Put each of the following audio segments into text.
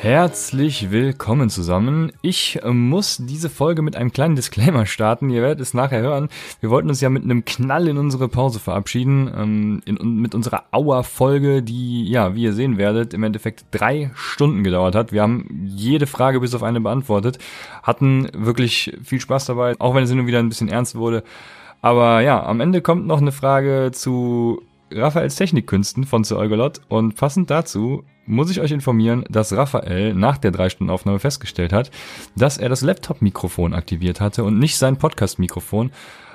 Herzlich willkommen zusammen. Ich äh, muss diese Folge mit einem kleinen Disclaimer starten. Ihr werdet es nachher hören. Wir wollten uns ja mit einem Knall in unsere Pause verabschieden. Ähm, in, mit unserer Auer-Folge, die, ja, wie ihr sehen werdet, im Endeffekt drei Stunden gedauert hat. Wir haben jede Frage bis auf eine beantwortet. Hatten wirklich viel Spaß dabei, auch wenn es hin und wieder ein bisschen ernst wurde. Aber ja, am Ende kommt noch eine Frage zu Raphaels Technikkünsten von Sir Eugolot und passend dazu muss ich euch informieren, dass Raphael nach der 3-Stunden-Aufnahme festgestellt hat, dass er das Laptop-Mikrofon aktiviert hatte und nicht sein Podcast-Mikrofon.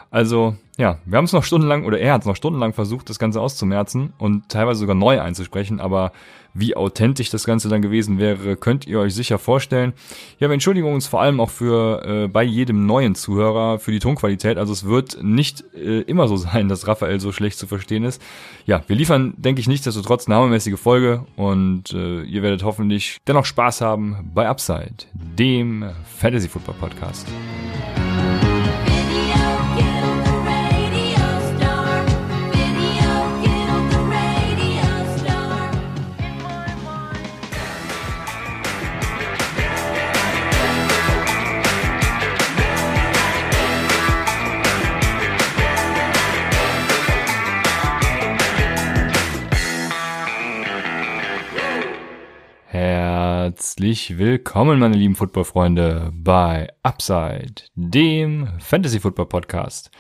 Also, ja, wir haben es noch stundenlang, oder er hat es noch stundenlang versucht, das Ganze auszumerzen und teilweise sogar neu einzusprechen, aber wie authentisch das Ganze dann gewesen wäre, könnt ihr euch sicher vorstellen. Ja, wir entschuldigen uns vor allem auch für äh, bei jedem neuen Zuhörer für die Tonqualität. Also es wird nicht äh, immer so sein, dass Raphael so schlecht zu verstehen ist. Ja, wir liefern, denke ich, nichtsdestotrotz eine hammermäßige Folge und äh, ihr werdet hoffentlich dennoch Spaß haben bei Upside, dem Fantasy Football Podcast. Herzlich willkommen, meine lieben Footballfreunde, bei Upside, dem Fantasy Football Podcast.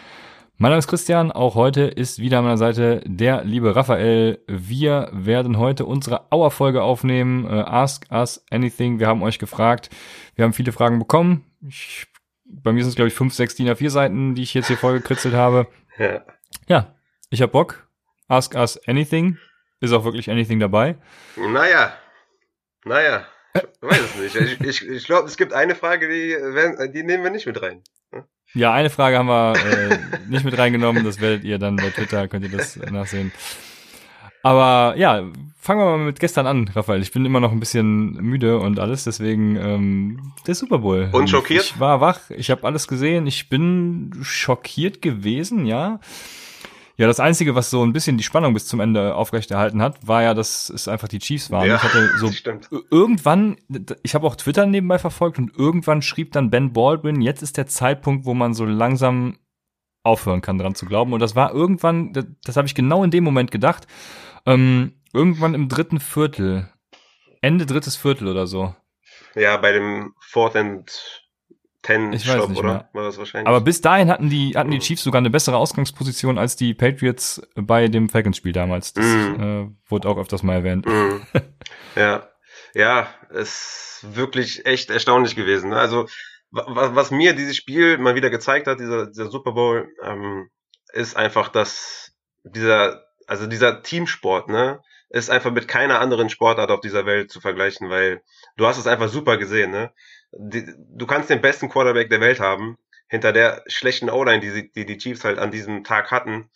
Mein Name ist Christian, auch heute ist wieder an meiner Seite der liebe Raphael. Wir werden heute unsere Auer-Folge aufnehmen, äh, Ask Us Anything. Wir haben euch gefragt, wir haben viele Fragen bekommen. Ich, bei mir sind es, glaube ich, fünf, sechs DIN A4 Seiten, die ich jetzt hier vollgekritzelt habe. Ja. ja, ich hab Bock. Ask Us Anything. Ist auch wirklich Anything dabei. Naja, naja, ich weiß es nicht. Ich, ich, ich glaube, es gibt eine Frage, die, die nehmen wir nicht mit rein. Ja, eine Frage haben wir äh, nicht mit reingenommen. Das werdet ihr dann bei Twitter, könnt ihr das nachsehen. Aber ja, fangen wir mal mit gestern an, Raphael. Ich bin immer noch ein bisschen müde und alles, deswegen ähm, der Super Bowl. Und schockiert? Ich war wach, ich habe alles gesehen. Ich bin schockiert gewesen, ja. Ja, das Einzige, was so ein bisschen die Spannung bis zum Ende aufrechterhalten hat, war ja, dass es einfach die Chiefs waren. Ja, ich hatte so irgendwann, ich habe auch Twitter nebenbei verfolgt und irgendwann schrieb dann Ben Baldwin, jetzt ist der Zeitpunkt, wo man so langsam aufhören kann, dran zu glauben. Und das war irgendwann, das, das habe ich genau in dem Moment gedacht, ähm, irgendwann im dritten Viertel, Ende drittes Viertel oder so. Ja, bei dem Fourth and Ten ich Shop, oder? Mehr. War das wahrscheinlich. Aber bis dahin hatten die, hatten die Chiefs sogar eine bessere Ausgangsposition als die Patriots bei dem Falcons-Spiel damals. Das mm. äh, wurde auch öfters mal erwähnt. Mm. ja. Ja, ist wirklich echt erstaunlich gewesen. Ne? Also, was, was mir dieses Spiel mal wieder gezeigt hat, dieser, dieser Super Bowl, ähm, ist einfach, dass dieser, also dieser Teamsport, ne, ist einfach mit keiner anderen Sportart auf dieser Welt zu vergleichen, weil du hast es einfach super gesehen, ne? Die, du kannst den besten Quarterback der Welt haben, hinter der schlechten O-Line, die, die die Chiefs halt an diesem Tag hatten,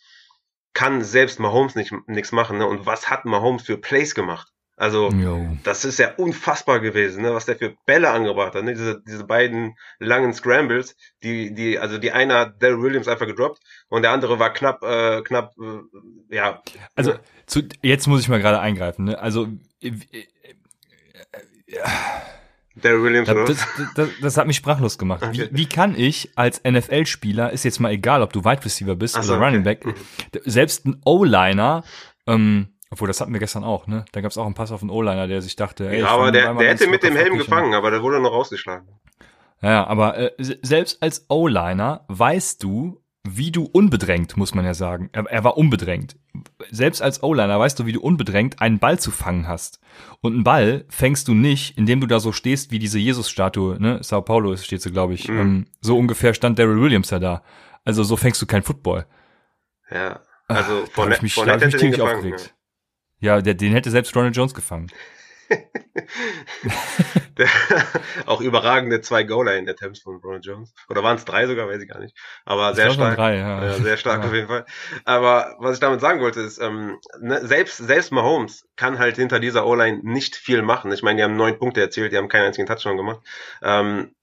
kann selbst Mahomes nicht nichts machen. Ne? Und was hat Mahomes für Plays gemacht? Also, Yo. das ist ja unfassbar gewesen, ne? was der für Bälle angebracht hat. Ne? Diese, diese beiden langen Scrambles, die, die, also die eine hat Daryl Williams einfach gedroppt und der andere war knapp, äh, knapp, äh, ja. Also, zu, jetzt muss ich mal gerade eingreifen. Ne? Also, äh, äh, äh, Daryl Williams, das, das, das, das, hat mich sprachlos gemacht. Okay. Wie, wie kann ich als NFL-Spieler, ist jetzt mal egal, ob du Wide Receiver bist Ach oder so, Running Back, selbst ein O-Liner, ähm, obwohl das hatten wir gestern auch, ne? Da gab es auch einen Pass auf einen O-Liner, der sich dachte, ey, Ja, aber der, der hätte mit dem Helm gefangen, aber der wurde noch rausgeschlagen. Ja, aber äh, selbst als O-Liner weißt du, wie du unbedrängt, muss man ja sagen. Er, er war unbedrängt. Selbst als O-Liner weißt du, wie du unbedrängt einen Ball zu fangen hast. Und einen Ball fängst du nicht, indem du da so stehst wie diese Jesus-Statue, ne? Sao Paulo steht sie, glaube ich. Mhm. Ähm, so ungefähr stand Daryl Williams ja da. Also so fängst du kein Football. Ja, also Ach, da hab ich mich, da hab ich mich ziemlich aufgeregt. Ja, ja der, den hätte selbst Ronald Jones gefangen. auch überragende zwei Goal-Line-Attempts von Ronald Jones. Oder waren es drei sogar, weiß ich gar nicht. Aber sehr stark. Drei, ja. ja. sehr stark ja. auf jeden Fall. Aber was ich damit sagen wollte, ist, ähm, ne, selbst, selbst Mahomes kann halt hinter dieser O-Line nicht viel machen. Ich meine, die haben neun Punkte erzielt, die haben keinen einzigen Touchdown gemacht. Ähm,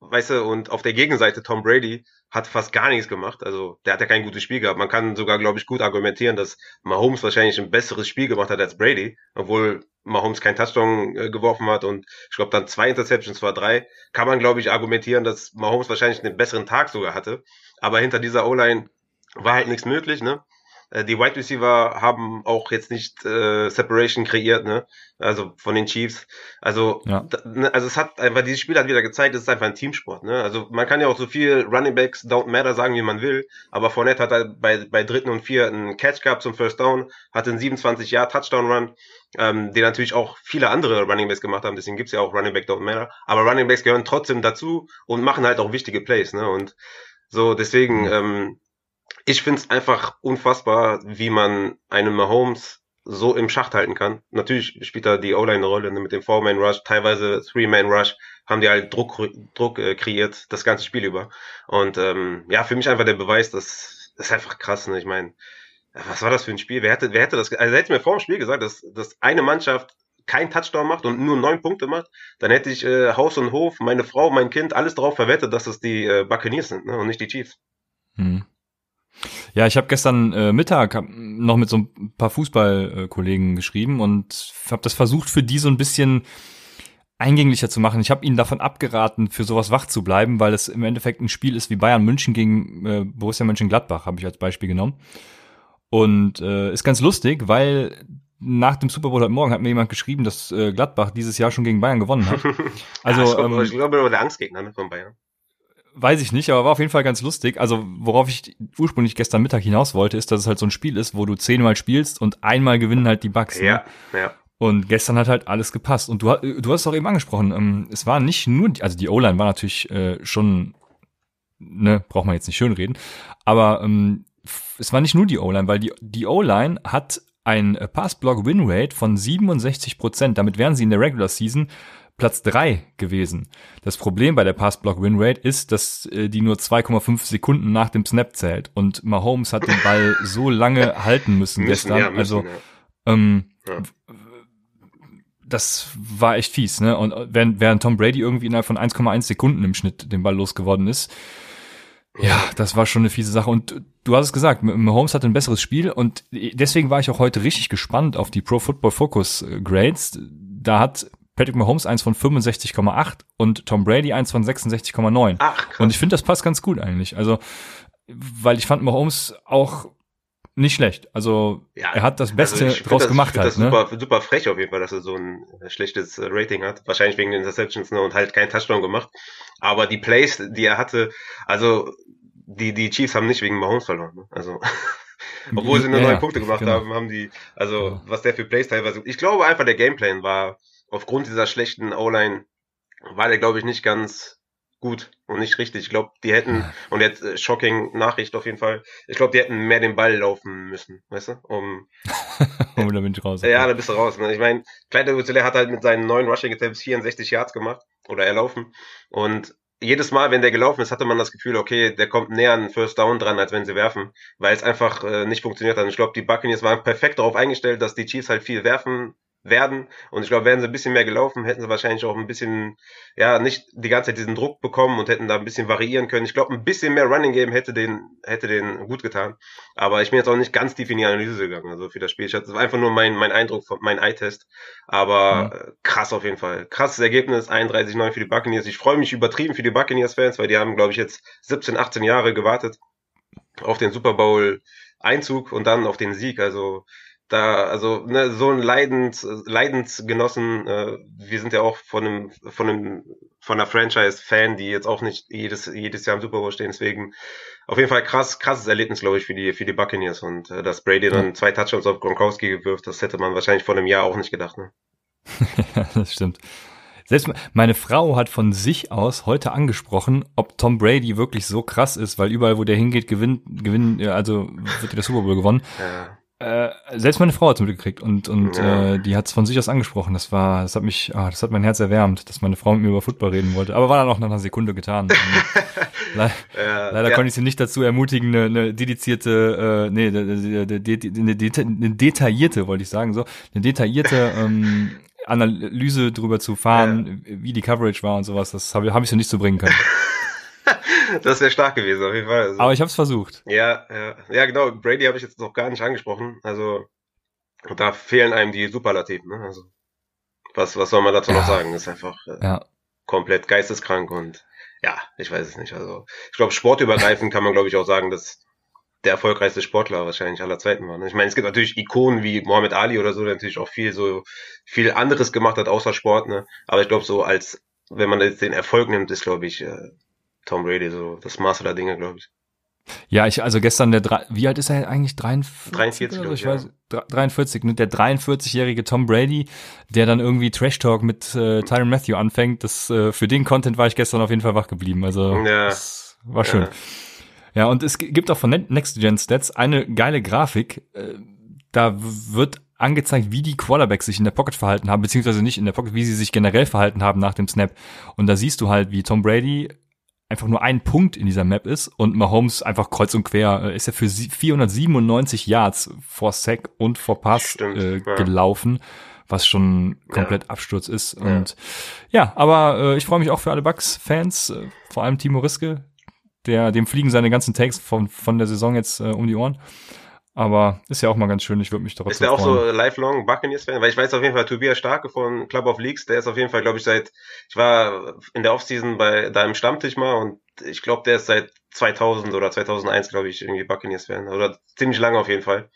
weißt du, und auf der Gegenseite Tom Brady hat fast gar nichts gemacht. Also der hat ja kein gutes Spiel gehabt. Man kann sogar, glaube ich, gut argumentieren, dass Mahomes wahrscheinlich ein besseres Spiel gemacht hat als Brady, obwohl Mahomes kein Touchdown äh, geworfen hat und ich glaube dann zwei Interceptions, war drei. Kann man, glaube ich, argumentieren, dass Mahomes wahrscheinlich einen besseren Tag sogar hatte. Aber hinter dieser O-Line war halt nichts möglich, ne? Äh, die Wide Receiver haben auch jetzt nicht äh, Separation kreiert, ne? Also von den Chiefs. Also, ja. Ne, also es hat einfach, dieses Spiel hat wieder gezeigt, es ist einfach ein Teamsport, ne? Also man kann ja auch so viel Running Backs don't matter sagen, wie man will, aber Fournette hat halt bei, bei dritten und vier einen Catch gehabt zum First Down, hatte einen 27 Jahr Touchdown Run, ähm, den natürlich auch viele andere Running Backs gemacht haben, deswegen gibt's ja auch Running Back don't matter, aber Running Backs gehören trotzdem dazu und machen halt auch wichtige Plays, ne? Und so, deswegen, ähm, ich finde es einfach unfassbar, wie man einen Mahomes so im Schacht halten kann. Natürlich spielt da die O-Line eine Rolle ne, mit dem Four-Man-Rush, teilweise Three-Man-Rush, haben die halt Druck, Druck äh, kreiert, das ganze Spiel über. Und ähm, ja, für mich einfach der Beweis, dass das ist einfach krass. Ne? Ich meine, was war das für ein Spiel? Wer hätte, wer hätte das? Also hätte mir vor dem Spiel gesagt, dass, dass eine Mannschaft keinen Touchdown macht und nur neun Punkte macht, dann hätte ich äh, Haus und Hof, meine Frau, mein Kind, alles darauf verwettet, dass es die äh, Buccaneers sind ne? und nicht die Chiefs. Hm. Ja, ich habe gestern äh, Mittag noch mit so ein paar Fußballkollegen geschrieben und habe das versucht für die so ein bisschen eingänglicher zu machen. Ich habe ihnen davon abgeraten, für sowas wach zu bleiben, weil es im Endeffekt ein Spiel ist wie Bayern München gegen äh, Borussia Mönchengladbach, habe ich als Beispiel genommen. Und äh, ist ganz lustig, weil nach dem Super Bowl heute Morgen hat mir jemand geschrieben, dass äh, Gladbach dieses Jahr schon gegen Bayern gewonnen hat. Also ja, ich glaube, ähm, ich glaube der Angstgegner ne, von Bayern. Weiß ich nicht, aber war auf jeden Fall ganz lustig. Also, worauf ich ursprünglich gestern Mittag hinaus wollte, ist, dass es halt so ein Spiel ist, wo du zehnmal spielst und einmal gewinnen halt die Bugs. Ne? Ja, ja. Und gestern hat halt alles gepasst. Und du, du hast es auch eben angesprochen, ähm, es war nicht nur, die, also die O-Line war natürlich äh, schon, ne, braucht man jetzt nicht schön reden, aber ähm, es war nicht nur die O-Line, weil die, die O-Line hat ein Pass-Block-Win-Rate von 67 Prozent. Damit wären sie in der Regular Season Platz drei gewesen. Das Problem bei der Pass-Block-Win-Rate ist, dass äh, die nur 2,5 Sekunden nach dem Snap zählt. Und Mahomes hat den Ball so lange halten müssen, müssen gestern. Ja, müssen, also ja. Ähm, ja. das war echt fies. Ne? Und während, während Tom Brady irgendwie innerhalb von 1,1 Sekunden im Schnitt den Ball losgeworden ist, ja, das war schon eine fiese Sache. Und du hast es gesagt, Mahomes hatte ein besseres Spiel und deswegen war ich auch heute richtig gespannt auf die Pro Football Focus äh, Grades. Da hat Patrick Mahomes eins von 65,8 und Tom Brady eins von 66,9. Ach, krass. Und ich finde, das passt ganz gut eigentlich. Also, weil ich fand Mahomes auch nicht schlecht. Also ja, er hat das Beste also draus das, gemacht. Ich halt, das ne? super, super frech auf jeden Fall, dass er so ein äh, schlechtes äh, Rating hat. Wahrscheinlich wegen den Interceptions ne, und halt keinen Touchdown gemacht. Aber die Plays, die er hatte, also die, die Chiefs haben nicht wegen Mahomes verloren. Ne? Also obwohl sie nur ja, neun Punkte gemacht genau. haben, haben die, also ja. was der für Plays teilweise. Ich glaube einfach, der Gameplan war aufgrund dieser schlechten O-Line war der, glaube ich, nicht ganz gut und nicht richtig. Ich glaube, die hätten, und jetzt äh, shocking Nachricht auf jeden Fall, ich glaube, die hätten mehr den Ball laufen müssen, weißt du? Um, um da bin ich raus. Ja, da bist du raus. Ne? Ich meine, Clyde Edwards hat halt mit seinen neuen Rushing Attempts 64 Yards gemacht oder erlaufen und jedes Mal, wenn der gelaufen ist, hatte man das Gefühl, okay, der kommt näher an First Down dran, als wenn sie werfen, weil es einfach äh, nicht funktioniert hat. Und ich glaube, die Buccaneers waren perfekt darauf eingestellt, dass die Chiefs halt viel werfen werden. Und ich glaube, wären sie ein bisschen mehr gelaufen, hätten sie wahrscheinlich auch ein bisschen, ja, nicht die ganze Zeit diesen Druck bekommen und hätten da ein bisschen variieren können. Ich glaube, ein bisschen mehr Running Game hätte den, hätte den gut getan. Aber ich bin jetzt auch nicht ganz tief in die Analyse gegangen, also für das Spiel. Das war einfach nur mein, mein Eindruck, von, mein Eye-Test. Aber mhm. krass auf jeden Fall. Krasses Ergebnis, 31-9 für die Buccaneers. Ich freue mich übertrieben für die Buccaneers-Fans, weil die haben, glaube ich, jetzt 17, 18 Jahre gewartet auf den Super Bowl Einzug und dann auf den Sieg. Also da, also ne, so ein Leidens, Leidensgenossen, äh, wir sind ja auch von einem, von einem, von einer Franchise-Fan, die jetzt auch nicht jedes, jedes Jahr im Super Bowl stehen, deswegen auf jeden Fall krass, krasses Erlebnis, glaube ich, für die, für die Buccaneers und äh, dass Brady dann zwei Touchdowns auf Gronkowski gewirft, das hätte man wahrscheinlich vor einem Jahr auch nicht gedacht, ne? ja, das stimmt. Selbst meine Frau hat von sich aus heute angesprochen, ob Tom Brady wirklich so krass ist, weil überall, wo der hingeht, gewinnt, gewinnt, also wird der Super Bowl gewonnen. Ja. Äh, selbst meine Frau hat's mitgekriegt und und ja. äh, die hat's von sich aus angesprochen. Das war, das hat mich, ah, das hat mein Herz erwärmt, dass meine Frau mit mir über Football reden wollte. Aber war dann auch nach einer Sekunde getan. Le ja, leider ja. konnte ich sie nicht dazu ermutigen, eine, eine dedizierte, äh, nee, eine, eine, eine detaillierte, wollte ich sagen, so, eine detaillierte ähm, Analyse drüber zu fahren, wie die Coverage war und sowas. Das habe hab ich so nicht so bringen können. das wäre stark gewesen, auf jeden Fall. Also, Aber ich habe es versucht. Ja, ja, ja, genau. Brady habe ich jetzt noch gar nicht angesprochen. Also da fehlen einem die Superlativen. Ne? Also was, was soll man dazu ja. noch sagen? Das ist einfach äh, ja. komplett geisteskrank und ja, ich weiß es nicht. Also ich glaube, sportübergreifend kann man, glaube ich, auch sagen, dass der erfolgreichste Sportler wahrscheinlich aller Zeiten war. Ne? Ich meine, es gibt natürlich Ikonen wie Mohammed Ali oder so, der natürlich auch viel so viel anderes gemacht hat außer Sport. Ne? Aber ich glaube, so als wenn man jetzt den Erfolg nimmt, ist glaube ich äh, Tom Brady so das Maß der Dinge, glaube ich. Ja, ich, also gestern der, wie alt ist er eigentlich? 43? 43, ich, ich weiß, 43, ne? der 43-jährige Tom Brady, der dann irgendwie Trash Talk mit äh, Tyron Matthew anfängt, das, äh, für den Content war ich gestern auf jeden Fall wach geblieben, also, ja. das war schön. Ja. ja, und es gibt auch von Next Gen Stats eine geile Grafik, äh, da wird angezeigt, wie die Quarterbacks sich in der Pocket verhalten haben, beziehungsweise nicht in der Pocket, wie sie sich generell verhalten haben nach dem Snap. Und da siehst du halt, wie Tom Brady einfach nur ein Punkt in dieser Map ist und Mahomes einfach kreuz und quer äh, ist er für 497 Yards vor Sack und vor Pass Stimmt, äh, ja. gelaufen, was schon komplett ja. Absturz ist. Ja. Und ja, aber äh, ich freue mich auch für alle Bucks-Fans, äh, vor allem Timo Riske, der dem fliegen seine ganzen Takes von, von der Saison jetzt äh, um die Ohren. Aber ist ja auch mal ganz schön, ich würde mich trotzdem Ist der auch so lifelong Buccaneers-Fan? Weil ich weiß auf jeden Fall, Tobias Starke von Club of Leagues, der ist auf jeden Fall, glaube ich, seit, ich war in der Offseason bei deinem Stammtisch mal und ich glaube, der ist seit 2000 oder 2001, glaube ich, irgendwie Buccaneers-Fan. Oder ziemlich lange auf jeden Fall.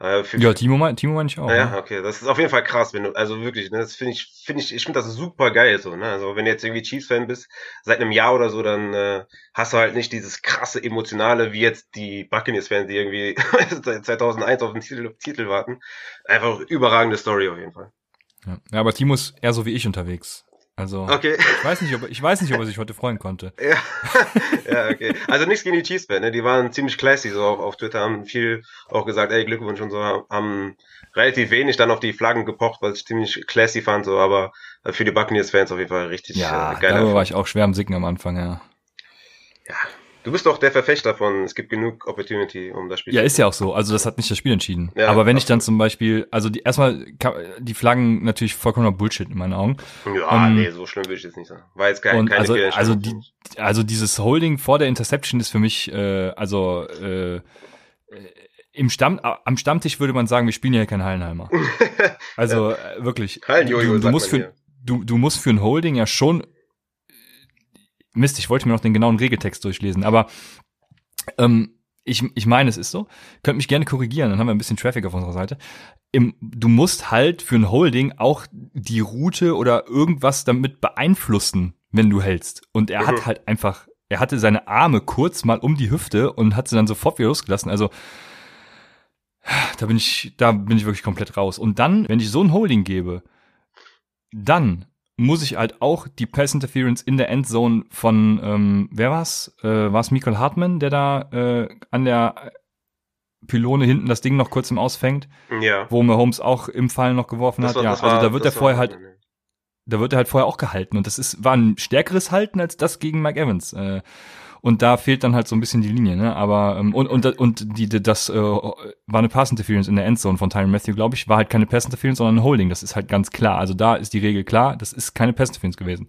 Äh, ja, Timo meine Timo mein ich auch. Ja, ne? okay, das ist auf jeden Fall krass, wenn du, also wirklich, ne, das finde ich, finde ich, ich finde das super geil so, ne, also wenn du jetzt irgendwie Chiefs-Fan bist, seit einem Jahr oder so, dann äh, hast du halt nicht dieses krasse emotionale, wie jetzt die Buccaneers-Fans, die irgendwie seit 2001 auf den Titel, Titel warten. Einfach überragende Story auf jeden Fall. Ja aber Timo ist eher so wie ich unterwegs. Also okay. ich weiß nicht, ob ich weiß nicht, ob er sich heute freuen konnte. ja, ja okay. Also nichts gegen die Chiefs ne? Die waren ziemlich classy so auf, auf Twitter, haben viel auch gesagt, ey Glückwunsch und so, haben relativ wenig dann auf die Flaggen gepocht, was ich ziemlich classy fand so, aber für die Buccaneers Fans auf jeden Fall richtig ja, äh, geil. Ja, war ich auch schwer am Sicken am Anfang, ja. Ja, Du bist doch der Verfechter von, es gibt genug Opportunity, um das Spiel Ja, ist ja auch so. Also das hat nicht das Spiel entschieden. Ja, Aber wenn ich dann zum Beispiel, also die, erstmal, die Flaggen natürlich vollkommener Bullshit in meinen Augen. Ja, ähm, nee, so schlimm will ich jetzt nicht sagen. War jetzt kein, keine also, also die, also dieses Holding vor der Interception ist für mich, äh, also, äh, im Stamm, am Stammtisch würde man sagen, wir spielen ja kein Hallenheimer. Also ja. äh, wirklich. Hallenjojo, du, du musst für, du, du musst für ein Holding ja schon Mist, ich wollte mir noch den genauen Regeltext durchlesen, aber ähm, ich, ich meine, es ist so. Könnt mich gerne korrigieren, dann haben wir ein bisschen Traffic auf unserer Seite. Im, du musst halt für ein Holding auch die Route oder irgendwas damit beeinflussen, wenn du hältst. Und er mhm. hat halt einfach, er hatte seine Arme kurz mal um die Hüfte und hat sie dann sofort wieder losgelassen. Also da bin ich, da bin ich wirklich komplett raus. Und dann, wenn ich so ein Holding gebe, dann muss ich halt auch die Pass Interference in der Endzone von, ähm, wer war's? Äh, war es Michael Hartmann, der da äh, an der Pylone hinten das Ding noch kurz im Ausfängt? Ja. Wo Mahomes auch im Fall noch geworfen hat. War, ja, also war, da wird er vorher halt, da wird er halt vorher auch gehalten und das ist, war ein stärkeres Halten als das gegen Mike Evans. Äh, und da fehlt dann halt so ein bisschen die Linie, ne? Aber ähm, und und und die das äh, war eine Pass Interference in der Endzone von Tyron Matthew, glaube ich, war halt keine Pass Interference, sondern ein Holding. Das ist halt ganz klar. Also da ist die Regel klar. Das ist keine Pass Interference gewesen.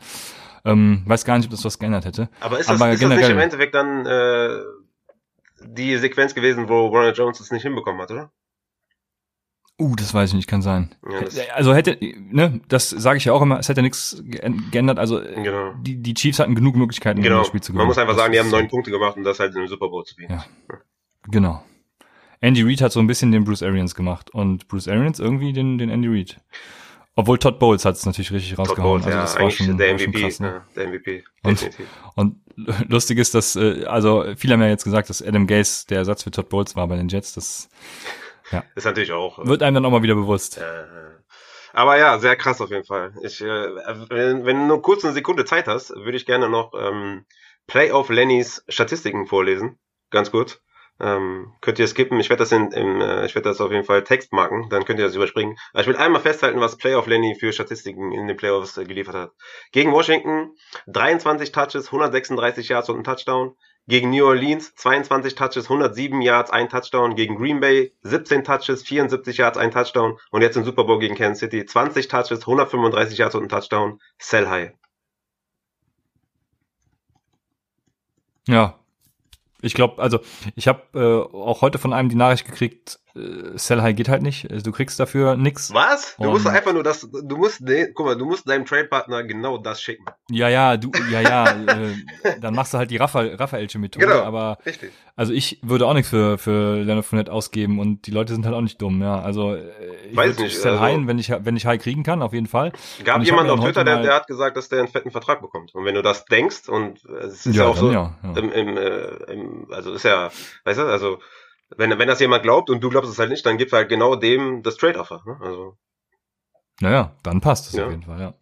Ähm, weiß gar nicht, ob das was geändert hätte. Aber ist das, Aber ist das nicht im Endeffekt dann äh, die Sequenz gewesen, wo Ronald Jones es nicht hinbekommen hat, oder? Uh, das weiß ich nicht, kann sein. Ja, also hätte, ne, das sage ich ja auch immer, es hätte nichts geändert. Also genau. die, die Chiefs hatten genug Möglichkeiten, genau. das Spiel zu gewinnen. Man muss einfach sagen, die haben neun Punkte gemacht und das halt in einem Super Bowl zu bieten. Ja. Genau. Andy Reid hat so ein bisschen den Bruce Arians gemacht und Bruce Arians irgendwie den, den Andy Reid. Obwohl Todd Bowles hat es natürlich richtig Todd rausgehauen. Bowles, also das ja, war schon, der MVP, schon krass, ne? ja, der MVP. Und, und lustig ist, dass, äh, also viele haben ja jetzt gesagt, dass Adam Gase der Ersatz für Todd Bowles war bei den Jets. Das ja. Ist natürlich auch. Äh, Wird einem dann auch mal wieder bewusst. Äh, aber ja, sehr krass auf jeden Fall. Ich, äh, wenn, wenn du nur kurz eine Sekunde Zeit hast, würde ich gerne noch ähm, Playoff Lennys Statistiken vorlesen. Ganz kurz. Ähm, könnt ihr skippen. Ich werde das in, im, äh, ich werde das auf jeden Fall Text marken, dann könnt ihr das überspringen. Aber ich will einmal festhalten, was Playoff Lenny für Statistiken in den Playoffs äh, geliefert hat. Gegen Washington 23 Touches, 136 Yards und ein Touchdown. Gegen New Orleans 22 Touches, 107 Yards, ein Touchdown. Gegen Green Bay 17 Touches, 74 Yards, ein Touchdown. Und jetzt im Super Bowl gegen Kansas City 20 Touches, 135 Yards und ein Touchdown. Sell high. Ja. Ich glaube, also ich habe äh, auch heute von einem die Nachricht gekriegt, äh, Sell High geht halt nicht. Also, du kriegst dafür nix. Was? Du musst einfach nur das, du musst, nee, guck mal, du musst deinem Trade-Partner genau das schicken. Ja, ja, du, ja, ja, äh, dann machst du halt die Raphael, Raphaelsche Methode, Genau, aber Richtig. also ich würde auch nichts für, für Leonard Fournette ausgeben und die Leute sind halt auch nicht dumm, ja. Also äh, ich Weiß würd nicht, Sell also- High, wenn ich, wenn ich High kriegen kann, auf jeden Fall. Gab jemand auf Twitter, der, der hat gesagt, dass der einen fetten Vertrag bekommt. Und wenn du das denkst, und äh, es ist Ja, ja, auch so, ja, ja. Im, im, äh, im, also ist ja, weißt du, also wenn, wenn das jemand glaubt und du glaubst es halt nicht, dann gibst halt genau dem das Trade-Offer. Ne? Also, Naja, dann passt es Ja. auf jeden Fall, ja.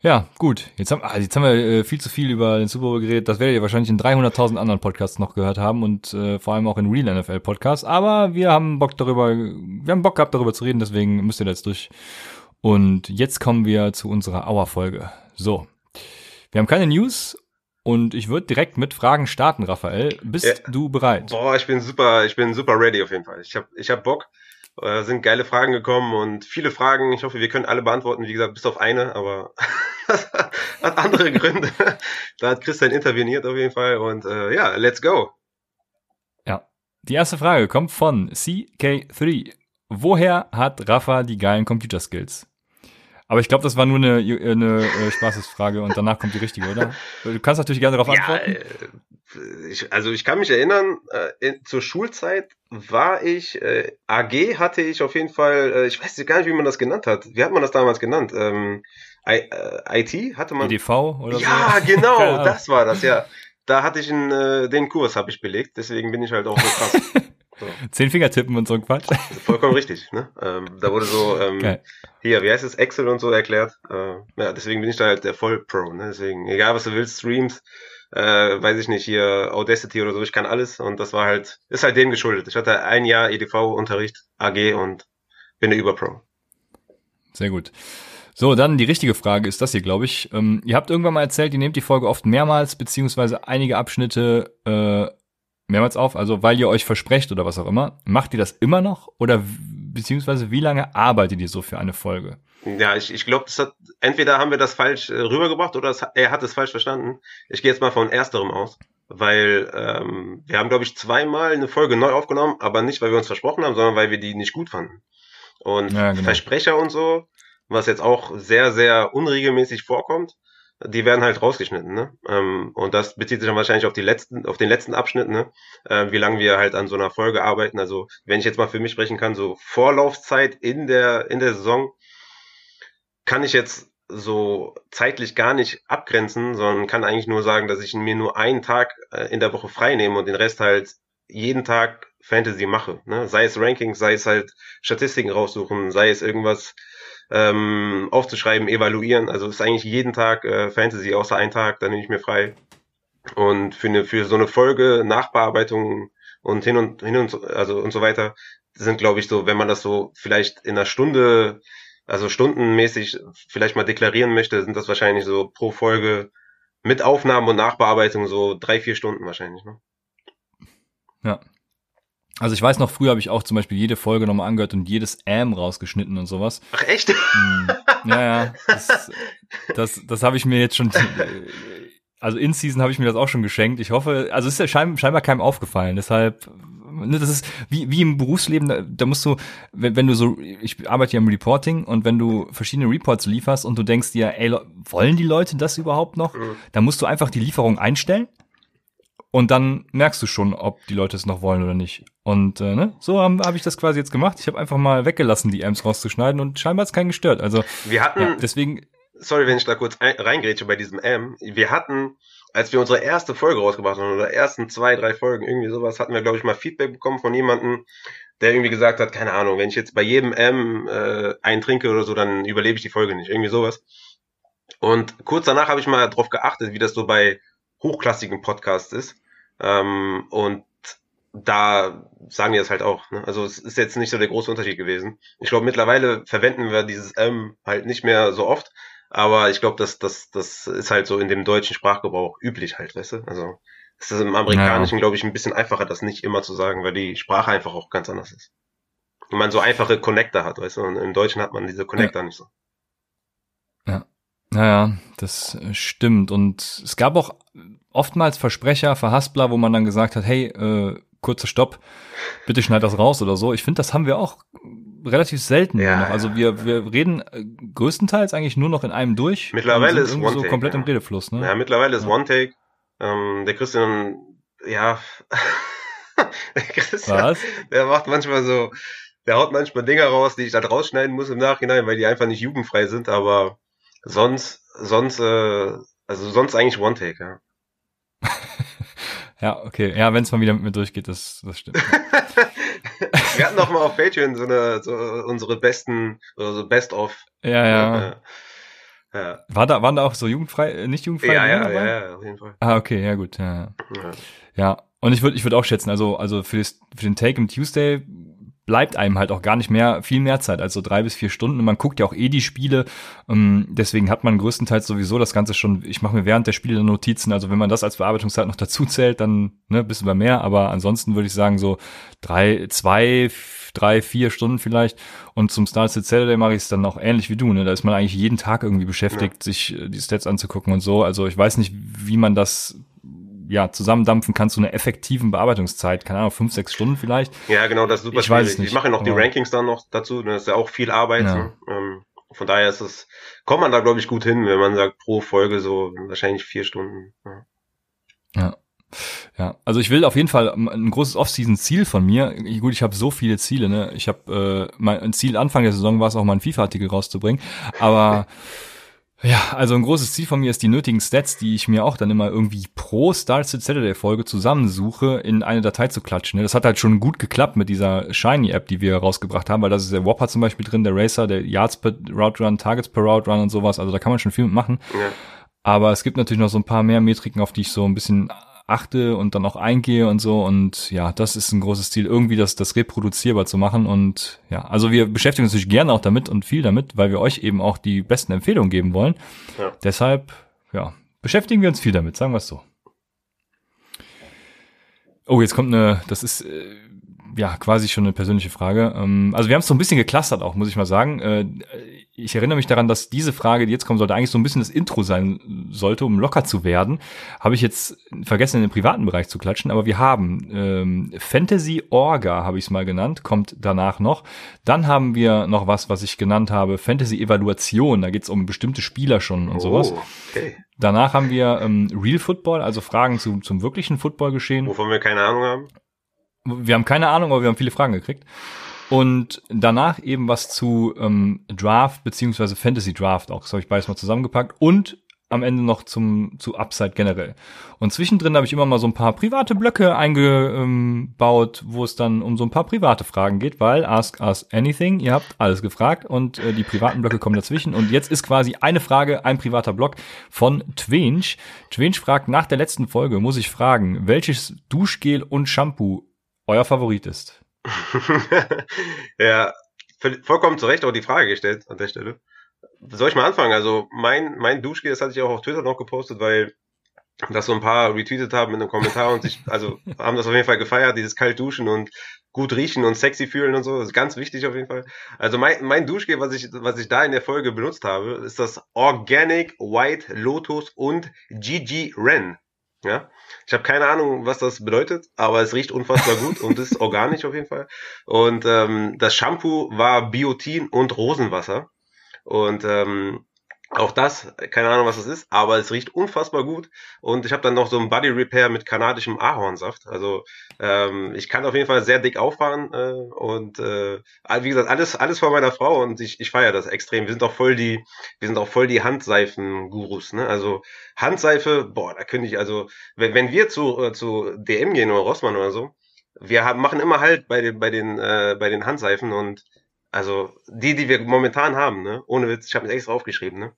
Ja, gut. Jetzt haben, ah, jetzt haben wir äh, viel zu viel über den Super Bowl geredet. Das werdet ihr wahrscheinlich in 300.000 anderen Podcasts noch gehört haben und äh, vor allem auch in Real NFL Podcasts. Aber wir haben Bock darüber, wir haben Bock gehabt darüber zu reden, deswegen müsst ihr da jetzt durch. Und jetzt kommen wir zu unserer Auer-Folge. So. Wir haben keine News und ich würde direkt mit Fragen starten, Raphael. Bist Ja. du bereit? boah, ich bin super, ich bin super ready auf jeden Fall. Ich habe ich hab Bock. Äh, sind geile Fragen gekommen und viele Fragen. Ich hoffe, wir können alle beantworten. Wie gesagt, bis auf eine, aber hat andere Gründe. da hat Christian interveniert auf jeden Fall. Und äh, ja, let's go. Ja. Die erste Frage kommt von CK3. Woher hat Rafa die geilen Computerskills? Aber ich glaube, das war nur eine, eine äh, Spaßesfrage und danach kommt die richtige, oder? Du kannst natürlich gerne darauf Ja, antworten. äh, ich, also ich kann mich erinnern, äh, in, zur Schulzeit war ich, äh, AG hatte ich auf jeden Fall, äh, ich weiß gar nicht, wie man das genannt hat. Wie hat man das damals genannt? Ähm, I, äh, IT hatte man. EDV oder ja, so? genau, Keine Ahnung. das war das, ja. Da hatte ich einen, äh, den Kurs habe ich belegt, deswegen bin ich halt auch so krass. so, Zehn Finger tippen und so ein Quatsch. vollkommen richtig, ne? Ähm, da wurde so, ähm, Geil. hier, wie heißt es, Excel und so erklärt. Äh, ja, deswegen bin ich da halt der Vollpro, ne? Deswegen, egal was du willst, Streams, äh, weiß ich nicht, hier Audacity oder so, ich kann alles und das war halt, ist halt dem geschuldet. Ich hatte ein Jahr EDV-Unterricht, AG und bin eine Überpro. Sehr gut. So, dann die richtige Frage ist das hier, glaube ich. Ähm, ihr habt irgendwann mal erzählt, ihr nehmt die Folge oft mehrmals, beziehungsweise einige Abschnitte äh, mehrmals auf, also weil ihr euch versprecht oder was auch immer. Macht ihr das immer noch? Oder beziehungsweise wie lange arbeitet ihr so für eine Folge? Ja, ich, ich glaube, das hat, entweder haben wir das falsch äh, rübergebracht oder es, er hat es falsch verstanden. Ich gehe jetzt mal von ersterem aus, weil ähm, wir haben, glaube ich, zweimal eine Folge neu aufgenommen, aber nicht, weil wir uns versprochen haben, sondern weil wir die nicht gut fanden. Und Ja, genau. Versprecher und so, was jetzt auch sehr, sehr unregelmäßig vorkommt, die werden halt rausgeschnitten, ne? Ähm, und das bezieht sich dann wahrscheinlich auf die letzten, auf den letzten Abschnitt, ne? Äh, wie lange wir halt an so einer Folge arbeiten. Also, wenn ich jetzt mal für mich sprechen kann, so Vorlaufzeit in der, in der Saison, kann ich jetzt so zeitlich gar nicht abgrenzen, sondern kann eigentlich nur sagen, dass ich mir nur einen Tag äh, in der Woche frei nehme und den Rest halt jeden Tag Fantasy mache. Ne? Sei es Rankings, sei es halt Statistiken raussuchen, sei es irgendwas ähm, aufzuschreiben, evaluieren. Also ist eigentlich jeden Tag äh, Fantasy, außer einen Tag, dann nehme ich mir frei. Und für eine für so eine Folge Nachbearbeitung und hin und hin und so, also und so weiter sind, glaube ich, so, wenn man das so vielleicht in einer Stunde also stundenmäßig vielleicht mal deklarieren möchte, sind das wahrscheinlich so pro Folge mit Aufnahmen und Nachbearbeitung so drei, vier Stunden wahrscheinlich. Ne? Ja. Also ich weiß noch, früher habe ich auch zum Beispiel jede Folge nochmal angehört und jedes Am rausgeschnitten und sowas. Ach echt? Hm, ja, ja. Das, das, das habe ich mir jetzt schon. Also in Season habe ich mir das auch schon geschenkt. Ich hoffe, also ist ja schein, scheinbar keinem aufgefallen. Deshalb, ne, das ist wie, wie im Berufsleben, da, da musst du, wenn, wenn du so, ich arbeite ja im Reporting und wenn du verschiedene Reports lieferst und du denkst dir, ey, Le- wollen die Leute das überhaupt noch? Mhm. Dann musst du einfach die Lieferung einstellen und dann merkst du schon, ob die Leute es noch wollen oder nicht. Und äh, ne, so habe hab ich das quasi jetzt gemacht. Ich habe einfach mal weggelassen, die Amps rauszuschneiden und scheinbar hat es keinen gestört. Also Wir hatten, ja, deswegen, sorry, wenn ich da kurz ein, reingrätsche bei diesem M. Wir hatten, als wir unsere erste Folge rausgebracht haben, oder ersten zwei, drei Folgen, irgendwie sowas, hatten wir, glaube ich, mal Feedback bekommen von jemandem, der irgendwie gesagt hat, keine Ahnung, wenn ich jetzt bei jedem M äh, einen trinke oder so, dann überlebe ich die Folge nicht. Irgendwie sowas. Und kurz danach habe ich mal drauf geachtet, wie das so bei hochklassigen Podcasts ist. Ähm, und da sagen die das halt auch. Ne? Also es ist jetzt nicht so der große Unterschied gewesen. Ich glaube, mittlerweile verwenden wir dieses M halt nicht mehr so oft, aber ich glaube, das, das, das ist halt so in dem deutschen Sprachgebrauch üblich halt, weißt du? Also es ist im Amerikanischen, glaube ich, ein bisschen einfacher, das nicht immer zu sagen, weil die Sprache einfach auch ganz anders ist. Und man so einfache Connector hat, weißt du? Und im Deutschen hat man diese Connector nicht so. Naja, das äh, stimmt. Und es gab auch oftmals Versprecher, Verhaspler, wo man dann gesagt hat, hey, äh, kurzer Stopp, bitte schneid das raus oder so. Ich finde, das haben wir auch relativ selten ja, noch. Also wir, wir reden äh, größtenteils eigentlich nur noch in einem durch. Mittlerweile ist One so Take, komplett ja. im Redefluss, ne? Ja, mittlerweile ist ja. One Take. Ähm, der Christian, ja, der Christian, Was? der macht manchmal so, der haut manchmal Dinger raus, die ich dann rausschneiden muss im Nachhinein, weil die einfach nicht jugendfrei sind, aber sonst, sonst, äh, also sonst eigentlich One Take, ja. ja, okay. Ja, wenn es mal wieder mit mir durchgeht, das, das stimmt. Wir hatten doch mal auf Patreon so eine, so unsere besten, so Best of. Ja, ja. Äh, ja. War da, waren da auch so jugendfrei, äh, nicht jugendfrei? Ja, ja, dabei? ja, auf jeden Fall. Ah, okay, ja, gut, ja. Ja, ja. und ich würde, ich würde auch schätzen, also, also für, das, für den Take im Tuesday bleibt einem halt auch gar nicht mehr viel mehr Zeit, also drei bis vier Stunden. Und man guckt ja auch eh die Spiele. Ähm, deswegen hat man größtenteils sowieso das Ganze schon. Ich mache mir während der Spiele Notizen. Also wenn man das als Bearbeitungszeit noch dazu zählt, dann ne, bisschen bei mehr. Aber ansonsten würde ich sagen so drei, zwei, drei, vier Stunden vielleicht. Und zum Star City Saturday mache ich es dann auch ähnlich wie du. Ne? Da ist man eigentlich jeden Tag irgendwie beschäftigt, ja. sich äh, die Stats anzugucken und so. Also ich weiß nicht, wie man das ja, zusammendampfen kannst, so eine effektiven Bearbeitungszeit, keine Ahnung, fünf, sechs Stunden vielleicht. Ja, genau, das ist super ich schwierig. Weiß es nicht, ich mache noch die Rankings dann noch dazu, das ist ja auch viel Arbeit. Ja. Ne? Ähm, von daher ist es, kommt man da, glaube ich, gut hin, wenn man sagt, pro Folge so wahrscheinlich vier Stunden. Ja. ja. Ja, also ich will auf jeden Fall ein großes Off-Season-Ziel von mir. Gut, ich habe so viele Ziele, ne? Ich habe äh, mein Ziel Anfang der Saison war es auch mal einen FIFA-Artikel rauszubringen, aber Ja, also ein großes Ziel von mir ist, die nötigen Stats, die ich mir auch dann immer irgendwie pro Star Saturday Folge zusammensuche, in eine Datei zu klatschen. Das hat halt schon gut geklappt mit dieser Shiny App, die wir rausgebracht haben, weil da ist der Whopper zum Beispiel drin, der Racer, der Yards per Route Run, Targets per Route Run und sowas. Also da kann man schon viel mitmachen. Ja. Aber es gibt natürlich noch so ein paar mehr Metriken, auf die ich so ein bisschen achte und dann auch eingehe und so. Und ja, das ist ein großes Ziel, irgendwie das, das reproduzierbar zu machen. Und ja, also wir beschäftigen uns natürlich gerne auch damit und viel damit, weil wir euch eben auch die besten Empfehlungen geben wollen. Ja. Deshalb, ja, beschäftigen wir uns viel damit, sagen wir es so. Oh, jetzt kommt eine, das ist äh, ja quasi schon eine persönliche Frage. Ähm, also wir haben es so ein bisschen geklustert auch, muss ich mal sagen. Äh, ich erinnere mich daran, dass diese Frage, die jetzt kommen sollte, eigentlich so ein bisschen das Intro sein sollte, um locker zu werden. Habe ich jetzt vergessen, in den privaten Bereich zu klatschen, aber wir haben ähm, Fantasy Orga, habe ich es mal genannt, kommt danach noch. Dann haben wir noch was, was ich genannt habe, Fantasy Evaluation. Da geht es um bestimmte Spieler schon und oh, sowas. Okay. Danach haben wir ähm, Real Football, also Fragen zu, zum wirklichen Football-Geschehen. Wovon wir keine Ahnung haben. Wir haben keine Ahnung, aber wir haben viele Fragen gekriegt. Und danach eben was zu ähm, Draft beziehungsweise Fantasy Draft auch. Das habe ich beides mal zusammengepackt. Und am Ende noch zum zu Upside generell. Und zwischendrin habe ich immer mal so ein paar private Blöcke eingebaut, wo es dann um so ein paar private Fragen geht, weil Ask Us Anything, ihr habt alles gefragt und äh, die privaten Blöcke kommen dazwischen. Und jetzt ist quasi eine Frage, ein privater Block von Twinch. Twinch fragt, nach der letzten Folge muss ich fragen, welches Duschgel und Shampoo euer Favorit ist. ja, vollkommen zu Recht auch die Frage gestellt an der Stelle. Soll ich mal anfangen? Also mein, mein Duschgel, das hatte ich auch auf Twitter noch gepostet, weil das so ein paar retweetet haben in einem Kommentar und sich, also haben das auf jeden Fall gefeiert, dieses kalt duschen und gut riechen und sexy fühlen und so. Das ist ganz wichtig auf jeden Fall. Also mein, mein Duschgel, was ich, was ich da in der Folge benutzt habe, ist das Organic White Lotus und GG Ren. Ja, ich habe keine Ahnung, was das bedeutet, aber es riecht unfassbar gut und ist organisch auf jeden Fall. Und ähm, das Shampoo war Biotin und Rosenwasser. Und ähm, auch das, keine Ahnung, was das ist, aber es riecht unfassbar gut. Und ich habe dann noch so ein Body Repair mit kanadischem Ahornsaft. Also ähm, ich kann auf jeden Fall sehr dick auffahren äh, und äh, wie gesagt, alles, alles von meiner Frau und ich, ich feiere das extrem. Wir sind auch voll die, wir sind auch voll die Handseifen-Gurus. Ne? Also Handseife, boah, da könnte ich, also, wenn, wenn wir zu, äh, zu DM gehen oder Rossmann oder so, wir haben, machen immer halt bei den, bei den, äh, bei den Handseifen und also die, die wir momentan haben, ne? ohne Witz, ich habe mir extra aufgeschrieben, ne?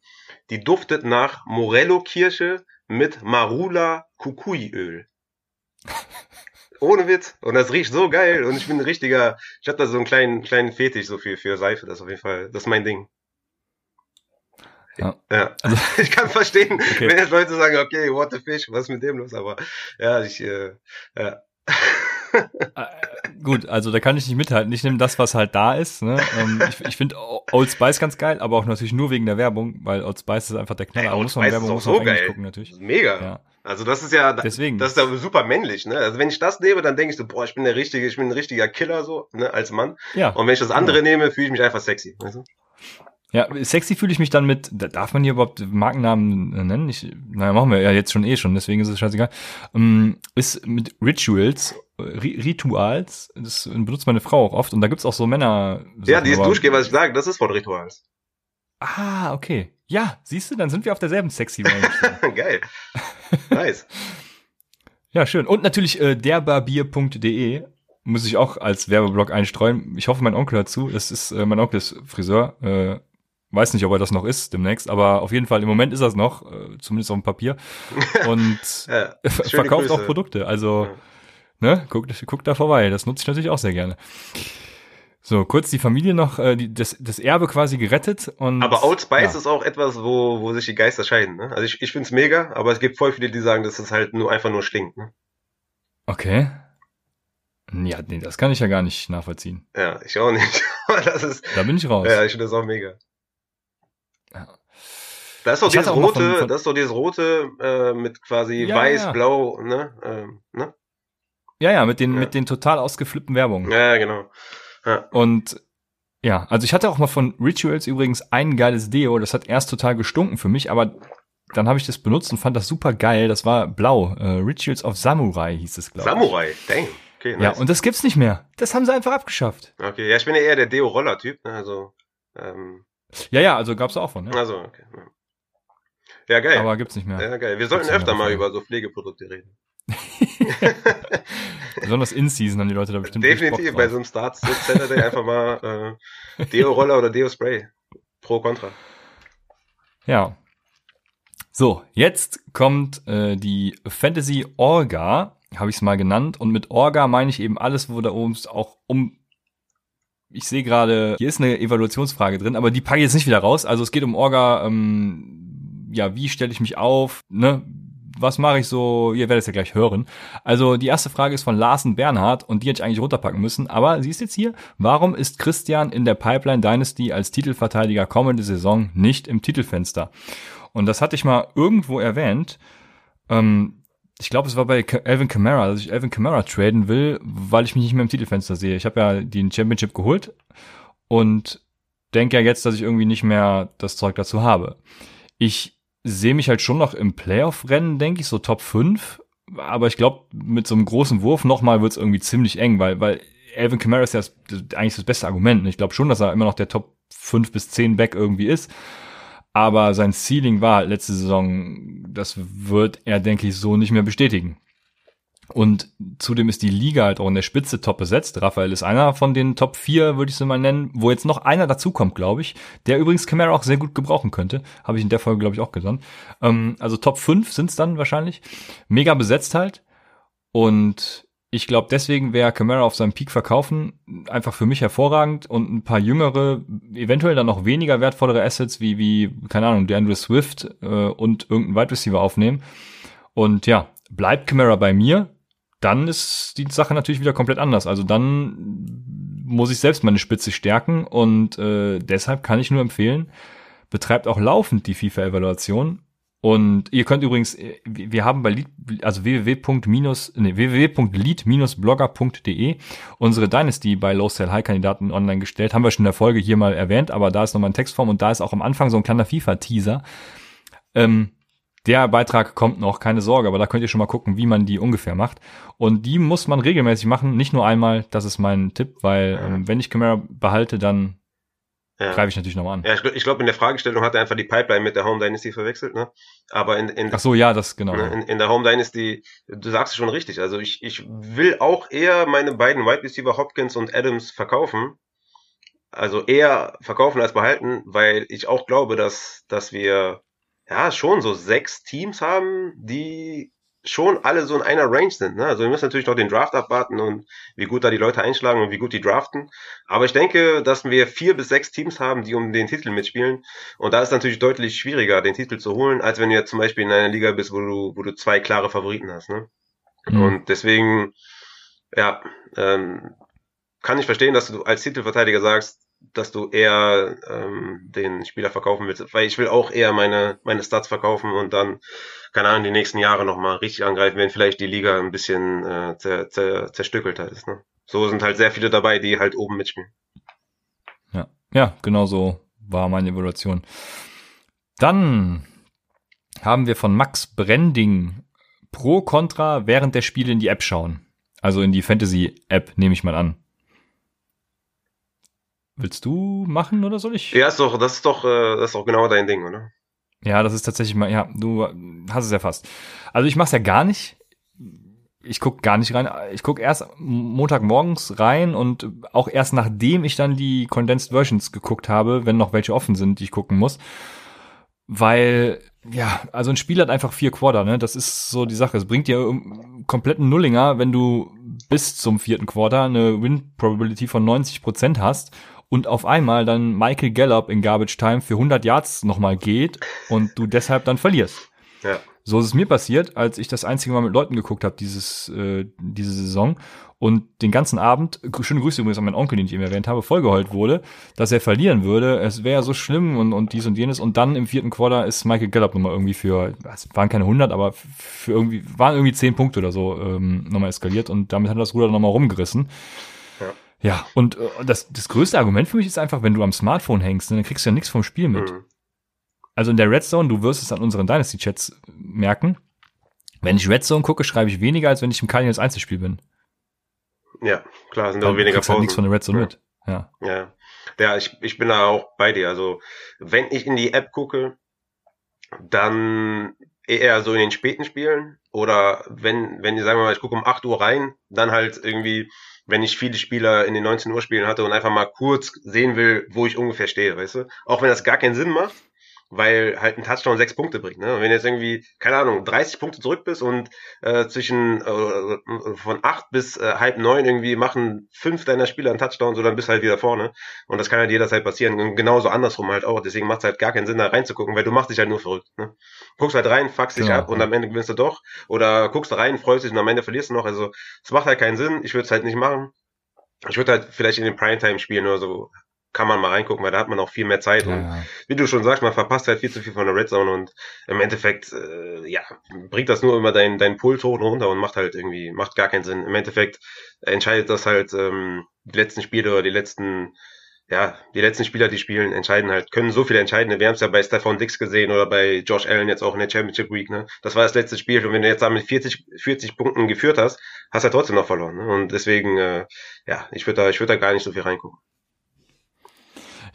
die duftet nach Morello-Kirsche mit Marula Kukuiöl. ohne Witz. Und das riecht so geil. Und ich bin ein richtiger, ich habe da so einen kleinen, kleinen Fetisch so für, für Seife. Das ist auf jeden Fall, das ist mein Ding. Ja. ja. Also, ich kann verstehen, okay. wenn jetzt Leute sagen, okay, what the fish, was ist mit dem los? Aber ja, ich, äh, ja. Äh, gut, also da kann ich nicht mithalten. Ich nehme das, was halt da ist. Ne? Ähm, ich ich finde Old Spice ganz geil, aber auch natürlich nur wegen der Werbung, weil Old Spice ist einfach der Knaller. Ey, Old muss man Spice Werbung ist auch muss so man Englisch geil. gucken natürlich. Mega. Ja. Also das ist ja, Deswegen. das ist ja super männlich, ne? Also wenn ich das nehme, dann denke ich so, boah, ich bin der richtige, ich bin ein richtiger Killer so, ne, als Mann. Ja. Und wenn ich das andere nehme, fühle ich mich einfach sexy, weißt du? Ja, sexy fühle ich mich dann mit, da- darf man hier überhaupt Markennamen äh, nennen? Ich, naja, machen wir ja jetzt schon eh schon, deswegen ist es scheißegal. Ähm, ist mit Rituals, äh, Ri- Rituals, das benutzt meine Frau auch oft und da gibt's auch so Männer. Ja, dieses Duschgel, was ich sage, das ist von Rituals. Ah, okay. Ja, siehst du, dann sind wir auf derselben sexy Welle. Geil. Nice. Ja, schön. Und natürlich äh, derbarbier.de muss ich auch als Werbeblock einstreuen. Ich hoffe, mein Onkel hört zu. Das ist, äh, mein Onkel ist Friseur. Äh, weiß nicht, ob er das noch ist demnächst, aber auf jeden Fall im Moment ist das noch, äh, zumindest auf dem Papier. Und Ja, verkauft auch Grüße. Produkte. Also, Ja. ne, guckt, guckt da vorbei. Das nutze ich natürlich auch sehr gerne. So, kurz die Familie noch, äh, die, das, das Erbe quasi gerettet und. Aber Old Spice ja. ist auch etwas, wo, wo sich die Geister scheiden. Ne? Also ich, ich find's mega, aber es gibt voll viele, die sagen, dass es halt nur einfach nur stinkt. Ne? Okay. Ja, nee, das kann ich ja gar nicht nachvollziehen. Ja, ich auch nicht. Das ist, Da bin ich raus. ja, ich finde das auch mega. Ja. Da ist doch dieses rote, von- von- das ist doch dieses rote äh, mit quasi Ja, weiß, ja. blau, ne? Ähm, ne? Ja, ja, mit den, Ja. mit den total ausgeflippten Werbungen. Ja, genau. Ja. Und ja, also ich hatte auch mal von Rituals übrigens ein geiles Deo, das hat erst total gestunken für mich, aber dann habe ich das benutzt und fand das super geil. Das war blau. Äh, Rituals of Samurai hieß es, glaube ich. Samurai, dang. Okay, Ja, nice. und das gibt's nicht mehr. Das haben sie einfach abgeschafft. okay, ja, ich bin ja eher der Deo-Roller-Typ, ne? Also, ähm, Ja, ja, also gab's auch von, ne? also, okay. Ja, geil. Aber gibt's nicht mehr. ja, geil. Wir sollten öfter mal über so Pflegeprodukte reden. Besonders in-Season haben die Leute da bestimmt Definitiv, bei so einem Start Saturday einfach mal äh, Deo-Roller oder Deo-Spray. Pro, Contra. Ja. So, jetzt kommt äh, die Fantasy Orga, habe ich es mal genannt. Und mit Orga meine ich eben alles, wo da oben es auch um. Ich sehe gerade, hier ist eine Evaluationsfrage drin, aber die packe ich jetzt nicht wieder raus. Also es geht um Orga, ähm, ja, wie stelle ich mich auf, ne? Was mache ich so? Ihr werdet es ja gleich hören. Also die erste Frage ist von Larsen Bernhard und die hätte ich eigentlich runterpacken müssen. Aber sie ist jetzt hier. Warum ist Christian in der Pipeline Dynasty als Titelverteidiger kommende Saison nicht im Titelfenster? Und das hatte ich mal irgendwo erwähnt. Ähm, ich glaube, es war bei Alvin Kamara, dass ich Alvin Kamara traden will, weil ich mich nicht mehr im Titelfenster sehe. Ich habe ja den Championship geholt und denke ja jetzt, dass ich irgendwie nicht mehr das Zeug dazu habe. Ich sehe mich halt schon noch im Playoff-Rennen, denke ich, so Top 5. Aber ich glaube, mit so einem großen Wurf nochmal wird es irgendwie ziemlich eng, weil, weil Alvin Kamara ist ja das, eigentlich das beste Argument. Ich glaube schon, dass er immer noch der Top 5 bis 10 Back irgendwie ist. Aber sein Ceiling war halt letzte Saison, das wird er, denke ich, so nicht mehr bestätigen. Und zudem ist die Liga halt auch in der Spitze top besetzt. Raphael ist einer von den Top 4, würde ich sie mal nennen, wo jetzt noch einer dazukommt, glaube ich, der übrigens Camara auch sehr gut gebrauchen könnte. Habe ich in der Folge, glaube ich, auch gesagt. Ähm, also Top 5 sind es dann wahrscheinlich. Mega besetzt halt. Und ich glaube, deswegen wäre Camara auf seinem Peak verkaufen einfach für mich hervorragend und ein paar jüngere, eventuell dann noch weniger wertvollere Assets wie, wie keine Ahnung, der Andrew Swift äh, und irgendein Wide Receiver aufnehmen. Und ja, bleibt Camara bei mir, dann ist die Sache natürlich wieder komplett anders. Also dann muss ich selbst meine Spitze stärken und äh, deshalb kann ich nur empfehlen, betreibt auch laufend die FIFA-Evaluation. Und ihr könnt übrigens, äh, wir haben bei Lead, also www. Nee, www.lead-blogger.de unsere Dynasty bei Low Sell High Kandidaten online gestellt. Haben wir schon in der Folge hier mal erwähnt, aber da ist nochmal ein Textform und da ist auch am Anfang so ein kleiner FIFA-Teaser. Ähm, der Beitrag kommt noch, keine Sorge, aber da könnt ihr schon mal gucken, wie man die ungefähr macht. Und die muss man regelmäßig machen, nicht nur einmal, das ist mein Tipp, weil ähm, wenn ich Camara behalte, dann Ja. greife ich natürlich nochmal an. Ja, ich, ich glaube, in der Fragestellung hat er einfach die Pipeline mit der Home Dynasty verwechselt, ne? Aber in, in, Ach so, ja, das genau. ne, in, in der Home Dynasty, du sagst es schon richtig. Also ich, ich will auch eher meine beiden Wide Receiver Hopkins und Adams verkaufen. Also eher verkaufen als behalten, weil ich auch glaube, dass, dass wir ja schon so sechs Teams haben, die schon alle so in einer Range sind. Ne? Also wir müssen natürlich noch den Draft abwarten und wie gut da die Leute einschlagen und wie gut die draften. Aber ich denke, dass wir vier bis sechs Teams haben, die um den Titel mitspielen. Und da ist natürlich deutlich schwieriger, den Titel zu holen, als wenn du jetzt zum Beispiel in einer Liga bist, wo du, wo du zwei klare Favoriten hast. Ne? Mhm. Und deswegen Ja, ähm, kann ich verstehen, dass du als Titelverteidiger sagst, dass du eher ähm, den Spieler verkaufen willst, weil ich will auch eher meine meine Stats verkaufen und dann keine Ahnung die nächsten Jahre noch mal richtig angreifen, wenn vielleicht die Liga ein bisschen äh, zer, zer, zerstückelter ist. Ne? So sind halt sehr viele dabei, die halt oben mitspielen. Ja, ja, genau so war meine Evaluation. Dann haben wir von Max Brending Pro Contra während der Spiele in die App schauen. Also in die Fantasy App nehme ich mal an. Willst du machen oder soll ich? Ja, ist doch, das ist doch, äh, das ist doch genau dein Ding, oder? Ja, das ist tatsächlich mal, ja, du hast es ja fast. Also ich mach's ja gar nicht. Ich guck gar nicht rein. Ich guck erst Montagmorgens rein und auch erst nachdem ich dann die Condensed Versions geguckt habe, wenn noch welche offen sind, die ich gucken muss. Weil, ja, also ein Spiel hat einfach vier Quarter, ne? Das ist so die Sache. Es bringt dir einen kompletten Nullinger, wenn du bis zum vierten Quarter eine Win-Probability von 90 Prozent hast und auf einmal dann Michael Gallup in Garbage Time für 100 Yards nochmal geht und du deshalb dann verlierst. Ja. So ist es mir passiert, als ich das einzige Mal mit Leuten geguckt habe dieses äh, diese Saison und den ganzen Abend, schöne Grüße übrigens an meinen Onkel, den ich eben erwähnt habe, vollgeheult wurde, dass er verlieren würde. Es wäre so schlimm und, und dies und jenes. Und dann im vierten Quarter ist Michael Gallup nochmal irgendwie für, es waren keine 100, aber für irgendwie, waren irgendwie 10 Punkte oder so ähm, nochmal eskaliert und damit hat er das Ruder nochmal rumgerissen. Ja, und äh, das, das größte Argument für mich ist einfach, wenn du am Smartphone hängst, ne, dann kriegst du ja nichts vom Spiel mit. Mhm. Also in der Red Zone, du wirst es an unseren Dynasty-Chats merken. Wenn ich Red Zone gucke, schreibe ich weniger, als wenn ich im Cardinals Einzelspiel bin. Ja, klar, sind auch weniger Pausen. Halt nichts von der Red Zone ja. mit. Ja. Ja. Ja, ich, ich bin da auch bei dir. Also, wenn ich in die App gucke, dann eher so in den späten Spielen oder wenn, wenn, sagen wir mal, ich gucke um 8 Uhr rein, dann halt irgendwie wenn ich viele Spieler in den 19 Uhr Spielen hatte und einfach mal kurz sehen will, wo ich ungefähr stehe, weißt du? Auch wenn das gar keinen Sinn macht, weil halt ein Touchdown sechs Punkte bringt. Ne? Und wenn du jetzt irgendwie, keine Ahnung, 30 Punkte zurück bist und äh, zwischen äh, von acht bis äh, halb neun irgendwie machen fünf deiner Spieler einen Touchdown, so dann bist du halt wieder vorne. Und das kann halt jederzeit passieren. Und genauso andersrum halt auch. Deswegen macht es halt gar keinen Sinn, da reinzugucken, weil du machst dich halt nur verrückt. Ne? Guckst halt rein, fuckst dich ja, ab und am Ende gewinnst du doch. Oder guckst rein, freust dich und am Ende verlierst du noch. Also es macht halt keinen Sinn. Ich würde es halt nicht machen. Ich würde halt vielleicht in den Primetime spielen oder so kann man mal reingucken, weil da hat man auch viel mehr Zeit. Ja. Und wie du schon sagst, man verpasst halt viel zu viel von der Red Zone und im Endeffekt, äh, ja, bringt das nur immer deinen dein Puls hoch und runter und macht halt irgendwie, macht gar keinen Sinn. Im Endeffekt entscheidet das halt ähm, die letzten Spiele oder die letzten, ja, die letzten Spieler, die spielen, entscheiden halt, können so viel entscheiden. Wir haben es ja bei Stefan Dix gesehen oder bei Josh Allen jetzt auch in der Championship Week, ne? Das war das letzte Spiel und wenn du jetzt damit 40, 40 Punkten geführt hast, hast du ja trotzdem noch verloren. Ne? Und deswegen, äh, ja, ich würde da, ich würde da gar nicht so viel reingucken.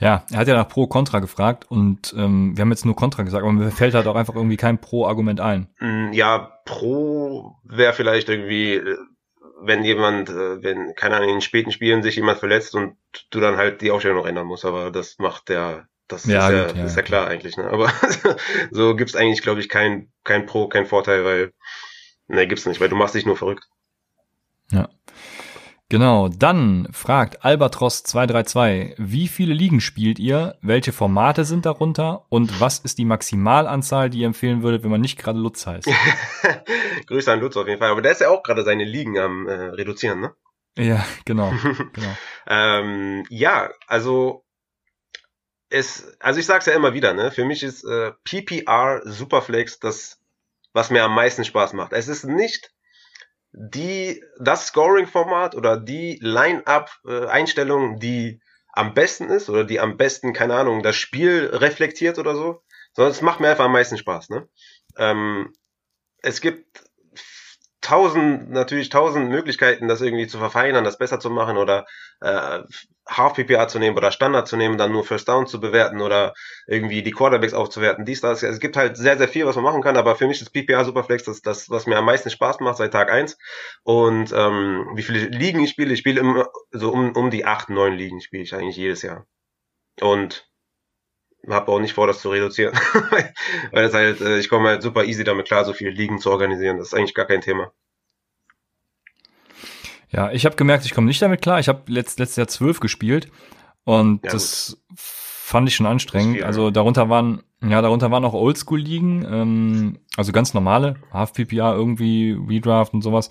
Ja, er hat ja nach Pro Contra gefragt und ähm, wir haben jetzt nur Contra gesagt, aber mir fällt halt auch einfach irgendwie kein Pro-Argument ein. Mm, ja, Pro wäre vielleicht irgendwie, äh, wenn jemand, äh, wenn, keine Ahnung, in den späten Spielen sich jemand verletzt und du dann halt die Aufstellung noch ändern musst, aber das macht der, das ja, ist, gut, ja, ja, ist ja klar eigentlich, ne? Aber so gibt's eigentlich, glaube ich, kein, kein Pro, kein Vorteil, weil, ne, gibt's nicht, weil du machst dich nur verrückt. Ja. Genau, dann fragt Albatros232, wie viele Ligen spielt ihr, welche Formate sind darunter und was ist die Maximalanzahl, die ihr empfehlen würdet, wenn man nicht gerade Lutz heißt? Grüße an Lutz auf jeden Fall, aber der ist ja auch gerade seine Ligen am äh, reduzieren, ne? Ja, genau. genau. ähm, ja, also es, also ich sag's ja immer wieder, ne? Für mich ist äh, PPR Superflex das, was mir am meisten Spaß macht. Es ist nicht die, das Scoring-Format oder die Line-Up-Einstellung, die am besten ist oder die am besten, keine Ahnung, das Spiel reflektiert oder so, sondern es macht mir einfach am meisten Spaß. Ne? Ähm, es gibt tausend, natürlich tausend Möglichkeiten, das irgendwie zu verfeinern, das besser zu machen oder äh, Half PPA zu nehmen oder Standard zu nehmen, dann nur First Down zu bewerten oder irgendwie die Quarterbacks aufzuwerten, dies, das. Es gibt halt sehr, sehr viel, was man machen kann, aber für mich ist PPA Superflex das, das was mir am meisten Spaß macht seit Tag eins Und ähm, wie viele Ligen ich spiele, ich spiele immer so um, um die acht, neun Ligen spiele ich eigentlich jedes Jahr. Und habe auch nicht vor, das zu reduzieren. Weil das halt, äh, ich komme halt super easy damit klar, so viele Ligen zu organisieren. Das ist eigentlich gar kein Thema. Ja, ich habe gemerkt, ich komme nicht damit klar. Ich habe letzt, letztes Jahr zwölf gespielt und ja, das gut. Fand ich schon anstrengend. Also darunter waren, ja, darunter waren auch Oldschool-Ligen, ähm, also ganz normale, Half-PPA irgendwie, Redraft und sowas.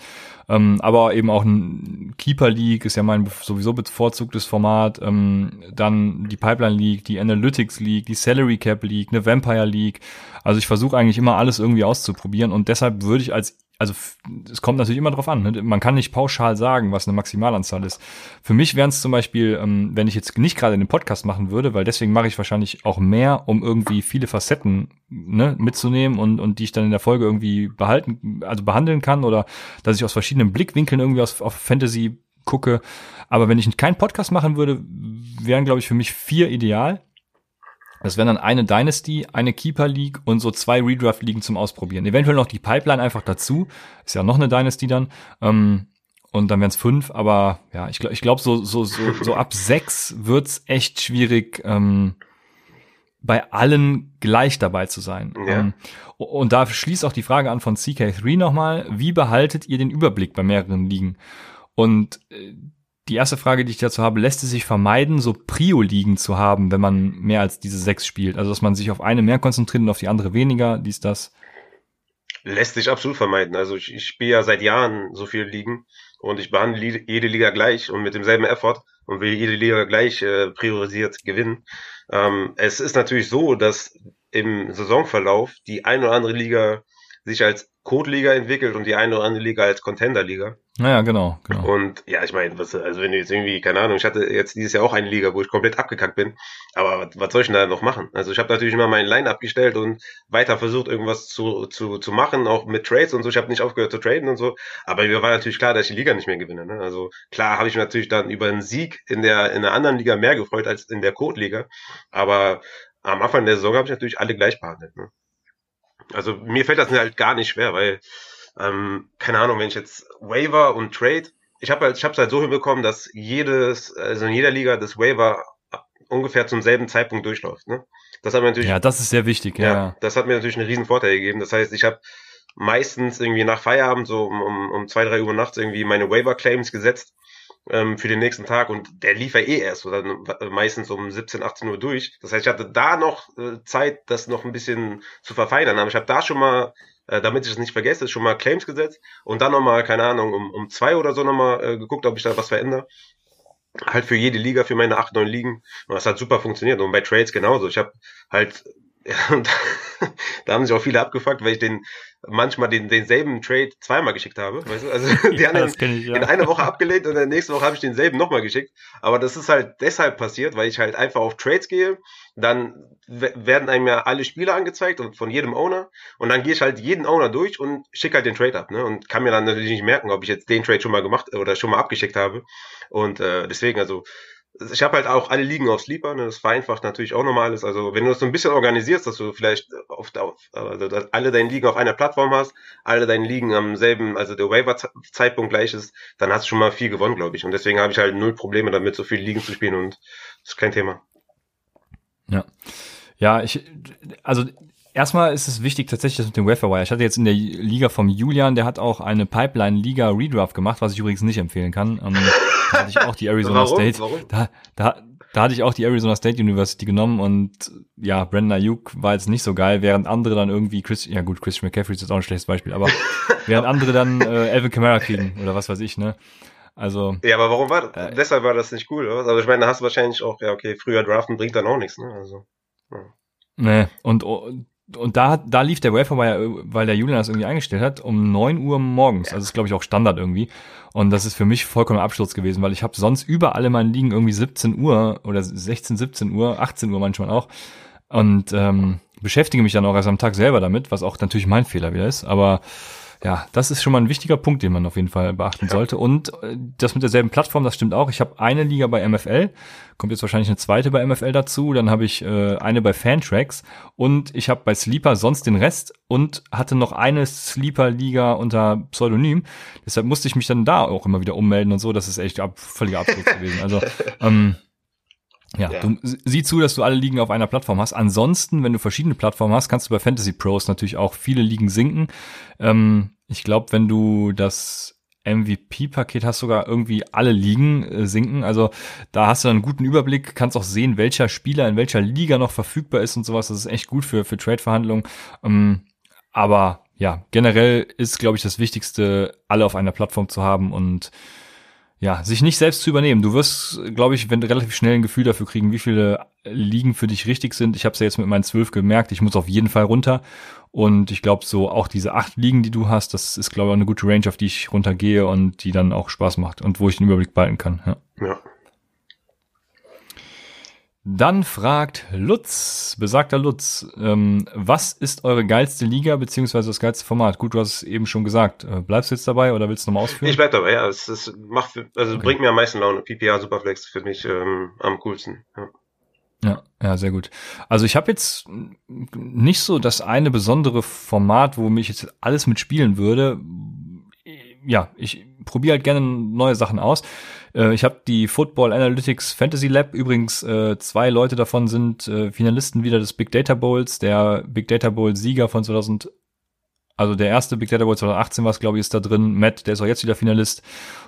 Ähm, aber eben auch ein Keeper League ist ja mein sowieso bevorzugtes Format. Ähm, dann die Pipeline League, die Analytics League, die Salary Cap League, eine Vampire League. Also ich versuche eigentlich immer alles irgendwie auszuprobieren und deshalb würde ich als also es kommt natürlich immer drauf an. Ne? Man kann nicht pauschal sagen, was eine Maximalanzahl ist. Für mich wären es zum Beispiel, ähm, wenn ich jetzt nicht gerade den Podcast machen würde, weil deswegen mache ich wahrscheinlich auch mehr, um irgendwie viele Facetten ne, mitzunehmen und, und die ich dann in der Folge irgendwie behalten, also behandeln kann oder dass ich aus verschiedenen Blickwinkeln irgendwie aus, auf Fantasy gucke. Aber wenn ich keinen Podcast machen würde, wären, glaube ich, für mich vier ideal. Das wären dann eine Dynasty, eine Keeper League und so zwei Redraft Ligen zum Ausprobieren. Eventuell noch die Pipeline einfach dazu. Ist ja noch eine Dynasty dann. Ähm, und dann wären es fünf, aber ja, ich glaube, ich glaub, so, so, so, so ab sechs wird's echt schwierig, ähm, bei allen gleich dabei zu sein. Ja. Ähm, und da schließt auch die Frage an von CK3 nochmal, wie behaltet ihr den Überblick bei mehreren Ligen? Und äh, die erste Frage, die ich dazu habe, lässt es sich vermeiden, so Prio-Ligen zu haben, wenn man mehr als diese sechs spielt? Also, dass man sich auf eine mehr konzentriert und auf die andere weniger, dies, das? Lässt sich absolut vermeiden. Also, ich, ich spiele ja seit Jahren so viele Ligen und ich behandle jede Liga gleich und mit demselben Effort und will jede Liga gleich äh, priorisiert gewinnen. Ähm, es ist natürlich so, dass im Saisonverlauf die ein oder andere Liga sich als Code-Liga entwickelt und die eine oder andere Liga als Contender-Liga. Naja, genau, genau. Und ja, ich meine, was, also wenn du jetzt irgendwie, keine Ahnung, ich hatte jetzt dieses Jahr auch eine Liga, wo ich komplett abgekackt bin, aber was, was soll ich denn da noch machen? Also ich habe natürlich immer meinen Line abgestellt und weiter versucht, irgendwas zu, zu, zu machen, auch mit Trades und so. Ich habe nicht aufgehört zu traden und so, aber mir war natürlich klar, dass ich die Liga nicht mehr gewinne. Ne? Also klar habe ich mich natürlich dann über einen Sieg in der in der anderen Liga mehr gefreut als in der Code-Liga, aber am Anfang der Saison habe ich natürlich alle gleich behandelt. Ne? Also mir fällt das halt gar nicht schwer, weil, ähm, keine Ahnung, wenn ich jetzt Waiver und Trade, ich habe halt, ich habe halt so hinbekommen, dass jedes, also in jeder Liga das Waiver ungefähr zum selben Zeitpunkt durchläuft. Ne? Das hat mir natürlich. Ja, das ist sehr wichtig. Ja, ja das hat mir natürlich einen riesen Vorteil gegeben. Das heißt, ich habe meistens irgendwie nach Feierabend so um, um, um zwei drei Uhr nachts irgendwie meine Waiver Claims gesetzt ähm, für den nächsten Tag und der lief ja eh erst oder meistens um 17, 18 Uhr durch. Das heißt, ich hatte da noch äh, Zeit, das noch ein bisschen zu verfeinern. Aber ich habe da schon mal, äh, damit ich es nicht vergesse, schon mal Claims gesetzt und dann nochmal, keine Ahnung, um, um zwei oder so nochmal äh, geguckt, ob ich da was verändere halt für jede Liga, für meine acht, neun Ligen. Und das hat super funktioniert. Und bei Trades genauso. Ich habe halt ja, und da haben sich auch viele abgefuckt, weil ich den manchmal den, denselben Trade zweimal geschickt habe. Weißt du? Also die ja, anderen ich, ja. in einer Woche abgelehnt und in der nächsten Woche habe ich denselben nochmal geschickt. Aber das ist halt deshalb passiert, weil ich halt einfach auf Trades gehe. Dann werden einem ja alle Spieler angezeigt und von jedem Owner. Und dann gehe ich halt jeden Owner durch und schicke halt den Trade ab. Ne? Und kann mir dann natürlich nicht merken, ob ich jetzt den Trade schon mal gemacht oder schon mal abgeschickt habe. Und äh, deswegen, also ich habe halt auch alle Ligen auf Sleeper, ne, das vereinfacht natürlich auch nochmal alles. Also wenn du das so ein bisschen organisierst, dass du vielleicht auf, auf also, alle deine Ligen auf einer Plattform hast, alle deine Ligen am selben, also der Waiver-Zeitpunkt gleich ist, dann hast du schon mal viel gewonnen, glaube ich. Und deswegen habe ich halt null Probleme damit, so viele Ligen zu spielen und das ist kein Thema. Ja. Ja, ich, also Erstmal ist es wichtig tatsächlich das mit dem Waferwire. Ich hatte jetzt in der Liga vom Julian, der hat auch eine Pipeline Liga Redraft gemacht, was ich übrigens nicht empfehlen kann. Ähm, da hatte ich auch die Arizona Warum? State. Warum? Da, da, da hatte ich auch die Arizona State University genommen und ja, Brandon Ayuk war jetzt nicht so geil, während andere dann irgendwie Chris, ja gut, Christian McCaffrey ist jetzt auch ein schlechtes Beispiel, aber während andere dann äh, Elvin Kamara kriegen oder was weiß ich, ne? Also. Ja, aber warum war das? Äh, deshalb war das nicht cool, oder? Also ich meine, da hast du wahrscheinlich auch, ja, okay, früher draften bringt dann auch nichts, ne? Also. Ja. Nee, und, und und da, da lief der Waferwire, weil der Julian das irgendwie eingestellt hat, um neun Uhr morgens. Also das ist, glaube ich, auch Standard irgendwie. Und das ist für mich vollkommen Absturz gewesen, weil ich habe sonst überall in meinen Ligen irgendwie 17 Uhr oder 16, 17 Uhr, 18 Uhr manchmal auch. Und ähm, beschäftige mich dann auch erst am Tag selber damit, was auch natürlich mein Fehler wieder ist. Aber ja, das ist schon mal ein wichtiger Punkt, den man auf jeden Fall beachten ja. sollte. Und äh, das mit derselben Plattform, das stimmt auch. Ich habe eine Liga bei MFL, kommt jetzt wahrscheinlich eine zweite bei MFL dazu, dann habe ich äh, eine bei Fantracks und ich habe bei Sleeper sonst den Rest und hatte noch eine Sleeper-Liga unter Pseudonym. Deshalb musste ich mich dann da auch immer wieder ummelden und so. Das ist echt ab, völliger Absurd gewesen. Also ähm, ja, ja, du sieh zu, dass du alle Ligen auf einer Plattform hast. Ansonsten, wenn du verschiedene Plattformen hast, kannst du bei Fantasy Pros natürlich auch viele Ligen sinken. Ähm, ich glaube, wenn du das MVP-Paket hast sogar irgendwie alle Ligen äh, sinken. Also da hast du einen guten Überblick, kannst auch sehen, welcher Spieler in welcher Liga noch verfügbar ist und sowas. Das ist echt gut für, für Trade-Verhandlungen. Ähm, aber ja, generell ist, glaube ich, das Wichtigste, alle auf einer Plattform zu haben und ja, sich nicht selbst zu übernehmen. Du wirst, glaube ich, wenn relativ schnell ein Gefühl dafür kriegen, wie viele Ligen für dich richtig sind. Ich habe es ja jetzt mit meinen zwölf gemerkt, ich muss auf jeden Fall runter. Und ich glaube, so auch diese acht Ligen, die du hast, das ist, glaube ich, auch eine gute Range, auf die ich runtergehe und die dann auch Spaß macht und wo ich den Überblick behalten kann. Ja. ja. Dann fragt Lutz, besagter Lutz, ähm, was ist eure geilste Liga beziehungsweise das geilste Format? Gut, du hast es eben schon gesagt. Äh, bleibst du jetzt dabei oder willst du nochmal ausführen? Ich bleib dabei, ja. Es, es macht, also okay. bringt mir am meisten Laune. PPA Superflex für mich ähm, am coolsten. Ja. Ja, ja, sehr gut. Also ich habe jetzt nicht so das eine besondere Format, wo mich jetzt alles mitspielen würde. Ja, ich probiere halt gerne neue Sachen aus. Äh, ich habe die Football Analytics Fantasy Lab. Übrigens, äh, zwei Leute davon sind äh, Finalisten wieder des Big Data Bowls. Der Big Data Bowl Sieger von 2000 also der erste Big Data Bowl 2018 war es, glaube ich, ist da drin. Matt, der ist auch jetzt wieder Finalist.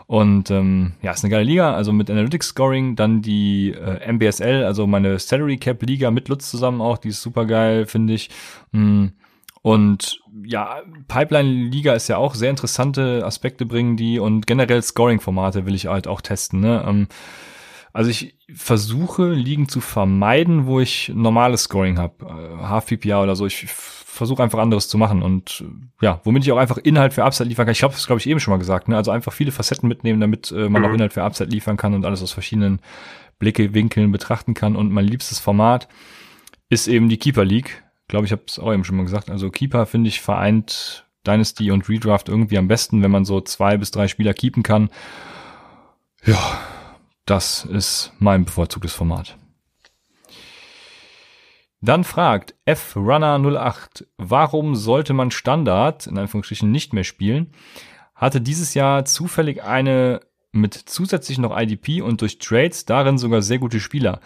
Und ähm, ja, ist eine geile Liga. Also mit Analytics Scoring, dann die äh, MBSL, also meine Salary Cap Liga mit Lutz zusammen auch, die ist super geil, finde ich. Mm. Und ja, Pipeline-Liga ist ja auch sehr interessante Aspekte bringen die und generell Scoring-Formate will ich halt auch testen. Ne? Ähm, also ich versuche Ligen zu vermeiden, wo ich normales Scoring habe, äh, Half PPA oder so. Ich versuche einfach anderes zu machen und ja, womit ich auch einfach Inhalt für Upside liefern kann. Ich habe es glaube ich eben schon mal gesagt, ne? Also einfach viele Facetten mitnehmen, damit äh, man mhm. auch Inhalt für Upside liefern kann und alles aus verschiedenen Blickwinkeln betrachten kann. Und mein liebstes Format ist eben die Keeper League. Glaube ich, habe es auch eben schon mal gesagt. Also Keeper finde ich vereint Dynasty und Redraft irgendwie am besten, wenn man so zwei bis drei Spieler keepen kann. Ja, das ist mein bevorzugtes Format. Dann fragt FRunner08, warum sollte man Standard, in Anführungsstrichen, nicht mehr spielen? Hatte dieses Jahr zufällig eine mit zusätzlich noch IDP und durch Trades darin sogar sehr gute Spieler.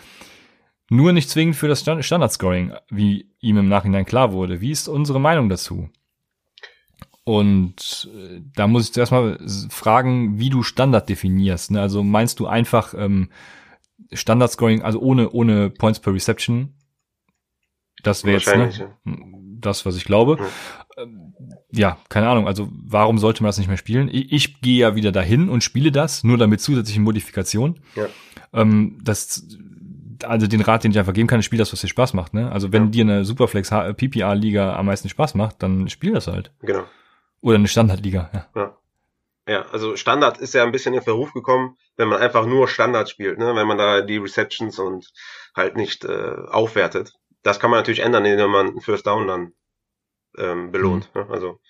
Nur nicht zwingend für das Standard-Scoring, wie ihm im Nachhinein klar wurde. Wie ist unsere Meinung dazu? Und äh, da muss ich zuerst mal fragen, wie du Standard definierst. Ne? Also meinst du einfach ähm, Standard-Scoring, also ohne, ohne Points per Reception, das wäre jetzt ne, das, was ich glaube. Ja. Ähm, ja. keine Ahnung. Also warum sollte man das nicht mehr spielen? Ich, ich gehe ja wieder dahin und spiele das, nur damit zusätzliche Modifikation. Ja. Ähm, das, also den Rat, den ich einfach geben kann, spiel das, was dir Spaß macht. Ne? Also wenn ja. dir eine Superflex PPA-Liga am meisten Spaß macht, dann spiel das halt. Genau. Oder eine Standardliga. Ja. ja. Ja, also Standard ist ja ein bisschen in Verruf gekommen, wenn man einfach nur Standard spielt, ne? wenn man da die Receptions und halt nicht äh, aufwertet das kann man natürlich ändern, indem man einen First Down dann ähm, belohnt. Mhm. Ne? Also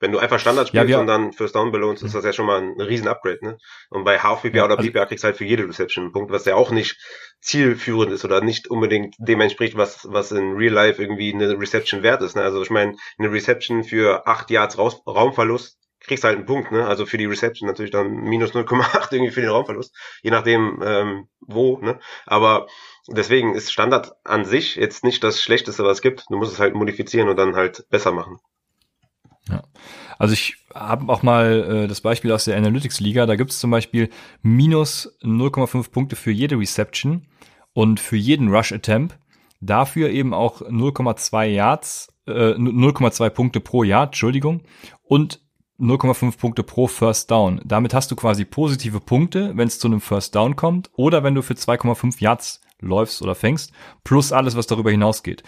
wenn du einfach Standard spielst ja, und dann First Down belohnst, ist das ja schon mal ein, riesen Upgrade. Ne? Und bei Half PPA ja, oder PPA also, kriegst du halt für jede Reception einen Punkt, was ja auch nicht zielführend ist oder nicht unbedingt dem entspricht, was, was in Real Life irgendwie eine Reception wert ist. Ne? Also ich meine, eine Reception für acht Yards Raus Raumverlust kriegst halt einen Punkt, ne? Also für die Reception natürlich dann minus 0,8 irgendwie für den Raumverlust, je nachdem ähm, wo, ne? Aber deswegen ist Standard an sich jetzt nicht das Schlechteste, was es gibt. Du musst es halt modifizieren und dann halt besser machen. Ja. Also ich habe auch mal äh, das Beispiel aus der Analytics Liga. Da gibt es zum Beispiel minus 0,5 Punkte für jede Reception und für jeden Rush Attempt. Dafür eben auch 0,2 Yards, äh, 0,2 Punkte pro Yard, Entschuldigung. Und 0,5 Punkte pro First Down. Damit hast du quasi positive Punkte, wenn es zu einem First Down kommt oder wenn du für 2,5 Yards läufst oder fängst, plus alles, was darüber hinausgeht.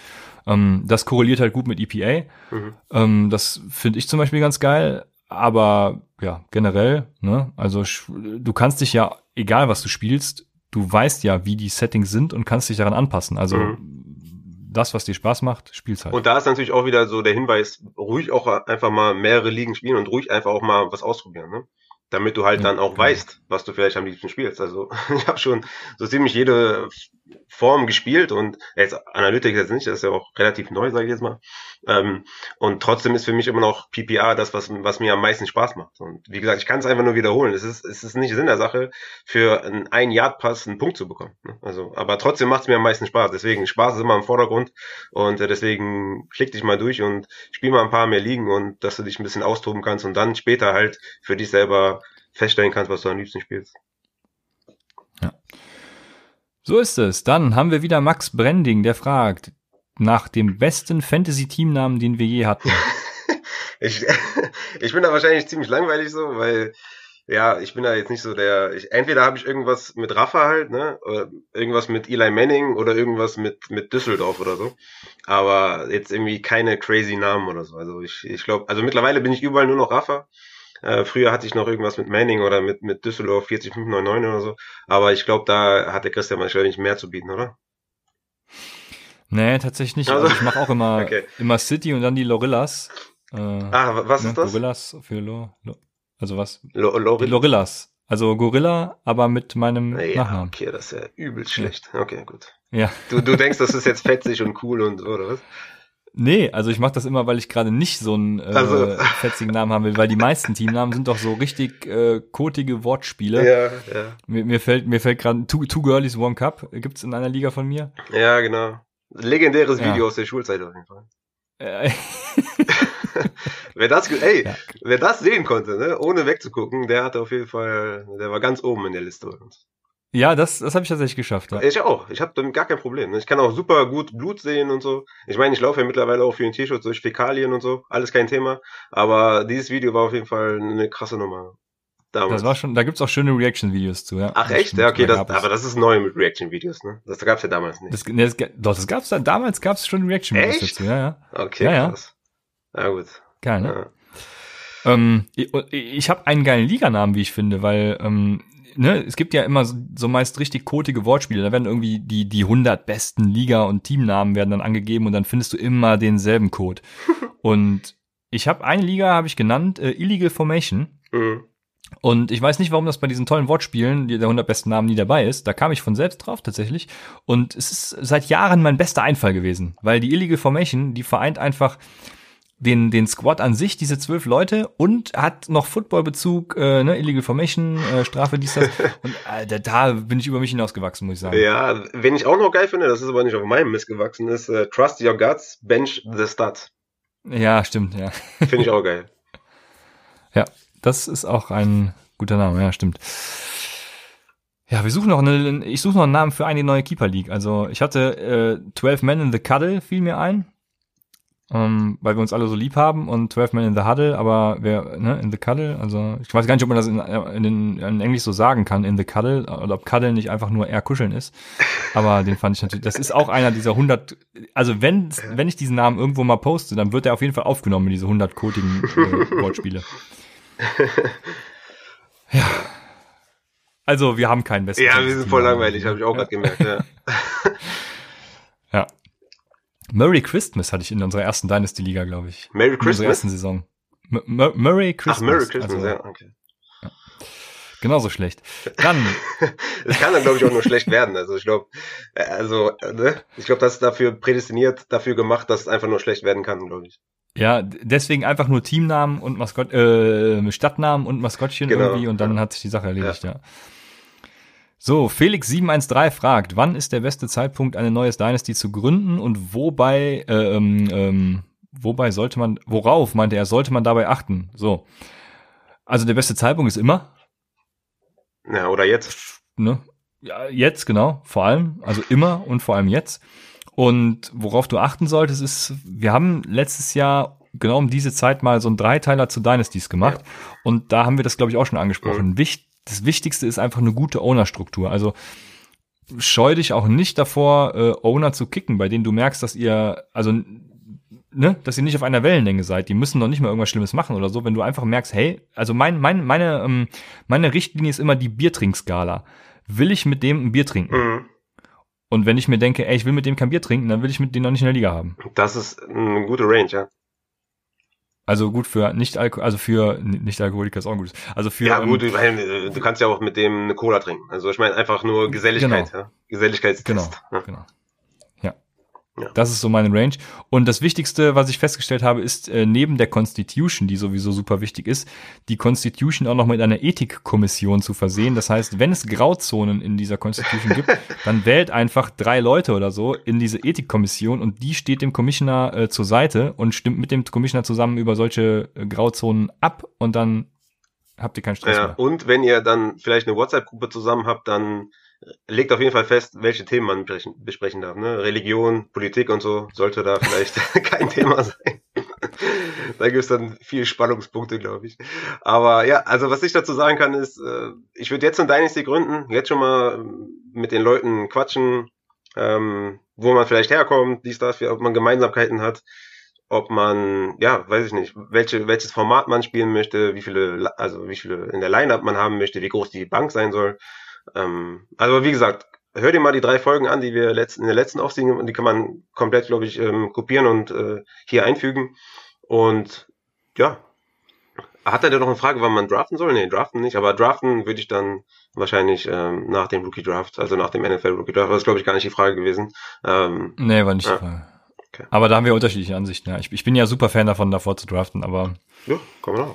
Ähm, das korreliert halt gut mit EPA. Mhm. Ähm, das finde ich zum Beispiel ganz geil. Aber ja, generell, ne, also du kannst dich ja, egal was du spielst, du weißt ja, wie die Settings sind und kannst dich daran anpassen. Also mhm das, was dir Spaß macht, spielst halt. Und da ist natürlich auch wieder so der Hinweis, ruhig auch einfach mal mehrere Ligen spielen und ruhig einfach auch mal was ausprobieren, ne? Damit du halt ja, dann auch genau. weißt, was du vielleicht am liebsten spielst. Also ich habe schon so ziemlich jede Form gespielt und jetzt Analytics jetzt nicht, das ist ja auch relativ neu, sage ich jetzt mal. Ähm, und trotzdem ist für mich immer noch PPA das, was, was mir am meisten Spaß macht. Und wie gesagt, ich kann es einfach nur wiederholen. Es ist, es ist nicht Sinn der Sache, für einen ein Yard Pass einen Punkt zu bekommen. Ne? Also, aber trotzdem macht es mir am meisten Spaß. Deswegen Spaß ist immer im Vordergrund und äh, deswegen klick dich mal durch und spiel mal ein paar mehr Ligen und dass du dich ein bisschen austoben kannst und dann später halt für dich selber feststellen kannst, was du am liebsten spielst. So ist es. Dann haben wir wieder Max Brending, der fragt nach dem besten Fantasy-Teamnamen, den wir je hatten. ich, ich bin da wahrscheinlich ziemlich langweilig so, weil ja, ich bin da jetzt nicht so der. Ich, entweder habe ich irgendwas mit Rafa halt, ne? Oder irgendwas mit Eli Manning oder irgendwas mit, mit Düsseldorf oder so. Aber jetzt irgendwie keine crazy Namen oder so. Also ich, ich glaube, also mittlerweile bin ich überall nur noch Rafa. Äh, früher hatte ich noch irgendwas mit Manning oder mit, mit Düsseldorf 40599 oder so. Aber ich glaube, da hat der Christian nicht mehr zu bieten, oder? Nee, tatsächlich nicht. Also, also ich mache auch immer, okay. immer City und dann die Lorillas. Äh, ah, was ne? ist das? Gorillas für Lo, Lo also was? Lo Loril Lorillas. Also Gorilla, aber mit meinem ja, Nachnamen. Okay, das ist ja übelst schlecht. Ja. Okay, gut. Ja. Du, du denkst, das ist jetzt fetzig und cool und oder was? Nee, also ich mache das immer, weil ich gerade nicht so einen äh, also. fetzigen Namen haben will, weil die meisten Teamnamen sind doch so richtig äh, kotige Wortspiele. Ja, ja. Mir, mir fällt mir fällt gerade two, two Girlies One Cup gibt's in einer Liga von mir. Ja, genau. Legendäres ja. Video aus der Schulzeit auf jeden Fall. Äh, wer das, ey, ja. wer das sehen konnte, ne, ohne wegzugucken, der hatte auf jeden Fall, der war ganz oben in der Liste bei uns. Ja, das, das habe ich tatsächlich geschafft. Ja. Ich auch. Ich habe damit gar kein Problem. Ne? Ich kann auch super gut Blut sehen und so. Ich meine, ich laufe ja mittlerweile auch für den T-Shirt durch Fäkalien und so. Alles kein Thema. Aber dieses Video war auf jeden Fall eine krasse Nummer. Damals. Das war schon, da gibt's auch schöne Reaction-Videos zu, ja. Ach das echt? Ja, okay, das, aber das ist neu mit Reaction-Videos, ne? Das gab's ja damals nicht. Das, ne, das, doch, das gab's da, damals gab's schon Reaction-Videos dazu, ja, ja. Okay, ja, krass. Ja, gut. Geil, ne? Ja. Ähm, ich ich habe einen geilen Liganamen, wie ich finde, weil ähm, ne, es gibt ja immer so, so meist richtig kotige Wortspiele. Da werden irgendwie die die 100 besten Liga- und Teamnamen werden dann angegeben und dann findest du immer denselben Code. und ich habe eine Liga habe ich genannt äh, Illegal Formation. Mhm. Und ich weiß nicht, warum das bei diesen tollen Wortspielen, die der 100 besten Namen nie dabei ist. Da kam ich von selbst drauf tatsächlich. Und es ist seit Jahren mein bester Einfall gewesen, weil die Illegal Formation, die vereint einfach den, den Squad an sich, diese zwölf Leute, und hat noch Footballbezug, äh, ne, Illegal Formation, äh, Strafe, dies, das. Und äh, da bin ich über mich hinausgewachsen, muss ich sagen. Ja, wenn ich auch noch geil finde, das ist aber nicht auf meinem Mist gewachsen, ist äh, Trust Your Guts, Bench the Stud. Ja, stimmt, ja. Finde ich auch geil. Ja, das ist auch ein guter Name, ja, stimmt. Ja, wir suchen noch eine, ich suche noch einen Namen für eine neue Keeper League. Also ich hatte äh, 12 Men in the Cuddle, fiel mir ein. Um, weil wir uns alle so lieb haben und 12 Men in the Huddle, aber wer, ne, in the Cuddle, also ich weiß gar nicht, ob man das in, in, in Englisch so sagen kann, in the Cuddle, oder ob Cuddle nicht einfach nur eher kuscheln ist. Aber den fand ich natürlich, das ist auch einer dieser 100, also wenn, wenn ich diesen Namen irgendwo mal poste, dann wird er auf jeden Fall aufgenommen in diese 100 kotigen äh, Wortspiele. ja. Also, wir haben keinen besten. Ja, wir sind voll langweilig, habe ich auch gerade gemerkt, ja. Merry Christmas hatte ich in unserer ersten Dynasty-Liga, glaube ich. Merry Christmas? In unserer ersten Saison. M Murray Christmas. Ach, Merry Christmas, also, ja, okay. Ja. Genauso schlecht. Dann. Es kann dann, glaube ich, auch nur schlecht werden. Also ich glaube, äh, also, ne? Ich glaube, das ist dafür prädestiniert, dafür gemacht, dass es einfach nur schlecht werden kann, glaube ich. Ja, deswegen einfach nur Teamnamen und Maskott, äh, Stadtnamen und Maskottchen genau, irgendwie und dann ja. hat sich die Sache erledigt, ja. ja. So, Felix713 fragt, wann ist der beste Zeitpunkt, eine neues Dynasty zu gründen und wobei, äh, ähm, ähm, wobei sollte man, worauf meinte er, sollte man dabei achten? So. Also der beste Zeitpunkt ist immer. Ja, oder jetzt. Ne? Ja, jetzt, genau, vor allem, also immer und vor allem jetzt. Und worauf du achten solltest, ist, wir haben letztes Jahr genau um diese Zeit mal so einen Dreiteiler zu Dynasties gemacht. Ja. Und da haben wir das, glaube ich, auch schon angesprochen. Mhm. Wicht, das Wichtigste ist einfach eine gute Owner-Struktur. Also scheu dich auch nicht davor, äh, Owner zu kicken, bei denen du merkst, dass ihr, also ne, dass ihr nicht auf einer Wellenlänge seid. Die müssen noch nicht mal irgendwas Schlimmes machen oder so. Wenn du einfach merkst, hey, also mein, mein, meine, ähm, meine Richtlinie ist immer die Biertrinkskala. Will ich mit dem ein Bier trinken? Mhm. Und wenn ich mir denke, ey, ich will mit dem kein Bier trinken, dann will ich mit dem noch nicht in der Liga haben. Das ist eine gute Range, ja. Also gut für nicht Alkohol, also für nicht Alkoholiker ist auch gut. Also für ja gut, ähm, du kannst ja auch mit dem eine Cola trinken. Also ich meine einfach nur Geselligkeit, genau. ja? Geselligkeitstest. Genau, ja. genau. Ja. Das ist so meine Range. Und das Wichtigste, was ich festgestellt habe, ist äh, neben der Constitution, die sowieso super wichtig ist, die Constitution auch noch mit einer Ethikkommission zu versehen. Das heißt, wenn es Grauzonen in dieser Constitution gibt, dann wählt einfach drei Leute oder so in diese Ethikkommission und die steht dem Commissioner äh, zur Seite und stimmt mit dem Commissioner zusammen über solche äh, Grauzonen ab und dann habt ihr keinen Stress Ja, mehr. und wenn ihr dann vielleicht eine WhatsApp-Gruppe zusammen habt, dann legt auf jeden Fall fest, welche Themen man besprechen, darf. Ne? Religion, Politik und so sollte da vielleicht kein Thema sein. da gibt es dann viel Spannungspunkte, glaube ich. Aber ja, also was ich dazu sagen kann, ist, äh, ich würde jetzt ein Dynasty gründen, jetzt schon mal ähm, mit den Leuten quatschen, ähm, wo man vielleicht herkommt, dies, das, ob man Gemeinsamkeiten hat, ob man, ja, weiß ich nicht, welche, welches Format man spielen möchte, wie viele, also wie viele in der Line-Up man haben möchte, wie groß die Bank sein soll. Ähm, also wie gesagt, hör dir mal die drei Folgen an, die wir letzten, in der letzten Aufsiegen, und die kann man komplett, glaube ich, ähm, kopieren und äh, hier einfügen. Und ja, hat er denn noch eine Frage, wann man draften soll? Nee, draften nicht, aber draften würde ich dann wahrscheinlich ähm, nach dem Rookie Draft, also nach dem NFL Rookie Draft. Das ist, glaube ich, gar nicht die Frage gewesen. Ähm, Nee, war nicht Ja. die Frage. Okay. Aber da haben wir unterschiedliche Ansichten. Ja. Ich, ich bin ja super Fan davon, davor zu draften, aber ja, komm mal.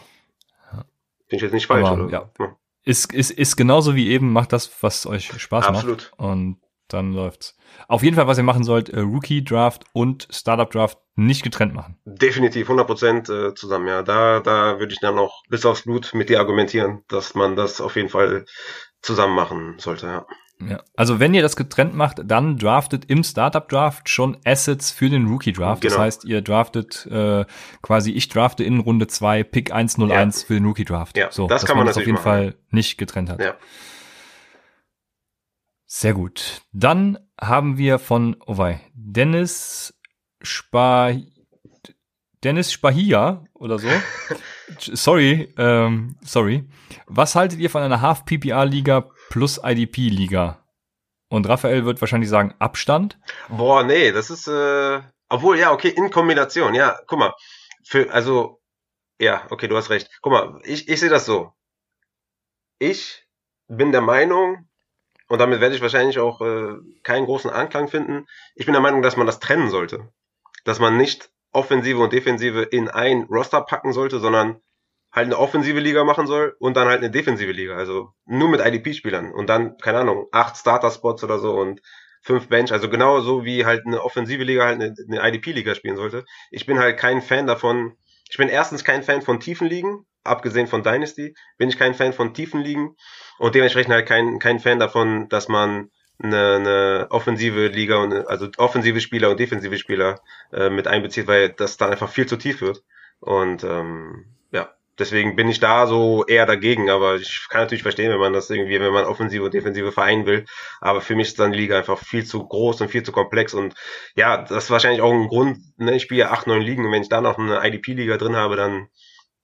Bin ich jetzt nicht falsch, Aber, oder? ja. Ist, ist, ist genauso wie eben, macht das, was euch Spaß Absolut. macht. Und dann läuft's. Auf jeden Fall, was ihr machen sollt, äh, Rookie Draft und Startup Draft nicht getrennt machen. Definitiv 100% äh, zusammen, ja. Da, da würde ich dann auch bis aufs Blut mit dir argumentieren, dass man das auf jeden Fall zusammen machen sollte, ja. Ja. Also wenn ihr das getrennt macht, dann draftet im Startup Draft schon Assets für den Rookie Draft. Das Genau. heißt, ihr draftet äh, quasi, ich drafte in Runde 2 Pick 101 für den Rookie Draft. Ja, so, das dass kann man das auf jeden machen. Fall nicht getrennt hat. Ja. Sehr gut. Dann haben wir von, oh wei, Dennis Spa, Dennis Spahia oder so. sorry, ähm, sorry. Was haltet ihr von einer Half-PPA-Liga plus IDP-Liga? Und Raphael wird wahrscheinlich sagen Abstand. Boah, nee, das ist, äh, obwohl, ja, okay, in Kombination, ja, guck mal, für, also, ja, okay, du hast recht. Guck mal, ich, ich sehe das so. Ich bin der Meinung, und damit werde ich wahrscheinlich auch äh, keinen großen Anklang finden, ich bin der Meinung, dass man das trennen sollte. Dass man nicht Offensive und Defensive in ein Roster packen sollte, sondern halt eine offensive Liga machen soll und dann halt eine defensive Liga. Also nur mit IDP-Spielern und dann, keine Ahnung, acht Starter-Spots oder so und fünf Bench. Also genau so wie halt eine offensive Liga halt eine, eine IDP-Liga spielen sollte. Ich bin halt kein Fan davon. Ich bin erstens kein Fan von tiefen Ligen, abgesehen von Dynasty, bin ich kein Fan von tiefen Ligen und dementsprechend halt kein, kein Fan davon, dass man eine, eine offensive Liga und also offensive Spieler und defensive Spieler äh, mit einbezieht, weil das dann einfach viel zu tief wird. Und ähm, ja, deswegen bin ich da so eher dagegen, aber ich kann natürlich verstehen, wenn man das irgendwie, wenn man offensive und defensive vereinen will. Aber für mich ist dann die Liga einfach viel zu groß und viel zu komplex. Und ja, das ist wahrscheinlich auch ein Grund, ne, ich spiele ja acht, neun Ligen und wenn ich da noch eine IDP-Liga drin habe, dann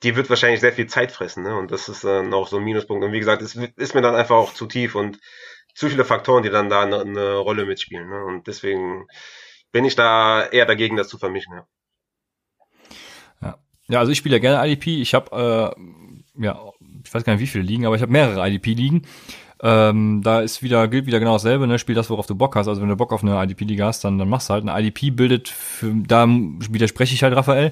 die wird wahrscheinlich sehr viel Zeit fressen, ne? Und das ist dann auch so ein Minuspunkt. Und wie gesagt, es ist mir dann einfach auch zu tief und zu viele Faktoren, die dann da eine, eine Rolle mitspielen. Ne? Und deswegen bin ich da eher dagegen, das zu vermischen. Ja. Ja, also ich spiele ja gerne IDP. Ich habe, äh, ja, ich weiß gar nicht, wie viele liegen, aber ich habe mehrere IDP-Ligen. Ähm, da ist wieder, gilt wieder genau dasselbe, ne? Spiel das, worauf du Bock hast. Also wenn du Bock auf eine IDP-Liga hast, dann, dann machst du halt. Eine IDP bildet, für, da widerspreche ich halt Raphael,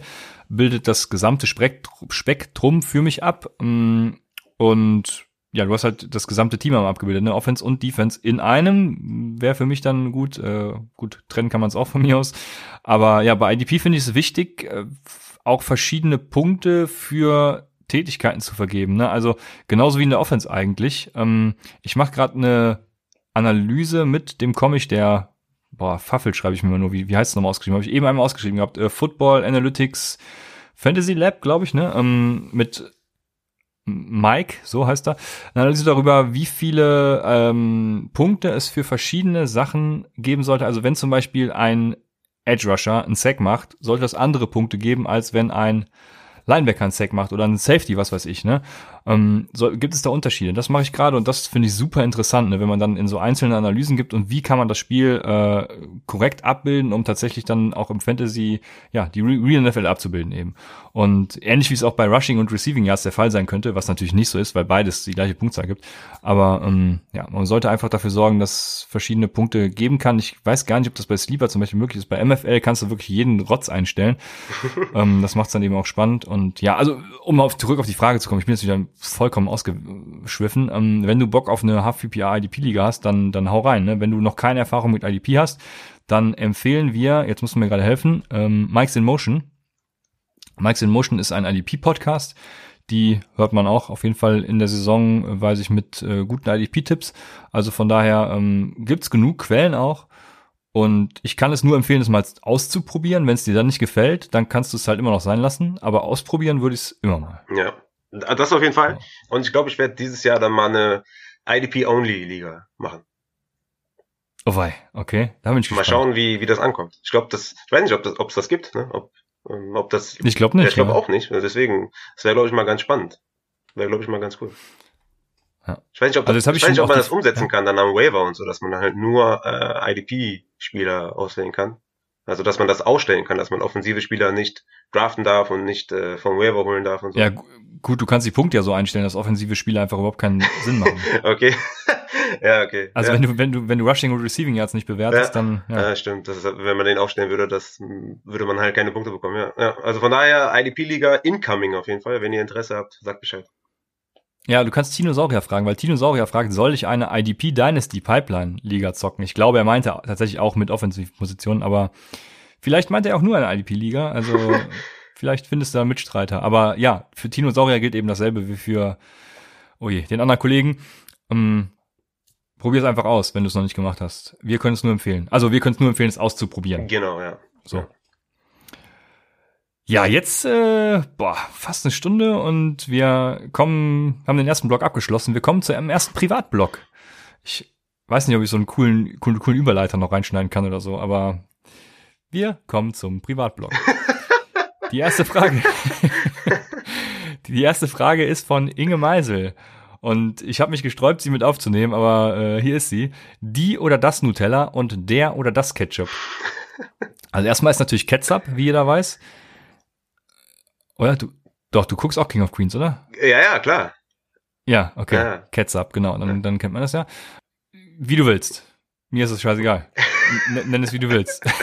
bildet das gesamte Spektrum, Spektrum für mich ab. Mm, Und ja, du hast halt das gesamte Team am abgebildet, ne? Offense und Defense in einem wäre für mich dann gut. Äh, gut, trennen kann man es auch von mir aus. Aber ja, bei IDP finde ich es wichtig, äh, auch verschiedene Punkte für Tätigkeiten zu vergeben. Ne? Also genauso wie in der Offense eigentlich. Ähm, ich mache gerade eine Analyse mit dem Comic, der boah, Faffel schreibe ich mir mal nur, wie, wie heißt es nochmal ausgeschrieben? Habe ich eben einmal ausgeschrieben gehabt. Äh, Football Analytics Fantasy Lab, glaube ich, ne? Ähm, mit Mike, so heißt er, eine Analyse darüber, wie viele ähm, Punkte es für verschiedene Sachen geben sollte. Also wenn zum Beispiel ein Edge Rusher einen Sack macht, sollte das andere Punkte geben, als wenn ein Linebacker einen Sack macht oder ein Safety, was weiß ich, ne? Ähm, so, gibt es da Unterschiede? Das mache ich gerade und das finde ich super interessant, ne? wenn man dann in so einzelne Analysen gibt und wie kann man das Spiel äh, korrekt abbilden, um tatsächlich dann auch im Fantasy, ja, die Re- Real NFL abzubilden eben. Und ähnlich wie es auch bei Rushing und Receiving Yards der Fall sein könnte, was natürlich nicht so ist, weil beides die gleiche Punktzahl gibt. Aber ähm, ja, man sollte einfach dafür sorgen, dass es verschiedene Punkte geben kann. Ich weiß gar nicht, ob das bei Sleeper zum Beispiel möglich ist. Bei MFL kannst du wirklich jeden Rotz einstellen. ähm, das macht es dann eben auch spannend. Und ja, also um auf, zurück auf die Frage zu kommen, ich bin jetzt wieder vollkommen ausgeschwiffen. Ähm, wenn du Bock auf eine Half-PPA IDP-Liga hast, dann, dann hau rein. Ne? Wenn du noch keine Erfahrung mit IDP hast, dann empfehlen wir, jetzt musst du mir gerade helfen, ähm, Mike's in Motion. Mike's in Motion ist ein IDP-Podcast. die hört man auch auf jeden Fall in der Saison, weiß ich, mit äh, guten IDP-Tipps. Also von daher ähm, gibt's genug Quellen auch. Und ich kann es nur empfehlen, es mal auszuprobieren. Wenn es dir dann nicht gefällt, dann kannst du es halt immer noch sein lassen. Aber ausprobieren würde ich es immer mal. Ja, das auf jeden Fall. Und ich glaube, ich werde dieses Jahr dann mal eine IDP-Only-Liga machen. Oh wei, okay. Da bin ich Mal schauen, wie, wie das ankommt. Ich glaube, das, ich weiß nicht, ob das, ob es das gibt, ne? Ob, ähm, ob das. Ich glaube nicht. Ja, ich glaube ja. auch nicht. Deswegen, das wäre, glaube ich, mal ganz spannend. Wäre, glaube ich, mal ganz cool. Ja. Ich weiß nicht, ob, das, also ich weiß nicht, ob man das umsetzen kann, dann am Waiver und so, dass man halt nur äh, IDP-Spieler auswählen kann. Also, dass man das ausstellen kann, dass man offensive Spieler nicht draften darf und nicht äh, vom Waiver holen darf und so. Ja, gut, du kannst die Punkte ja so einstellen, dass offensive Spieler einfach überhaupt keinen Sinn machen. okay. ja, okay. Also ja. wenn du, wenn du, wenn du Rushing und Receiving Yards nicht bewertest, ja. dann, ja. ja stimmt. Das ist, wenn man den aufstellen würde, das würde man halt keine Punkte bekommen, ja. ja. Also von daher, IDP-Liga incoming auf jeden Fall. Wenn ihr Interesse habt, sagt Bescheid. Ja, du kannst Tinosaurier fragen, weil Tinosaurier fragt, soll ich eine IDP Dynasty Pipeline Liga zocken? Ich glaube, er meinte tatsächlich auch mit Offensivpositionen, aber vielleicht meinte er auch nur eine IDP Liga, also vielleicht findest du da Mitstreiter. Aber ja, für Tinosaurier gilt eben dasselbe wie für, oh je, den anderen Kollegen. Ähm, Probier es einfach aus, wenn du es noch nicht gemacht hast. Wir können es nur empfehlen. Also wir können es nur empfehlen, es auszuprobieren. Genau, ja. So. Ja, jetzt äh, boah, fast eine Stunde und wir kommen, haben den ersten Block abgeschlossen. Wir kommen zu einem ersten Privatblock. Ich weiß nicht, ob ich so einen coolen, coolen, coolen Überleiter noch reinschneiden kann oder so, aber wir kommen zum Privatblock. Die erste Frage. Die erste Frage ist von Inge Meisel. Und ich habe mich gesträubt, sie mit aufzunehmen, aber äh, hier ist sie. Die oder das Nutella und der oder das Ketchup. Also erstmal ist natürlich Ketchup, wie jeder weiß. Oder du, doch, du guckst auch King of Queens, oder? Ja, ja, klar. Ja, okay. Ja. Ketchup, genau. Dann, ja. dann kennt man das ja. Wie du willst. Mir ist es scheißegal. N nenn es wie du willst.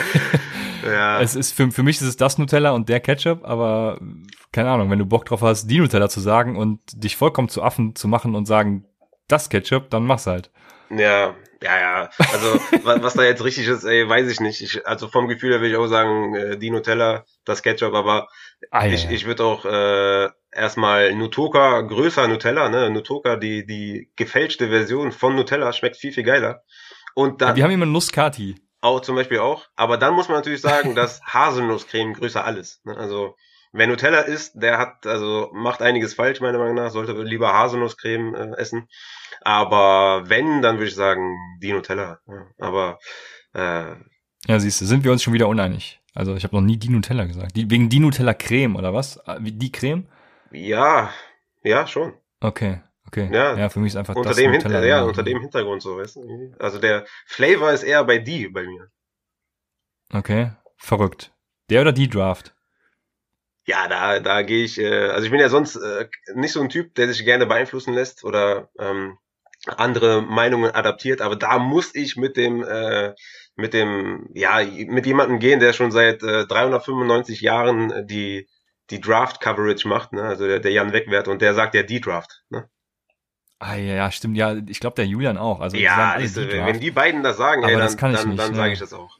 Ja. Es ist für, für mich ist es das Nutella und der Ketchup, aber keine Ahnung, wenn du Bock drauf hast, die Nutella zu sagen und dich vollkommen zu Affen zu machen und sagen, das Ketchup, dann mach's halt. Ja, ja, ja. Also was, was da jetzt richtig ist, ey, weiß ich nicht. Ich, also vom Gefühl her will ich auch sagen, äh, die Nutella, das Ketchup, aber ah, ich, ja. ich würde auch äh, erstmal Nutoka, größer Nutella, ne? Nutoka, die, die gefälschte Version von Nutella schmeckt viel, viel geiler. Und dann, ja, die haben immer Nuskati. Auch zum Beispiel auch. Aber dann muss man natürlich sagen, dass Haselnusscreme größer alles. Ne? Also wer Nutella isst, der hat, also macht einiges falsch, meiner Meinung nach, sollte lieber Haselnusscreme äh, essen. Aber wenn, dann würde ich sagen, die Nutella. Ja, aber äh, ja, siehst du, sind wir uns schon wieder uneinig. Also ich habe noch nie die Nutella gesagt. Die, wegen die Nutella Creme oder was? Äh, die Creme? Ja, ja, schon. Okay. Okay. Ja, ja für mich ist einfach unter das dem Hinter ja, unter dem Hintergrund so, weißt du? Also der Flavor ist eher bei die bei mir. Okay, verrückt. Der oder die Draft? Ja, da da gehe ich äh, also ich bin ja sonst äh, nicht so ein Typ, der sich gerne beeinflussen lässt oder ähm, andere Meinungen adaptiert, aber da muss ich mit dem äh, mit dem ja mit jemandem gehen, der schon seit äh, 395 Jahren die die Draft Coverage macht, ne? Also der, der Jan Wegwert und der sagt ja die Draft, ne? Ah ja, ja, stimmt. Ja, ich glaube der Julian auch. Also ja, ist, die wenn die beiden das sagen, aber ey, dann, dann, dann sage ich das auch.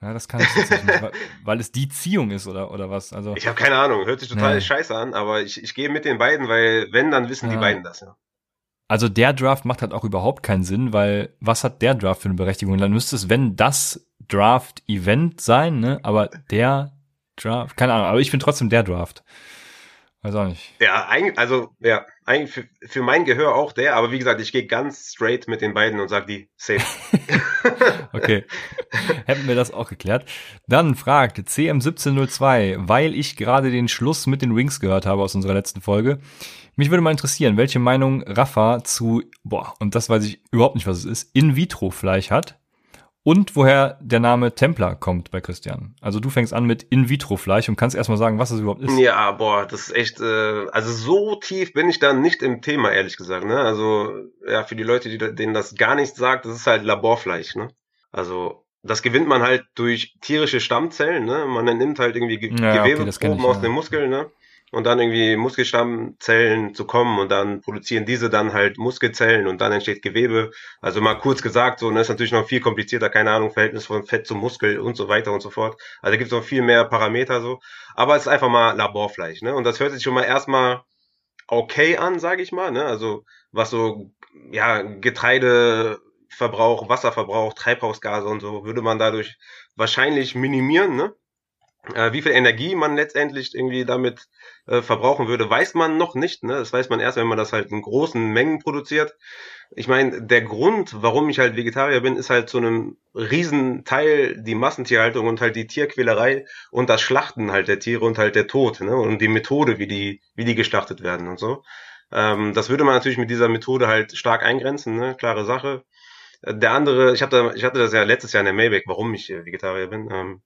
Ja, das kann ich jetzt nicht, weil, weil es die Ziehung ist oder oder was. Also ich habe keine Ahnung. Hört sich total nee. scheiße an, aber ich, ich gehe mit den beiden, weil wenn dann wissen ja. die beiden das ja. Also der Draft macht halt auch überhaupt keinen Sinn, weil was hat der Draft für eine Berechtigung? Dann müsste es, wenn das Draft-Event sein, ne? Aber der Draft, keine Ahnung, aber ich bin trotzdem der Draft. Weiß auch nicht. Ja, eigentlich, also, ja, eigentlich für, für mein Gehör auch der, aber wie gesagt, ich gehe ganz straight mit den beiden und sag die safe. okay. Hätten wir das auch geklärt. Dann fragt CM1702, weil ich gerade den Schluss mit den Wings gehört habe aus unserer letzten Folge. Mich würde mal interessieren, welche Meinung Rafa zu, boah, und das weiß ich überhaupt nicht, was es ist, In-vitro-Fleisch hat und woher der Name Templar kommt bei Christian. Also du fängst an mit In-vitro-Fleisch und kannst erstmal sagen, was das überhaupt ist. Ja, boah, das ist echt, äh, also so tief bin ich da nicht im Thema, ehrlich gesagt. Ne? Also ja, für die Leute, die, denen das gar nichts sagt, das ist halt Laborfleisch. Ne? Also das gewinnt man halt durch tierische Stammzellen. Ne? Man nimmt halt irgendwie Ge ja, Gewebeproben okay, aus ja. den Muskeln. Ne? Und dann irgendwie Muskelstammzellen zu kommen und dann produzieren diese dann halt Muskelzellen und dann entsteht Gewebe. Also mal kurz gesagt, so, ne, ist natürlich noch viel komplizierter, keine Ahnung, Verhältnis von Fett zum Muskel und so weiter und so fort. Also da gibt es noch viel mehr Parameter so. Aber es ist einfach mal Laborfleisch, ne? Und das hört sich schon mal erstmal okay an, sage ich mal. Ne? Also was so ja Getreideverbrauch, Wasserverbrauch, Treibhausgase und so würde man dadurch wahrscheinlich minimieren. Ne? Äh, wie viel Energie man letztendlich irgendwie damit äh, verbrauchen würde, weiß man noch nicht. Ne? Das weiß man erst, wenn man das halt in großen Mengen produziert. Ich meine, der Grund, warum ich halt Vegetarier bin, ist halt zu einem riesen Teil die Massentierhaltung und halt die Tierquälerei und das Schlachten halt der Tiere und halt der Tod ne? und die Methode, wie die, wie die geschlachtet werden und so. Ähm, das würde man natürlich mit dieser Methode halt stark eingrenzen, ne? klare Sache. Der andere, ich hatte, ich hatte das ja letztes Jahr in der Maybach, warum ich äh, Vegetarier bin. Ähm,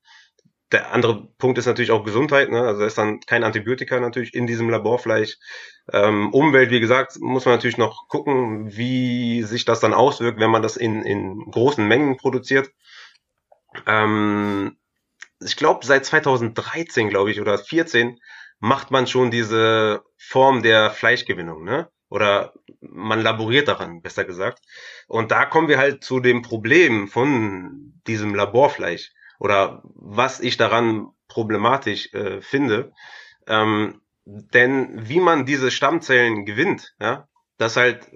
der andere Punkt ist natürlich auch Gesundheit, ne? Also da ist dann kein Antibiotika natürlich in diesem Laborfleisch. Ähm, Umwelt, wie gesagt, muss man natürlich noch gucken, wie sich das dann auswirkt, wenn man das in, in großen Mengen produziert. Ähm, ich glaube, seit 2013, glaube ich, oder 14 macht man schon diese Form der Fleischgewinnung, ne? Oder man laboriert daran, besser gesagt. Und da kommen wir halt zu dem Problem von diesem Laborfleisch oder was ich daran problematisch äh, finde. Ähm, denn wie man diese Stammzellen gewinnt, ja, das halt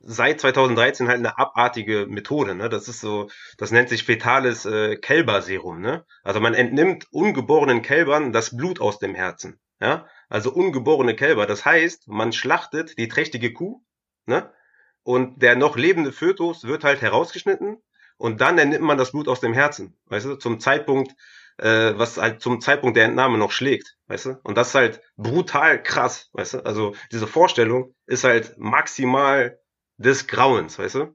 seit 2013 halt eine abartige Methode. Ne? Das ist so, das nennt sich fetales äh, Kälberserum. Ne? Also man entnimmt ungeborenen Kälbern das Blut aus dem Herzen. Ja? Also ungeborene Kälber. Das heißt, man schlachtet die trächtige Kuh, ne? Und der noch lebende Fötus wird halt herausgeschnitten und dann entnimmt man das Blut aus dem Herzen, weißt du, zum Zeitpunkt, äh, was halt zum Zeitpunkt der Entnahme noch schlägt, weißt du? Und das ist halt brutal krass, weißt du? Also diese Vorstellung ist halt maximal des Grauens, weißt du?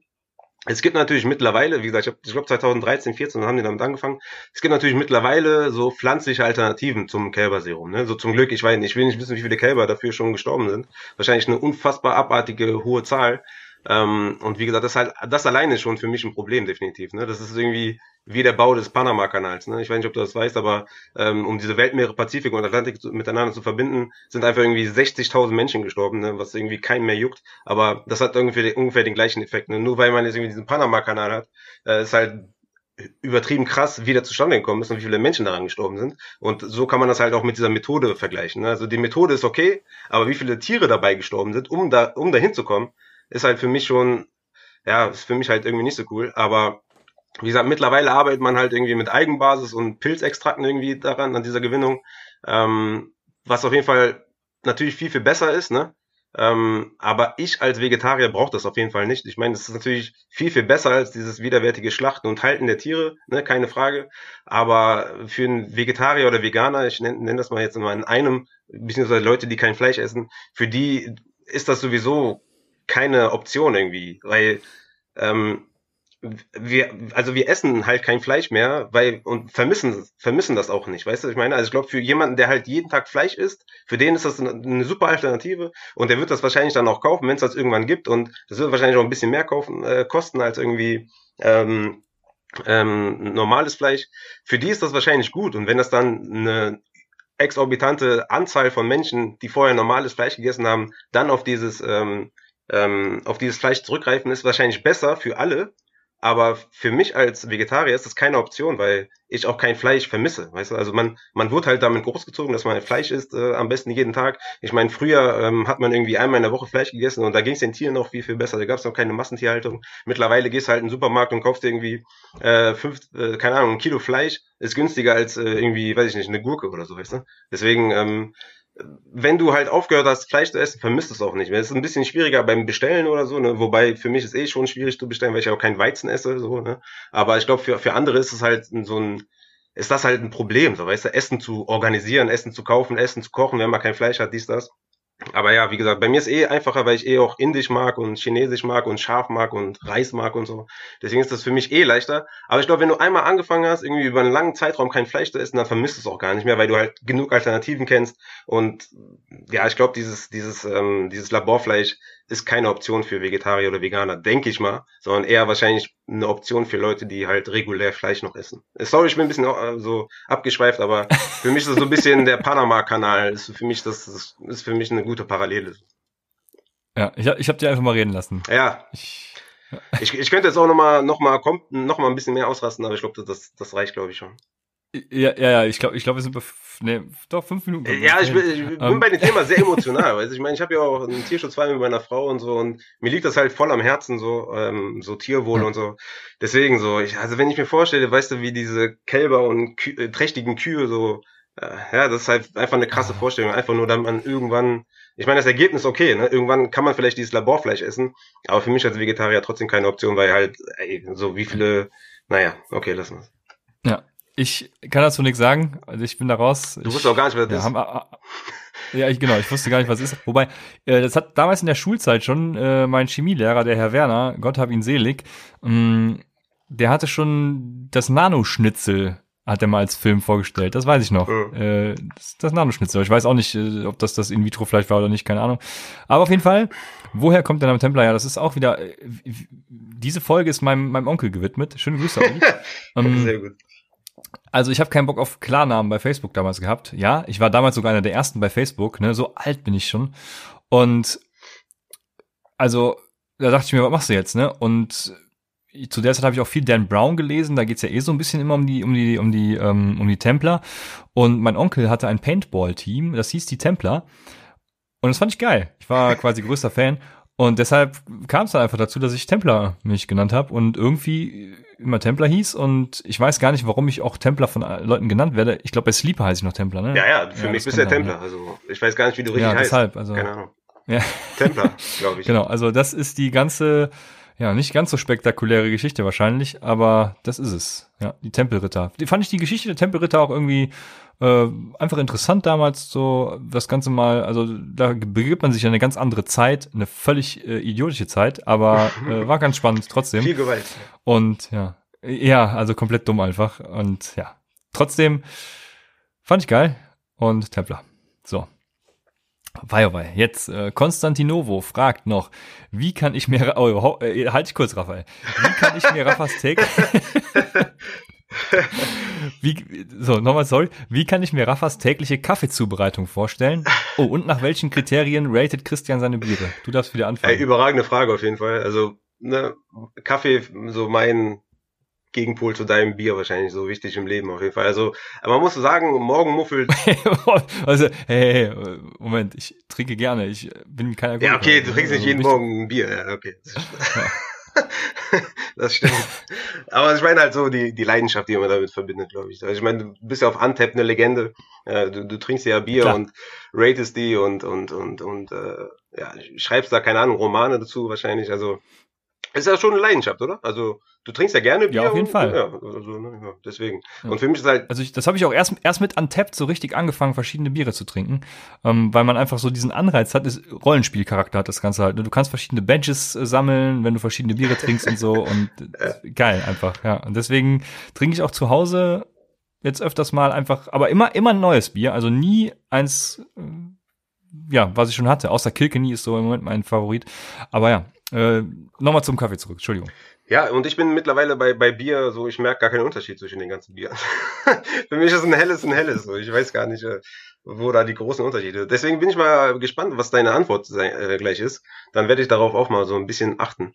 Es gibt natürlich mittlerweile, wie gesagt, ich, ich glaube 2013, 14 haben die damit angefangen. Es gibt natürlich mittlerweile so pflanzliche Alternativen zum Kälberserum. Ne? So zum Glück, ich weiß nicht, ich will nicht wissen, wie viele Kälber dafür schon gestorben sind. Wahrscheinlich eine unfassbar abartige hohe Zahl. Ähm, und wie gesagt, das halt, das alleine ist schon für mich ein Problem, definitiv. Ne? Das ist irgendwie wie der Bau des Panama-Kanals. Ne? Ich weiß nicht, ob du das weißt, aber ähm, um diese Weltmeere Pazifik und Atlantik zu, miteinander zu verbinden, sind einfach irgendwie 60.000 Menschen gestorben, ne? was irgendwie keinen mehr juckt. Aber das hat irgendwie ungefähr den gleichen Effekt. Ne? Nur weil man jetzt irgendwie diesen Panama-Kanal hat, äh, ist halt übertrieben krass wieder zustande gekommen ist und wie viele Menschen daran gestorben sind. Und so kann man das halt auch mit dieser Methode vergleichen. Ne? Also die Methode ist okay, aber wie viele Tiere dabei gestorben sind, um da, um dahin zu kommen, ist halt für mich schon, ja, ist für mich halt irgendwie nicht so cool. Aber wie gesagt, mittlerweile arbeitet man halt irgendwie mit Eigenbasis und Pilzextrakten irgendwie daran, an dieser Gewinnung. Ähm, was auf jeden Fall natürlich viel, viel besser ist, ne? Ähm, aber ich als Vegetarier brauche das auf jeden Fall nicht. Ich meine, das ist natürlich viel, viel besser als dieses widerwärtige Schlachten und Halten der Tiere, ne, keine Frage. Aber für einen Vegetarier oder Veganer, ich nenne nenn das mal jetzt mal in einem, beziehungsweise Leute, die kein Fleisch essen, für die ist das sowieso keine Option irgendwie, weil ähm, wir, also wir essen halt kein Fleisch mehr, weil und vermissen vermissen das auch nicht, weißt du, ich meine? Also ich glaube, für jemanden, der halt jeden Tag Fleisch isst, für den ist das eine, eine super Alternative und der wird das wahrscheinlich dann auch kaufen, wenn es das irgendwann gibt und das wird wahrscheinlich auch ein bisschen mehr kaufen äh, kosten als irgendwie ähm, ähm, normales Fleisch. Für die ist das wahrscheinlich gut und wenn das dann eine exorbitante Anzahl von Menschen, die vorher normales Fleisch gegessen haben, dann auf dieses ähm, ähm, auf dieses Fleisch zurückgreifen, ist wahrscheinlich besser für alle. Aber für mich als Vegetarier ist das keine Option, weil ich auch kein Fleisch vermisse. Weißt du? Also man, man wird halt damit großgezogen, dass man Fleisch isst, äh, am besten jeden Tag. Ich meine, früher ähm, hat man irgendwie einmal in der Woche Fleisch gegessen und da ging es den Tieren noch viel, viel besser. Da gab es noch keine Massentierhaltung. Mittlerweile gehst du halt in den Supermarkt und kaufst irgendwie äh, fünf, äh, keine Ahnung, ein Kilo Fleisch. Ist günstiger als äh, irgendwie, weiß ich nicht, eine Gurke oder so, weißt du? Deswegen, ähm, wenn du halt aufgehört hast, Fleisch zu essen, vermisst es auch nicht. Es ist ein bisschen schwieriger beim Bestellen oder so, ne? Wobei für mich ist eh schon schwierig zu bestellen, weil ich auch kein Weizen esse, so, ne? Aber ich glaube, für, für andere ist es halt so ein, ist das halt ein Problem, so, weißt du, Essen zu organisieren, Essen zu kaufen, Essen zu kochen, wenn man kein Fleisch hat, dies, das. Aber ja, wie gesagt, bei mir ist eh einfacher, weil ich eh auch Indisch mag und Chinesisch mag und Schaf mag und Reis mag und so. Deswegen ist das für mich eh leichter. Aber ich glaube, wenn du einmal angefangen hast, irgendwie über einen langen Zeitraum kein Fleisch zu essen, dann vermisst du es auch gar nicht mehr, weil du halt genug Alternativen kennst. Und ja, ich glaube, dieses, dieses, ähm, dieses Laborfleisch ist keine Option für Vegetarier oder Veganer, denke ich mal, sondern eher wahrscheinlich eine Option für Leute, die halt regulär Fleisch noch essen. Sorry, ich bin ein bisschen äh, so abgeschweift, aber für mich ist das so ein bisschen der Panama-Kanal, ist für mich das, das ist für mich eine gute Parallele. Ja, ich, ich habe dir einfach mal reden lassen. Ja. Ich, ich, ich könnte jetzt auch noch mal, noch mal, kommt, noch mal ein bisschen mehr ausrasten, aber ich glaube, das, das reicht, glaube ich schon. Ja, ja, ja, ich glaube, ich glaube, wir sind bei nee, doch fünf Minuten. Ja, ich, bin, ich bin um. bei dem Thema sehr emotional. Weißt? Ich meine, ich habe ja auch einen Tierschutzverein mit meiner Frau und so und mir liegt das halt voll am Herzen, so, ähm, so Tierwohl ja. und so. Deswegen so, ich, also wenn ich mir vorstelle, weißt du, wie diese Kälber und Kü äh, trächtigen Kühe so, äh, ja, das ist halt einfach eine krasse Vorstellung. Einfach nur, damit man irgendwann, ich meine, das Ergebnis okay, ne? Irgendwann kann man vielleicht dieses Laborfleisch essen, aber für mich als Vegetarier trotzdem keine Option, weil halt, ey, so wie viele, naja, okay, lassen wir Ja, ich kann dazu nichts sagen. Also ich bin da raus. Du wusstest auch gar nicht, was das ja, ist. Haben, ah. ja, ich, genau, ich wusste gar nicht, was es ist. Wobei, äh, das hat damals in der Schulzeit schon äh, mein Chemielehrer, der Herr Werner, Gott hab ihn selig, mh, mm, der hatte schon das Nanoschnitzel hat er mal als Film vorgestellt. Das weiß ich noch. Mhm. Äh, das, das Nanoschnitzel. Ich weiß auch nicht, äh, ob das das In-vitro-Fleisch war oder nicht, keine Ahnung. Aber auf jeden Fall, woher kommt der Name Templar? Ja, das ist auch wieder, äh, diese Folge ist meinem, meinem Onkel gewidmet. Schöne Grüße, Olli. ähm, Sehr gut. Also ich habe keinen Bock auf Klarnamen bei Facebook damals gehabt. Ja, ich war damals sogar einer der ersten bei Facebook, ne? So alt bin ich schon. Und also, da dachte ich mir, was machst du jetzt, ne? Und zu der Zeit habe ich auch viel Dan Brown gelesen, da geht's ja eh so ein bisschen immer um die, um die, um die, ähm, um die Templer. Und mein Onkel hatte ein Paintball-Team, das hieß die Templer. Und das fand ich geil. Ich war quasi größter Fan. Und deshalb kam es dann einfach dazu, dass ich Templer mich genannt habe und irgendwie immer Templer hieß. Und ich weiß gar nicht, warum ich auch Templer von Leuten genannt werde. Ich glaube, bei Sleeper heiße ich noch Templer, ne? Ja, ja, für ja, mich bist du der Templer. Also ich weiß gar nicht, wie du richtig ja, heißt. Deshalb, also, Keine Ahnung. Ja. Templer, glaube ich. Genau, also das ist die ganze ja, nicht ganz so spektakuläre Geschichte wahrscheinlich, aber das ist es. Ja, die Tempelritter. Die fand ich die Geschichte der Tempelritter auch irgendwie äh, einfach interessant damals, so das Ganze mal, also da begibt man sich in eine ganz andere Zeit, eine völlig äh, idiotische Zeit, aber äh, war ganz spannend trotzdem. Viel Gewalt. Und ja, ja, also komplett dumm einfach. Und ja, trotzdem fand ich geil und Templer. So. Wei, oh wei. Jetzt äh, Konstantinovo fragt noch, wie kann ich mir, oh, äh, halt ich kurz, Raphael, wie kann ich mir Raffas Take, wie, so, nochmal sorry, wie kann ich mir Raffas tägliche Kaffeezubereitung vorstellen? Oh, und nach welchen Kriterien ratet Christian seine Biere? Du darfst wieder anfangen. Ey, überragende Frage auf jeden Fall. Also, ne, Kaffee, so mein Gegenpol zu deinem Bier wahrscheinlich so wichtig im Leben auf jeden Fall. Also, aber man muss sagen, morgen muffelt. also, hey, hey, Moment, ich trinke gerne. Ich bin kein Alkoholiker. Ja, okay, du trinkst nicht also, jeden Morgen ein Bier. Ja, okay. Ja. das stimmt. Aber ich meine halt so die, die Leidenschaft, die man damit verbindet, glaube ich. Also ich meine, du bist ja auf Antep eine Legende. Du, du trinkst ja Bier Klar. und ratest die und und und und äh, ja, schreibst da keine Ahnung Romane dazu wahrscheinlich. Also ist ja schon eine Leidenschaft, oder? Also du trinkst ja gerne Bier. Ja, auf jeden und, Fall. Ja, also, ne, ja, deswegen. Ja. Und für mich ist halt. Also ich, das habe ich auch erst erst mit Untapped so richtig angefangen, verschiedene Biere zu trinken, ähm, weil man einfach so diesen Anreiz hat, ist Rollenspielcharakter hat das Ganze halt. Du kannst verschiedene Badges äh, sammeln, wenn du verschiedene Biere trinkst und so und äh, geil einfach. Ja. Und deswegen trinke ich auch zu Hause jetzt öfters mal einfach, aber immer immer ein neues Bier, also nie eins. Äh, ja, was ich schon hatte, außer Kilkenny ist so im Moment mein Favorit. Aber ja, äh, Nochmal zum Kaffee zurück, Entschuldigung. Ja, und ich bin mittlerweile bei, bei Bier so, ich merke gar keinen Unterschied zwischen den ganzen Bieren. Für mich ist ein helles ein helles. So. Ich weiß gar nicht, äh, wo da die großen Unterschiede. Deswegen bin ich mal gespannt, was deine Antwort äh, gleich ist. Dann werde ich darauf auch mal so ein bisschen achten.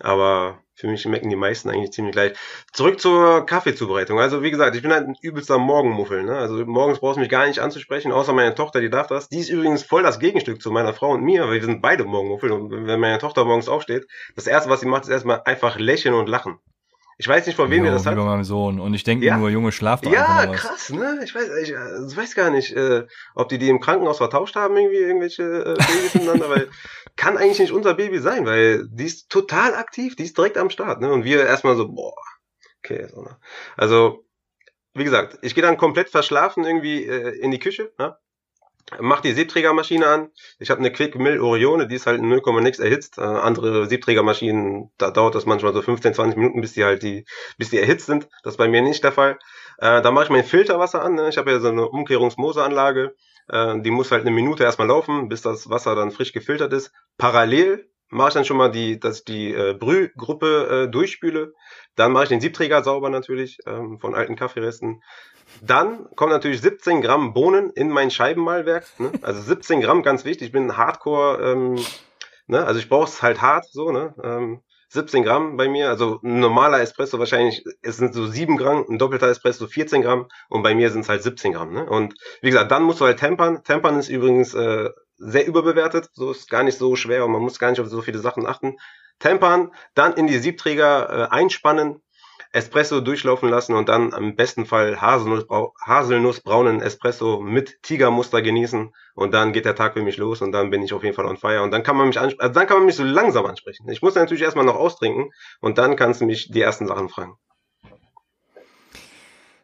Aber für mich schmecken die meisten eigentlich ziemlich gleich. Zurück zur Kaffeezubereitung. Also wie gesagt, ich bin halt ein übelster Morgenmuffel. Ne? Also morgens brauchst du mich gar nicht anzusprechen, außer meine Tochter, die darf das. Die ist übrigens voll das Gegenstück zu meiner Frau und mir, weil wir sind beide Morgenmuffel. Und wenn meine Tochter morgens aufsteht, das erste, was sie macht, ist erstmal einfach lächeln und lachen. Ich weiß nicht, von wem ihr das hat. bei meinem Sohn. Und ich denke ja? nur, Junge, schlaft Ja, krass, ne? Ich weiß, ich, äh, ich weiß gar nicht, äh, ob die die im Krankenhaus vertauscht haben, irgendwie, irgendwelche äh, Babys miteinander, weil kann eigentlich nicht unser Baby sein, weil die ist total aktiv, die ist direkt am Start, ne? Und wir erstmal so, boah, okay, so, ne? Also, wie gesagt, ich gehe dann komplett verschlafen irgendwie äh, in die Küche, ne? mach die Siebträgermaschine an. Ich habe eine Quick Mill Orione, die ist halt 0, nix erhitzt. Äh, andere Siebträgermaschinen, da dauert das manchmal so 15, 20 Minuten, bis die halt die, bis die erhitzt sind. Das ist bei mir nicht der Fall. Äh, da mache ich mein Filterwasser an. Ne? Ich habe ja so eine Umkehrungsmoseanlage. Äh, die muss halt eine Minute erstmal laufen, bis das Wasser dann frisch gefiltert ist. Parallel mache ich dann schon mal die, dass ich die äh, Brühgruppe äh, durchspüle. Dann mache ich den Siebträger sauber natürlich ähm, von alten Kaffeeresten. Dann kommen natürlich 17 Gramm Bohnen in mein Scheibenmalwerk. Ne? Also 17 Gramm, ganz wichtig. Ich bin Hardcore, ähm, ne? also ich brauche es halt hart so. Ne? Ähm, 17 Gramm bei mir. Also ein normaler Espresso wahrscheinlich, es sind so 7 Gramm, ein doppelter Espresso 14 Gramm und bei mir sind es halt 17 Gramm. Ne? Und wie gesagt, dann musst du halt tempern. Tempern ist übrigens äh, sehr überbewertet. So ist gar nicht so schwer und man muss gar nicht auf so viele Sachen achten. Tempern, dann in die Siebträger äh, einspannen, Espresso durchlaufen lassen und dann im besten Fall Haselnuss, Haselnussbraunen Espresso mit Tigermuster genießen und dann geht der Tag für mich los und dann bin ich auf jeden Fall on fire und dann kann man mich ansprechen, also dann kann man mich so langsam ansprechen. Ich muss natürlich erstmal noch austrinken und dann kannst du mich die ersten Sachen fragen.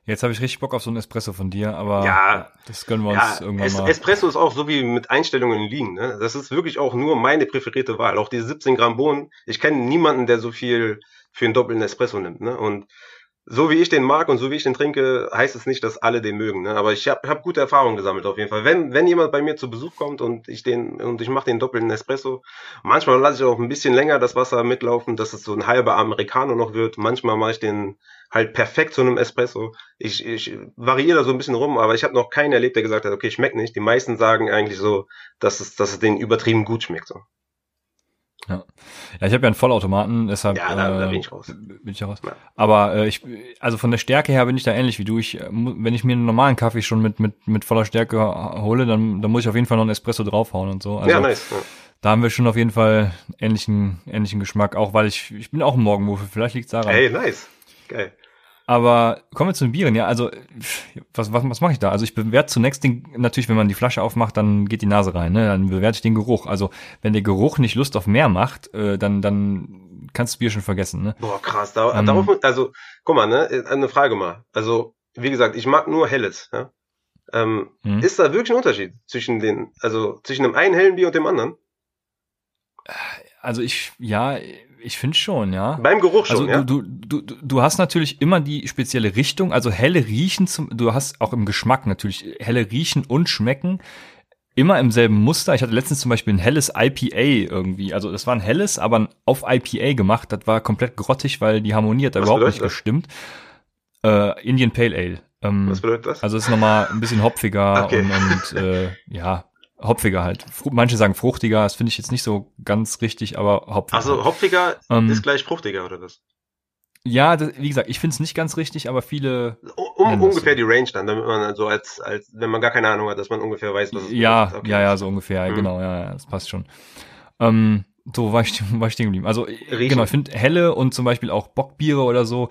Jetzt habe ich richtig Bock auf so einen Espresso von dir, aber ja, das können wir uns ja, irgendwann es, mal. Espresso ist auch so wie mit Einstellungen liegen. Ne? Das ist wirklich auch nur meine präferierte Wahl. Auch diese 17 Gramm Bohnen. Ich kenne niemanden, der so viel für einen doppelten Espresso nimmt. Ne? Und so wie ich den mag und so wie ich den trinke, heißt es nicht, dass alle den mögen. Ne? Aber ich habe hab gute Erfahrungen gesammelt auf jeden Fall. Wenn, wenn jemand bei mir zu Besuch kommt und ich den und ich mache den doppelten Espresso, manchmal lasse ich auch ein bisschen länger das Wasser mitlaufen, dass es so ein halber Americano noch wird. Manchmal mache ich den halt perfekt zu einem Espresso. Ich, ich variiere da so ein bisschen rum, aber ich habe noch keinen erlebt, der gesagt hat, okay, schmeckt nicht. Die meisten sagen eigentlich so, dass es, dass es denen übertrieben gut schmeckt. So. Ja, ja ich habe ja einen Vollautomaten, deshalb Ja, da, da äh, bin ich raus. bin ich raus. Ja. Aber äh, ich, also von der Stärke her bin ich da ähnlich wie du. Ich, äh, wenn ich mir einen normalen Kaffee schon mit mit mit voller Stärke hole, dann dann muss ich auf jeden Fall noch einen Espresso draufhauen und so. Also ja, nice. Ja. da haben wir schon auf jeden Fall ähnlichen ähnlichen Geschmack. Auch weil ich ich bin auch ein Morgenmuffel. Vielleicht liegt's daran. Hey, nice. Geil. Aber kommen wir zu den Bieren, ja. Also, was, was, was mache ich da? Also ich bewerte zunächst den, natürlich, wenn man die Flasche aufmacht, dann geht die Nase rein, ne? Dann bewerte ich den Geruch. Also, wenn der Geruch nicht Lust auf mehr macht, äh, dann, dann kannst du das Bier schon vergessen, ne? Boah, krass. Da, Ähm. darauf, also, guck mal, ne, eine Frage mal. Also, wie gesagt, ich mag nur helles. Ja? Ähm, Mhm. Ist da wirklich ein Unterschied zwischen den, also zwischen dem einen hellen Bier und dem anderen? Also ich, ja, ich finde schon, ja. Beim Geruch schon, Also ja? du, du, du, du hast natürlich immer die spezielle Richtung, also helle Riechen zum, du hast auch im Geschmack natürlich helle Riechen und Schmecken immer im selben Muster. Ich hatte letztens zum Beispiel ein helles IPA irgendwie, also das war ein helles, aber auf IPA gemacht. Das war komplett grottig, weil die Harmonie hat da Was überhaupt nicht das? gestimmt. Äh, Indian Pale Ale. Ähm, Was bedeutet das? also es ist nochmal ein bisschen hopfiger Okay. und, und äh, ja, hopfiger halt. Manche sagen fruchtiger, das finde ich jetzt nicht so ganz richtig, aber hopfiger. Also hopfiger Ähm, ist gleich fruchtiger, oder was? Ja, das, wie gesagt, ich finde es nicht ganz richtig, aber viele, Um, ungefähr so. die Range dann, damit man so als, als, wenn man gar keine Ahnung hat, dass man ungefähr weiß, was es ja, bedeutet. Okay. ja, ja, so ungefähr, Mhm. genau, ja, ja, das passt schon. Ähm, so war ich, war ich stehen geblieben. Also Riechen. genau, ich finde helle und zum Beispiel auch Bockbiere oder so,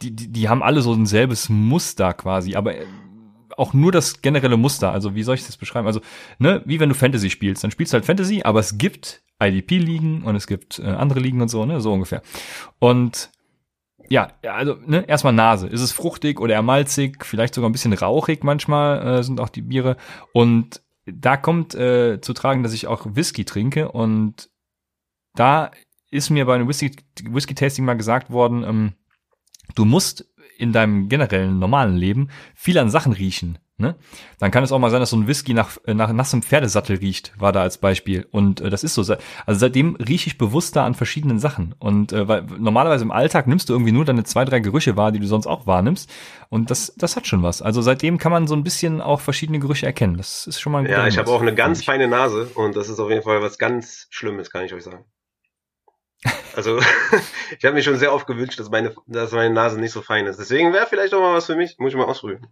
die, die, die haben alle so ein selbes Muster quasi, aber äh, auch nur das generelle Muster. Also wie soll ich das beschreiben? Also ne, wie wenn du Fantasy spielst, dann spielst du halt Fantasy, aber es gibt IDP-Ligen und es gibt äh, andere Ligen und so, ne, so ungefähr. Und ja, also ne, erstmal Nase. Ist es fruchtig oder eher malzig, vielleicht sogar ein bisschen rauchig manchmal äh, sind auch die Biere. Und da kommt äh, zu tragen, dass ich auch Whisky trinke und da ist mir bei einem Whisky, Whisky-Tasting mal gesagt worden, ähm, du musst in deinem generellen normalen Leben viel an Sachen riechen. Ne? Dann kann es auch mal sein, dass so ein Whisky nach, äh, nach nassem Pferdesattel riecht, war da als Beispiel. Und äh, das ist so. Also seitdem rieche ich bewusster an verschiedenen Sachen. Und äh, weil normalerweise im Alltag nimmst du irgendwie nur deine zwei, drei Gerüche wahr, die du sonst auch wahrnimmst. Und das, das hat schon was. Also seitdem kann man so ein bisschen auch verschiedene Gerüche erkennen. Das ist schon mal ein guter Ja, ich habe auch eine ganz feine Nase und das ist auf jeden Fall was ganz Schlimmes, kann ich euch sagen. Also, ich habe mir schon sehr oft gewünscht, dass meine, dass meine Nase nicht so fein ist. Deswegen wäre vielleicht auch mal was für mich. Muss ich mal ausprobieren.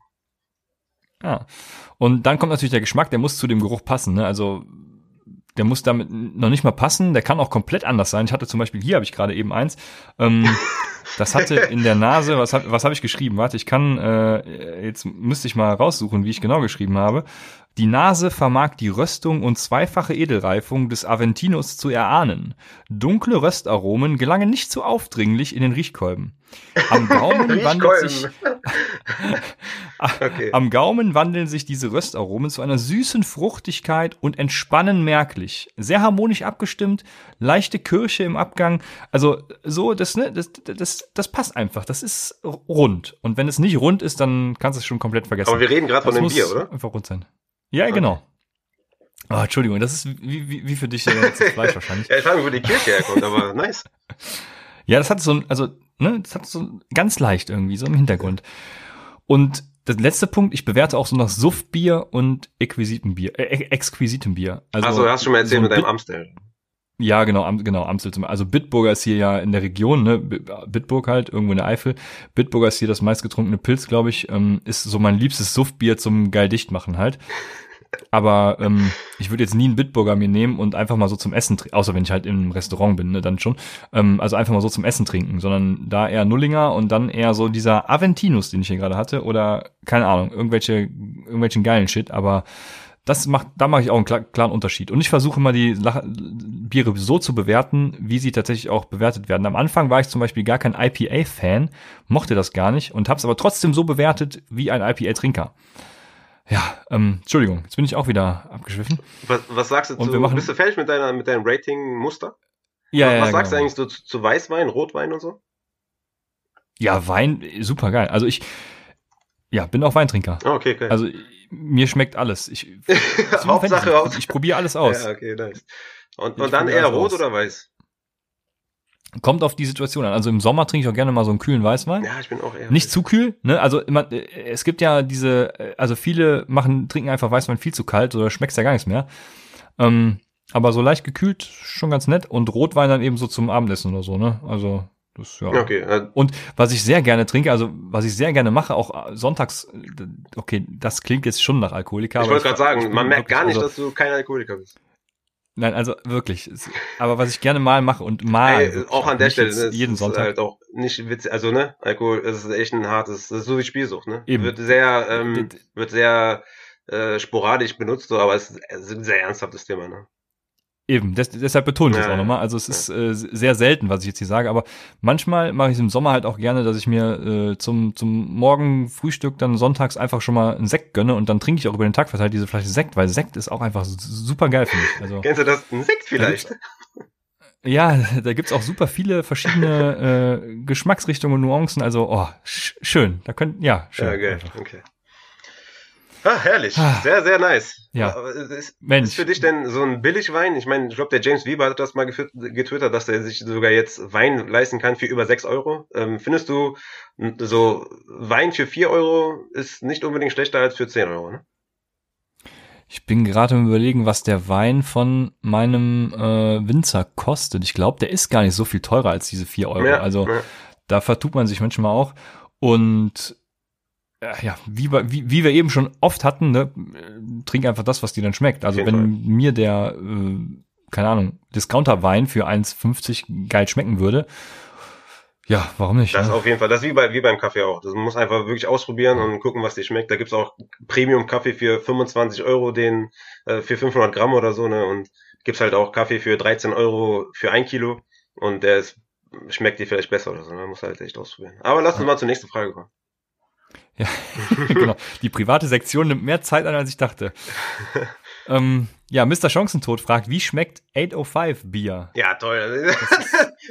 Ja. Und dann kommt natürlich der Geschmack, der muss zu dem Geruch passen. Ne? Also der muss damit noch nicht mal passen. Der kann auch komplett anders sein. Ich hatte zum Beispiel hier habe ich gerade eben eins. Ähm, das hatte in der Nase. Was hab, was habe ich geschrieben? Warte, ich kann äh, jetzt müsste ich mal raussuchen, wie ich genau geschrieben habe. Die Nase vermag die Röstung und zweifache Edelreifung des Aventinus zu erahnen. Dunkle Röstaromen gelangen nicht zu aufdringlich in den Riechkolben. Am Gaumen wandelt sich okay. am Gaumen wandeln sich diese Röstaromen zu einer süßen Fruchtigkeit und entspannen merklich. Sehr harmonisch abgestimmt, leichte Kirsche im Abgang. Also so, das, ne, das, das, das passt einfach. Das ist rund. Und wenn es nicht rund ist, dann kannst du es schon komplett vergessen. Aber wir reden gerade von dem Bier, oder? Einfach rund sein. Ja, genau. Ah, Entschuldigung, das ist wie, wie, wie für dich äh, Fleisch wahrscheinlich. Ja, ich frage mich, wo die Kirche herkommt, aber nice. Ja, das hat so ein, also, ne, das hat so ganz leicht irgendwie, so im Hintergrund. Und der letzte Punkt, ich bewerte auch so nach Suffbier und Exquisitenbier, äh, Exquisitenbier. Also, Also, hast du schon mal erzählt so mit deinem Amstel. Ja, genau, Am genau, Amstel zum Also Bitburger ist hier ja in der Region, ne? Bitburg halt, irgendwo in der Eifel. Bitburger ist hier das meistgetrunkene Pilz, glaube ich. Ähm, ist so mein liebstes Suftbier zum geil dicht machen halt. Aber ähm, ich würde jetzt nie einen Bitburger mir nehmen und einfach mal so zum Essen trinken, außer wenn ich halt im Restaurant bin, ne, dann schon. Ähm, also einfach mal so zum Essen trinken, sondern da eher Nullinger und dann eher so dieser Aventinus, den ich hier gerade hatte, oder keine Ahnung, irgendwelche, irgendwelchen geilen Shit, aber das macht, da mache ich auch einen klar, klaren Unterschied. Und ich versuche mal die Biere so zu bewerten, wie sie tatsächlich auch bewertet werden. Am Anfang war ich zum Beispiel gar kein IPA-Fan, mochte das gar nicht und habe es aber trotzdem so bewertet wie ein IPA-Trinker. Ja, ähm, Entschuldigung, jetzt bin ich auch wieder abgeschwiffen. Was, was sagst du Und zu, wir machen- bist du fertig mit deiner, mit deinem Rating-Muster? Ja, was ja, was sagst genau. du eigentlich so zu, zu Weißwein, Rotwein und so? Ja, Wein, super geil. Also ich, ja, bin auch Weintrinker. Ah, okay, okay. Also mir schmeckt alles. Ich, Hauptsache, ich, ich probiere alles aus. Ja, okay, nice. Und, und dann eher rot aus. oder weiß? Kommt auf die Situation an. Also im Sommer trinke ich auch gerne mal so einen kühlen Weißwein. Ja, ich bin auch eher. Nicht zu kühl, ne? Also immer, äh, es gibt ja diese, äh, also viele machen, trinken einfach Weißwein viel zu kalt oder schmeckt's ja gar nichts mehr. Ähm, aber so leicht gekühlt, schon ganz nett. Und Rotwein dann eben so zum Abendessen oder so, ne? Also, das, ja. Okay, äh, Und was ich sehr gerne trinke, also was ich sehr gerne mache, auch äh, sonntags, okay, das klingt jetzt schon nach Alkoholiker. ich wollte gerade sagen, man merkt gar nicht, also, dass du kein Alkoholiker bist. Nein, also wirklich. Aber was ich gerne mal mache und mal. Ey, wirklich, auch an der Stelle, ne, es jeden ist Sonntag. halt auch nicht witzig, also ne, Alkohol, es ist echt ein hartes, das ist so wie Spielsucht, ne? Eben. Wird sehr, ähm, wird sehr äh, sporadisch benutzt, so, aber ist es ist ein sehr ernsthaftes Thema, ne? Eben, des, deshalb betone ich das auch nochmal. Also es ist äh, sehr selten, was ich jetzt hier sage, aber manchmal mache ich es im Sommer halt auch gerne, dass ich mir äh, zum, zum Morgenfrühstück dann sonntags einfach schon mal einen Sekt gönne und dann trinke ich auch über den Tag verteilt diese Flasche Sekt, weil Sekt ist auch einfach super geil, finde ich. Also Kennst du das? Ein Sekt vielleicht? ja, da gibt's auch super viele verschiedene äh, Geschmacksrichtungen und Nuancen. Also, oh, sch schön. Da könnt, ja, schön. Ja, geil, okay. Ah, herrlich. Ah. Sehr, sehr nice. Ja. Aber Ist, ist Mensch. für dich denn so ein Billigwein? Ich meine, ich glaube, der James Weber hat das mal getwittert, dass er sich sogar jetzt Wein leisten kann für über 6 Euro. Ähm, findest du, so Wein für 4 Euro ist nicht unbedingt schlechter als für 10 Euro, ne? Ich bin gerade am überlegen, was der Wein von meinem äh, Winzer kostet. Ich glaube, der ist gar nicht so viel teurer als diese 4 Euro. Ja, also ja. da vertut man sich manchmal auch. Und äh, ja, wie, wir- wie, wie wir eben schon oft hatten, ne, äh, trink einfach das, was dir dann schmeckt. Also wenn jeden mir der, äh, keine Ahnung, Discounter-Wein für 1,50 geil schmecken würde, ja, warum nicht? Das ne? auf jeden Fall. Das ist wie, bei, wie beim Kaffee auch. Das muss einfach wirklich ausprobieren und gucken, was dir schmeckt. Da gibt's auch Premium-Kaffee für 25 Euro, den äh, für 500 Gramm oder so. Ne? Und gibt's halt auch Kaffee für 13 Euro für ein Kilo. Und der ist, schmeckt dir vielleicht besser oder so. Ne? Muss halt echt ausprobieren. Aber lass uns mal zur nächsten Frage kommen. genau. Die private Sektion nimmt mehr Zeit an, als ich dachte. ähm, ja, Mr. Chancentod fragt, wie schmeckt 805 Bier? Ja, toll.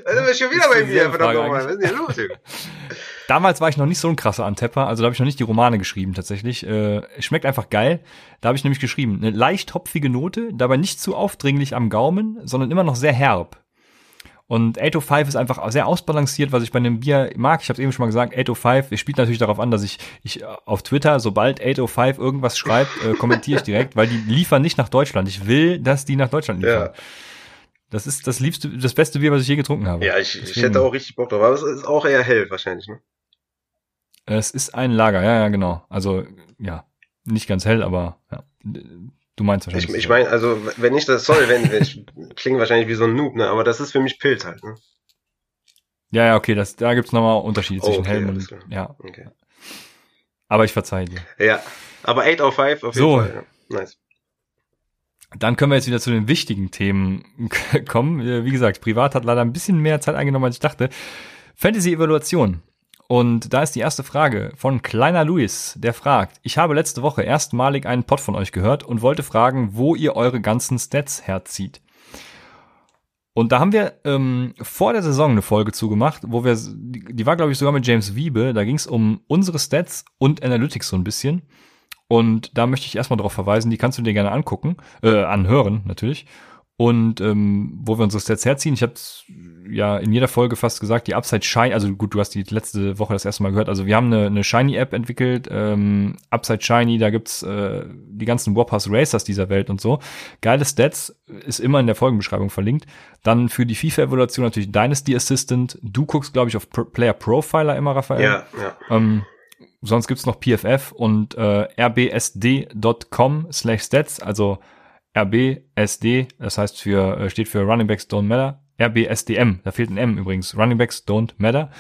Da sind wir schon wieder ist bei nochmal. Was ist denn los? Damals war ich noch nicht so ein krasser Antepper, also da habe ich noch nicht die Romane geschrieben tatsächlich. Äh, schmeckt einfach geil. Da habe ich nämlich geschrieben, eine leicht hopfige Note, dabei nicht zu aufdringlich am Gaumen, sondern immer noch sehr herb. Und 805 ist einfach sehr ausbalanciert, was ich bei einem Bier mag. Ich habe eben schon mal gesagt, 805, es spielt natürlich darauf an, dass ich, ich äh, auf Twitter, sobald 805 irgendwas schreibt, äh, kommentiere ich direkt, weil die liefern nicht nach Deutschland. Ich will, dass die nach Deutschland liefern. Ja. Das ist das liebste, das beste Bier, was ich je getrunken habe. Ja, ich, ich hätte auch richtig Bock drauf. Aber es ist auch eher hell wahrscheinlich, ne? Es ist ein Lager, ja, ja, genau. Also, ja, nicht ganz hell, aber ja. Du meinst Ich, wahrscheinlich. ich meine, also, wenn ich das, sorry, wenn, ich klinge wahrscheinlich wie so ein Noob, ne? Aber das ist für mich Pilz halt, ne? ja, ja, okay, das, da gibt's nochmal Unterschiede Oh, zwischen okay, alles und, ja. Okay. Aber ich verzeihe dir. Ja. Aber 8 auf 5 auf jeden So. Fall. Ja. Nice. Dann können wir jetzt wieder zu den wichtigen Themen kommen. Wie gesagt, privat hat leider ein bisschen mehr Zeit eingenommen, als ich dachte. Fantasy-Evaluation. Und da ist die erste Frage von Kleiner Luis, der fragt, ich habe letzte Woche erstmalig einen Pod von euch gehört und wollte fragen, wo ihr eure ganzen Stats herzieht. Und da haben wir ähm, vor der Saison eine Folge zugemacht, wo wir, die, war glaube ich sogar mit James Wiebe, da ging es um unsere Stats und Analytics so ein bisschen. Und da möchte ich erstmal darauf verweisen, die kannst du dir gerne angucken, äh, anhören natürlich. Und ähm, wo wir uns das Stats herziehen, ich habe ja in jeder Folge fast gesagt, die Upside Shiny, also gut, du hast die letzte Woche das erste Mal gehört, also wir haben eine, eine Shiny-App entwickelt, ähm, Upside Shiny, da gibt's äh, die ganzen Warpass Racers dieser Welt und so. Geile Stats, ist immer in der Folgenbeschreibung verlinkt. Dann für die FIFA-Evaluation natürlich Dynasty Assistant. Du guckst, glaube ich, auf Pro Player Profiler immer, Raphael. Ja, ja. Ähm, sonst gibt's noch PFF und äh, rbsd.com slash stats, also RBSD, das heißt für, äh, steht für Running Backs Don't Matter. RBSDM, da fehlt ein M übrigens. Running Backs Don't Matter.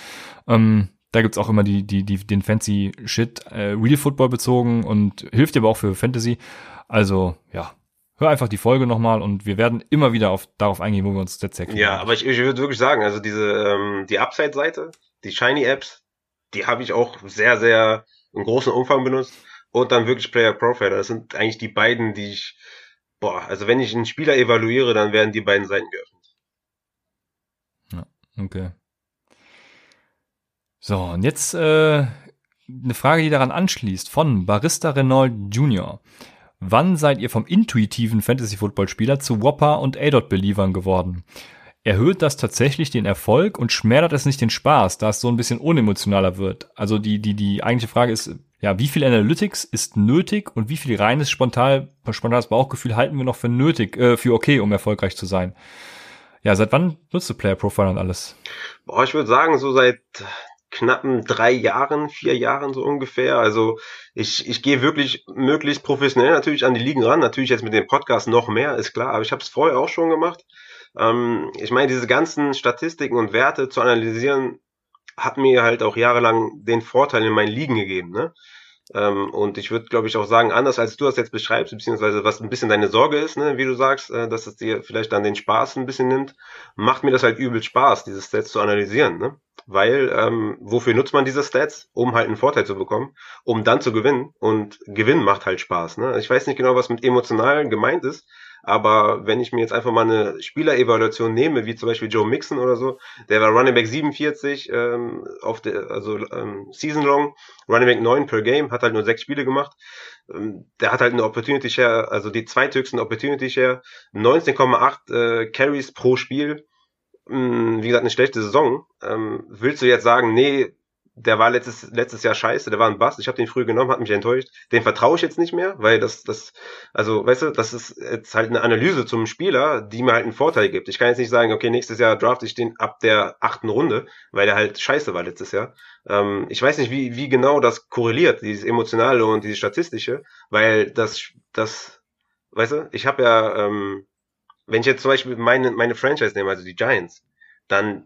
Ähm, da gibt's auch immer die, die, die, den fancy Shit, äh, Real Football bezogen und hilft dir aber auch für Fantasy. Also, ja, hör einfach die Folge nochmal und wir werden immer wieder auf, darauf eingehen, wo wir uns Stats erklären. Ja, aber ich, ich würde wirklich sagen, also diese, ähm, die Upside-Seite, die Shiny Apps, die habe ich auch sehr, sehr im großen Umfang benutzt und dann wirklich Player Profiler. Das sind eigentlich die beiden, die ich Boah, also wenn ich einen Spieler evaluiere, dann werden die beiden Seiten geöffnet. Ja, okay. So, und jetzt äh, eine Frage, die daran anschließt, von Barista Renault Jr. Wann seid ihr vom intuitiven Fantasy-Football-Spieler zu Whopper und A-Dot-Believern geworden? Erhöht das tatsächlich den Erfolg und schmälert es nicht den Spaß, da es so ein bisschen unemotionaler wird? Also die, die, die eigentliche Frage ist, ja, wie viel Analytics ist nötig und wie viel reines spontan, spontanes Bauchgefühl halten wir noch für nötig, äh, für okay, um erfolgreich zu sein? Ja, seit wann nutzt du Player Profile und alles? Boah, ich würde sagen, so seit knappen drei Jahren, vier Jahren so ungefähr. Also ich, ich gehe wirklich möglichst professionell natürlich an die Ligen ran. Natürlich jetzt mit dem Podcast noch mehr, ist klar, aber ich habe es vorher auch schon gemacht. Ähm, ich meine, diese ganzen Statistiken und Werte zu analysieren, hat mir halt auch jahrelang den Vorteil in meinen Ligen gegeben. Ne? Ähm, und ich würde, glaube ich, auch sagen, anders als du das jetzt beschreibst, beziehungsweise was ein bisschen deine Sorge ist, ne, wie du sagst, äh, dass es dir vielleicht dann den Spaß ein bisschen nimmt, macht mir das halt übel Spaß, diese Stats zu analysieren. Ne? Weil, ähm, wofür nutzt man diese Stats? Um halt einen Vorteil zu bekommen, um dann zu gewinnen. Und Gewinnen macht halt Spaß. Ne? Ich weiß nicht genau, was mit emotional gemeint ist, aber wenn ich mir jetzt einfach mal eine Spielerevaluation nehme, wie zum Beispiel Joe Mixon oder so, der war Running Back 47 ähm, auf der, also ähm, Season Long, Running Back 9 per Game, hat halt nur sechs Spiele gemacht. Ähm, der hat halt eine Opportunity Share, also die zweithöchsten Opportunity Share, 19,8 äh, Carries pro Spiel. Ähm, wie gesagt, eine schlechte Saison. Ähm, willst du jetzt sagen, nee, der war letztes, letztes Jahr scheiße, der war ein Bass, ich habe den früh genommen, hat mich enttäuscht. Den vertraue ich jetzt nicht mehr, weil das, das, also weißt du, das ist jetzt halt eine Analyse zum Spieler, die mir halt einen Vorteil gibt. Ich kann jetzt nicht sagen, okay, nächstes Jahr draft ich den ab der achten Runde, weil der halt scheiße war letztes Jahr. Ähm, ich weiß nicht, wie, wie genau das korreliert, dieses emotionale und dieses statistische, weil das, das, weißt du, ich habe ja, ähm, wenn ich jetzt zum Beispiel meine, meine Franchise nehme, also die Giants, dann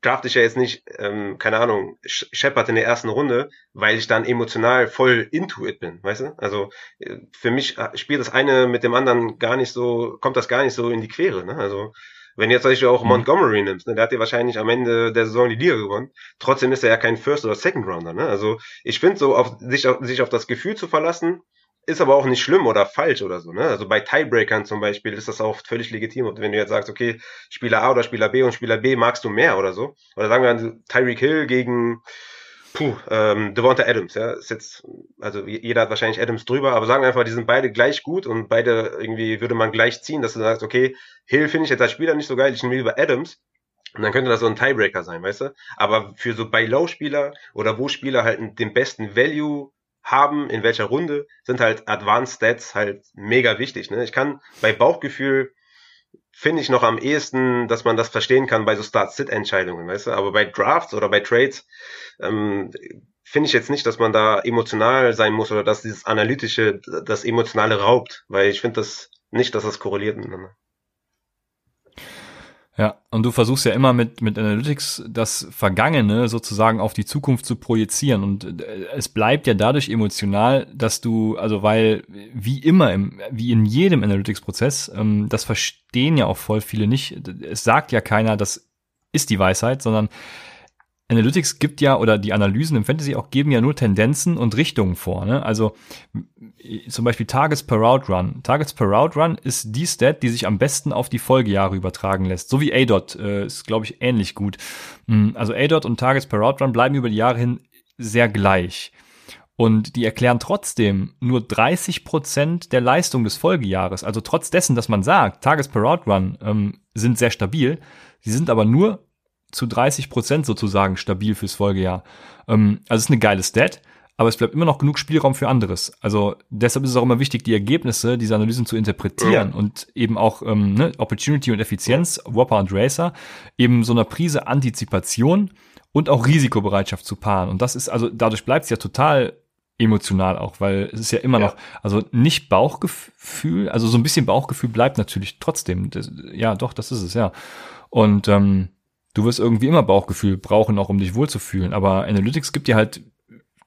draft ich ja jetzt nicht, ähm, keine Ahnung, Shepard in der ersten Runde, weil ich dann emotional voll into it bin, weißt du? Also äh, für mich äh, spielt das eine mit dem anderen gar nicht so, kommt das gar nicht so in die Quere, ne? Also wenn jetzt zum Beispiel auch mhm. Montgomery nimmst, ne, der hat ja wahrscheinlich am Ende der Saison die Liga gewonnen. Trotzdem ist er ja kein First oder Second Rounder. Ne? Also ich finde so, auf, sich, auf, sich auf das Gefühl zu verlassen, ist aber auch nicht schlimm oder falsch oder so. Ne? Also bei Tiebreakern zum Beispiel ist das auch völlig legitim. Und wenn du jetzt sagst, okay, Spieler A oder Spieler B und Spieler B magst du mehr oder so. Oder sagen wir dann Tyreek Hill gegen puh, ähm, Devonta Adams. Ja, ist jetzt, also jeder hat wahrscheinlich Adams drüber, aber sagen wir einfach, die sind beide gleich gut und beide irgendwie würde man gleich ziehen, dass du sagst, okay, Hill finde ich jetzt als Spieler nicht so geil, ich nehme lieber Adams. Und dann könnte das so ein Tiebreaker sein, weißt du? Aber für so bei Low-Spieler oder wo Spieler halt den besten Value haben, in welcher Runde, sind halt Advanced Stats halt mega wichtig. Ne? Ich kann bei Bauchgefühl finde ich noch am ehesten, dass man das verstehen kann bei so Start-Sit-Entscheidungen, weißt du? Aber bei Drafts oder bei Trades ähm, finde ich jetzt nicht, dass man da emotional sein muss oder dass dieses analytische, das emotionale raubt, weil ich finde das nicht, dass das korreliert miteinander. Ja, und du versuchst ja immer mit, mit Analytics das Vergangene sozusagen auf die Zukunft zu projizieren. Und äh, es bleibt ja dadurch emotional, dass du, also weil, wie immer, im, wie in jedem Analytics-Prozess, ähm, das verstehen ja auch voll viele nicht. Es sagt ja keiner, das ist die Weisheit, sondern Analytics gibt ja, oder die Analysen im Fantasy auch geben ja nur Tendenzen und Richtungen vor. Ne? Also zum Beispiel Targets per Route Run. Targets per Route Run ist die Stat, die sich am besten auf die Folgejahre übertragen lässt. So wie A-Dot äh, ist, glaube ich, ähnlich gut. Mm, also A-Dot und Targets per Route Run bleiben über die Jahre hin sehr gleich. Und die erklären trotzdem nur 30 Prozent der Leistung des Folgejahres. Also trotz dessen, dass man sagt, Tages per Route Run ähm, sind sehr stabil, sie sind aber nur zu 30 Prozent sozusagen stabil fürs Folgejahr. Ähm, also es ist eine geile Stat, aber es bleibt immer noch genug Spielraum für anderes. Also deshalb ist es auch immer wichtig, die Ergebnisse dieser Analysen zu interpretieren ja. und eben auch ähm, ne, Opportunity und Effizienz, Whopper und Racer, eben so einer Prise Antizipation und auch Risikobereitschaft zu paaren. Und das ist also, dadurch bleibt es ja total emotional auch, weil es ist ja immer ja. noch, also nicht Bauchgefühl, also so ein bisschen Bauchgefühl bleibt natürlich trotzdem. Das, ja, doch, das ist es, ja. Und ähm, du wirst irgendwie immer Bauchgefühl brauchen, auch um dich wohlzufühlen. Aber Analytics gibt dir halt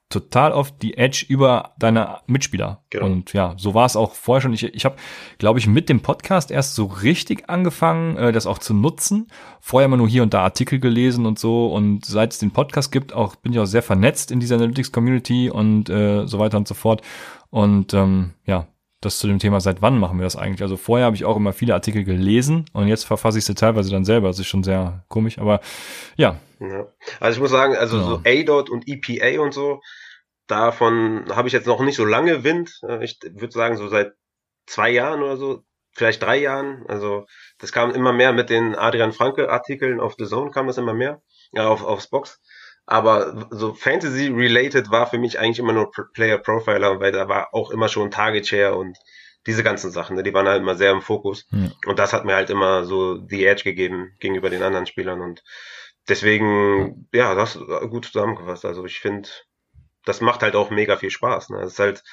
total oft die Edge über deine Mitspieler. Genau. Und ja, so war es auch vorher schon. Ich, ich habe, glaube ich, mit dem Podcast erst so richtig angefangen, äh, das auch zu nutzen. Vorher immer nur hier und da Artikel gelesen und so. Und seit es den Podcast gibt, auch bin ich auch sehr vernetzt in dieser Analytics-Community und äh, so weiter und so fort. Und ähm, ja, das zu dem Thema, seit wann machen wir das eigentlich? Also vorher habe ich auch immer viele Artikel gelesen und jetzt verfasse ich sie teilweise dann selber. Das ist schon sehr komisch, aber ja. ja. Also ich muss sagen, also ja. so ADOT und EPA und so, davon habe ich jetzt noch nicht so lange Wind. Äh, ich würde sagen, so seit zwei Jahren oder so, vielleicht drei Jahren. Also das kam immer mehr mit den Adrian Franke Artikeln auf The Zone kam das immer mehr, ja, auf, aufs Box. Aber so Fantasy-related war für mich eigentlich immer nur Player Profiler, weil da war auch immer schon Target Share und diese ganzen Sachen, ne, die waren halt immer sehr im Fokus. Ja. Und das hat mir halt immer so die Edge gegeben gegenüber den anderen Spielern. Und deswegen, ja, das gut zusammengefasst. Also ich finde, das macht halt auch mega viel Spaß. Ne? Das ist halt,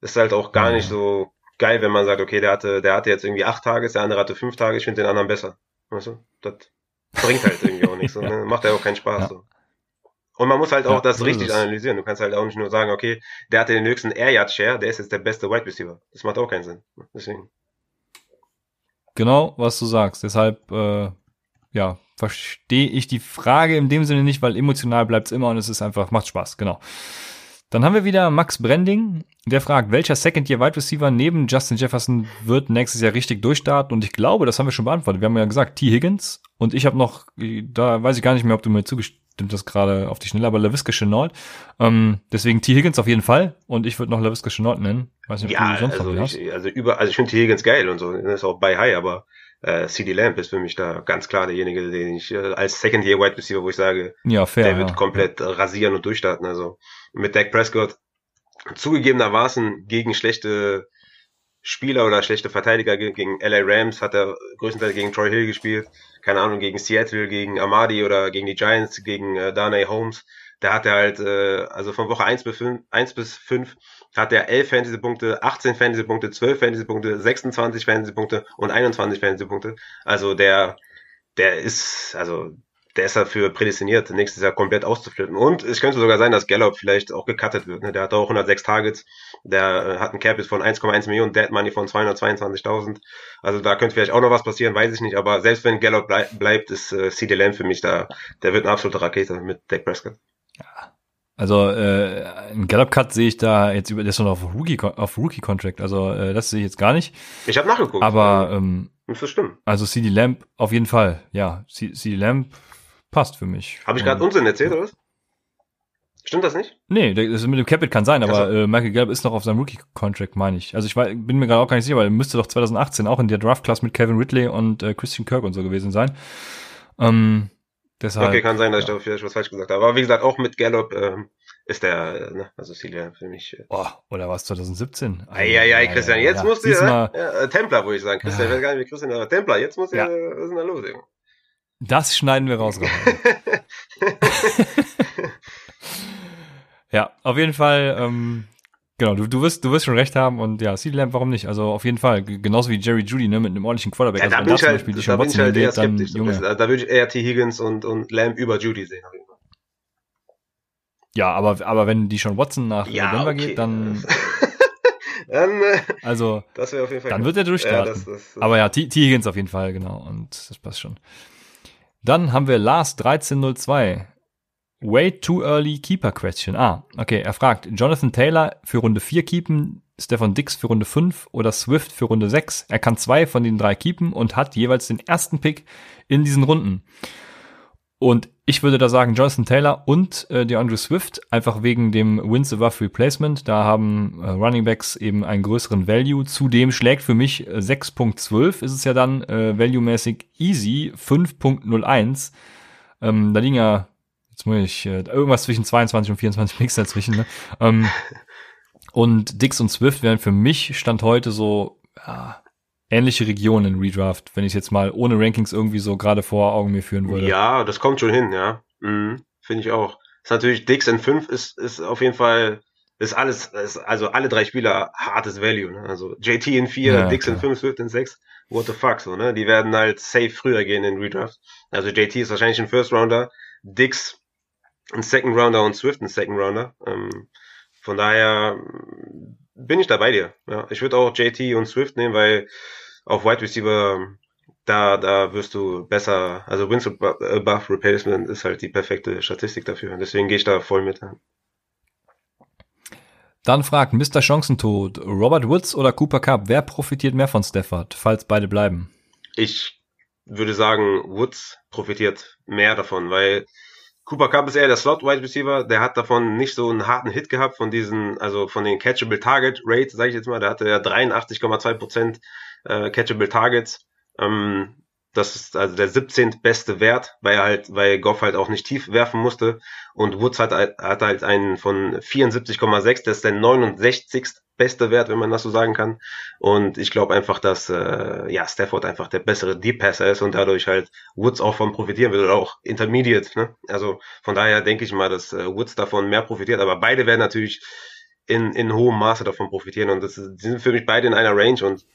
das ist halt auch gar nicht so geil, wenn man sagt, okay, der hatte, der hatte jetzt irgendwie acht Tage, der andere hatte fünf Tage, ich finde den anderen besser. Weißt du? Das bringt halt irgendwie auch nichts. So, ne? Macht ja auch keinen Spaß. Ja. So. Und man muss halt auch ja, das richtig analysieren. Du kannst halt auch nicht nur sagen, okay, der hatte den höchsten Air Yard Share, der ist jetzt der beste Wide Receiver. Das macht auch keinen Sinn. Deswegen. Genau, was du sagst. Deshalb, äh, ja, verstehe ich die Frage in dem Sinne nicht, weil emotional bleibt es immer und es ist einfach, macht Spaß, genau. Dann haben wir wieder Max Brending, der fragt, welcher Second-Year-Wide Receiver neben Justin Jefferson wird nächstes Jahr richtig durchstarten? Und ich glaube, das haben wir schon beantwortet. Wir haben ja gesagt, T. Higgins und ich habe noch, da weiß ich gar nicht mehr, ob du mir zugestimmt hast gerade auf die Schnelle, aber LaVisca Chenault. Ähm, deswegen T. Higgins auf jeden Fall und ich würde noch LaVisca Chenault nennen. Weiß nicht, ja, also ich, also über, also ich finde T. Higgins geil und so, das ist auch bei High, aber äh, CD Lamp ist für mich da ganz klar derjenige, den ich äh, als Second Year Wide Receiver, wo ich sage, ja, fair, der wird ja. komplett ja. rasieren und durchstarten. Also mit Dak Prescott zugegebenermaßen gegen schlechte Spieler oder schlechte Verteidiger gegen LA Rams hat er größtenteils gegen Troy Hill gespielt, keine Ahnung, gegen Seattle, gegen Amadi oder gegen die Giants, gegen äh, Darnay Holmes. Da hat er halt, äh, also von Woche 1 bis 5, 1 bis 5 hat er 11 Fantasy-Punkte, 18 Fantasy-Punkte, 12 Fantasy-Punkte, 26 Fantasy-Punkte und 21 Fantasy-Punkte. Also der, der ist, also der ist dafür prädestiniert, nächstes Jahr komplett auszuflippen. Und es könnte sogar sein, dass Gallup vielleicht auch gecuttet wird. Ne? Der hat auch 106 Targets, der hat einen Cap von 1,1 Millionen, Dead Money von 222.000. Also da könnte vielleicht auch noch was passieren, weiß ich nicht. Aber selbst wenn Gallup blei bleibt, ist äh, CD Lamb für mich da, der wird eine absolute Rakete mit Dak Prescott. Ja, also äh, ein Gallup Cut sehe ich da jetzt über, der ist noch auf Rookie auf Rookie Contract. Also äh, das sehe ich jetzt gar nicht. Ich habe nachgeguckt. Aber ähm, das stimmen. Also CD Lamp auf jeden Fall. Ja, CD Lamp passt für mich. Habe ich gerade Unsinn erzählt oder was? Stimmt das nicht? Nee, das mit dem Capit kann sein, aber also. äh, Michael Gallup ist noch auf seinem Rookie-Contract, meine ich. Also ich war, bin mir gerade auch gar nicht sicher, weil er müsste doch 2018 auch in der Draft-Class mit Kevin Ridley und äh, Christian Kirk und so gewesen sein. Ähm, Deshalb, okay, kann sein, dass ich da vielleicht was falsch gesagt habe. Aber wie gesagt, auch mit Gallup ähm, ist der, ne, also Celia für mich. Äh, oh, oder was 2017? Eieiei, Christian, jetzt ja, musst du ja, ja, äh, Templar, würde ich sagen. Christian, ja. ich weiß gar nicht, wie Christian, aber Templar, jetzt muss ja, was ist denn da los, Junge? Das schneiden wir raus. ja, auf jeden Fall, ähm, Genau, du, du, wirst, du wirst schon recht haben und ja, CD Lamb, warum nicht? Also auf jeden Fall, genauso wie Zum Judy, ne, mit einem ordentlichen Quarterback. Ja, also da bin ich halt, Beispiel, da bin ich halt eher skeptisch. Dann. Da würde ich eher T. Higgins und, und Lamb über Judy sehen. Ja, aber, aber wenn die schon Watson nach ja, Denver okay. geht, dann. dann äh, also, das auf jeden Fall dann wird er durchstarten. Ja, das, das, das aber ja, T. Higgins auf jeden Fall, genau. Und das passt schon. Dann haben wir Lars 1302. Way too early Keeper Question. Ah, okay. Er fragt, Jonathan Taylor für Runde 4 keepen, Stefan Dix für Runde 5 oder Swift für Runde 6. Er kann zwei von den drei keepen und hat jeweils den ersten Pick in diesen Runden. Und Ich würde da sagen Jonathan Taylor und äh, DeAndre Swift, einfach wegen dem Wins above Replacement. Da haben äh, Running Backs eben einen größeren Value. Zudem schlägt für mich äh, 6.12 ist es ja dann äh, value-mäßig easy 5.01. Ähm, da liegen ja, jetzt muss ich, äh, irgendwas zwischen 22 und 24 Picks dazwischen. Ne? Ähm, und Dix und Swift wären für mich Stand heute so ja, ähnliche Regionen in Redraft, wenn ich jetzt mal ohne Rankings irgendwie so gerade vor Augen mir führen würde. Ja, das kommt schon hin, ja. Mhm, Finde ich auch. Ist natürlich Dix in 5 ist, ist auf jeden Fall, ist alles, ist also alle drei Spieler hartes Value, ne? Also JT in 4, ja, Dix klar. in 5, Swift in 6. What the fuck, so, ne? Die werden halt safe früher gehen in Redraft. Also JT ist wahrscheinlich ein First Rounder, Dix ein Second Rounder und Swift ein Second Rounder. Ähm, von daher bin ich da bei dir. Ja, ich würde auch JT und Swift nehmen, weil auf Wide Receiver da, da wirst du besser, also Wins above Replacement ist halt die perfekte Statistik dafür. Deswegen gehe ich da voll mit. Dann fragt Mr. Chancentod, Robert Woods oder Cooper Cup, wer profitiert mehr von Stafford, falls beide bleiben? Ich würde sagen, Woods profitiert mehr davon, weil Cooper Cup ist eher der Slot Wide Receiver, der hat davon nicht so einen harten Hit gehabt von diesen, also von den Catchable Target Rates, sage ich jetzt mal, der hatte ja 83,2% äh, Catchable Targets. Ähm, das ist also der 17. beste Wert, weil er halt, weil Goff halt auch nicht tief werfen musste. Und Woods hat, hat halt einen von 74,6, das ist der 69 beste Wert, wenn man das so sagen kann. Und ich glaube einfach, dass äh, ja Stafford einfach der bessere Deep Passer ist und dadurch halt Woods auch von profitieren wird oder auch Intermediate. Ne? Also von daher denke ich mal, dass äh, Woods davon mehr profitiert. Aber beide werden natürlich in, in hohem Maße davon profitieren und das sind für mich beide in einer Range und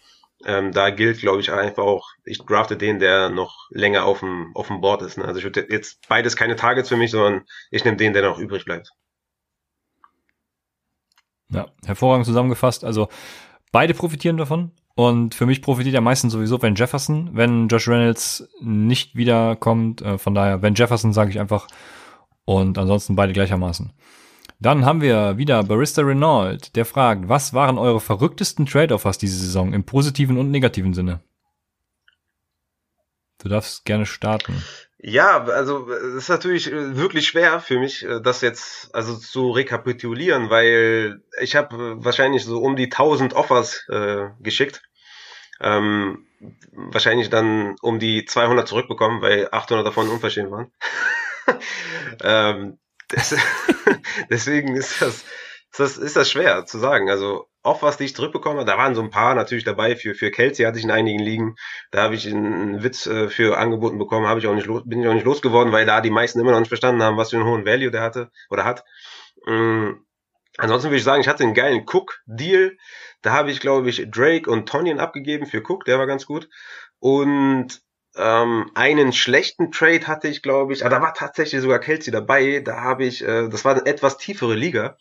ähm, da gilt, glaube ich, einfach auch, ich drafte den, der noch länger auf dem, auf dem Board ist. Ne? Also ich würde jetzt beides keine Targets für mich, sondern ich nehme den, der noch übrig bleibt. Ja, hervorragend zusammengefasst. Also beide profitieren davon. Und für mich profitiert er meistens sowieso, wenn Jefferson, wenn Josh Reynolds nicht wiederkommt. Äh, von daher, wenn Jefferson, sage ich einfach. Und ansonsten beide gleichermaßen. Dann haben wir wieder Barista Renault, der fragt, was waren eure verrücktesten Trade-Offers diese Saison im positiven und negativen Sinne? Du darfst gerne starten. Ja, also es ist natürlich äh, wirklich schwer für mich, äh, das jetzt also zu rekapitulieren, weil ich habe wahrscheinlich so um die 1000 Offers äh, geschickt. Ähm, wahrscheinlich dann um die 200 zurückbekommen, weil 800 davon unverschämt waren. ähm, deswegen ist das, ist das, ist das schwer zu sagen. Also auch was, die ich zurückbekomme, da waren so ein paar natürlich dabei. Für, für Kelsey hatte ich in einigen Ligen. Da habe ich einen Witz äh, für angeboten bekommen, habe ich auch nicht los, bin ich auch nicht losgeworden, weil da die meisten immer noch nicht verstanden haben, was für einen hohen Value der hatte oder hat. Ähm, ansonsten würde ich sagen, ich hatte einen geilen Cook-Deal. Da habe ich, glaube ich, Drake und Tonyan abgegeben für Cook, der war ganz gut. Und ähm, einen schlechten Trade hatte ich, glaube ich, aber ah, da war tatsächlich sogar Kelsey dabei. Da habe ich, äh, das war eine etwas tiefere Liga.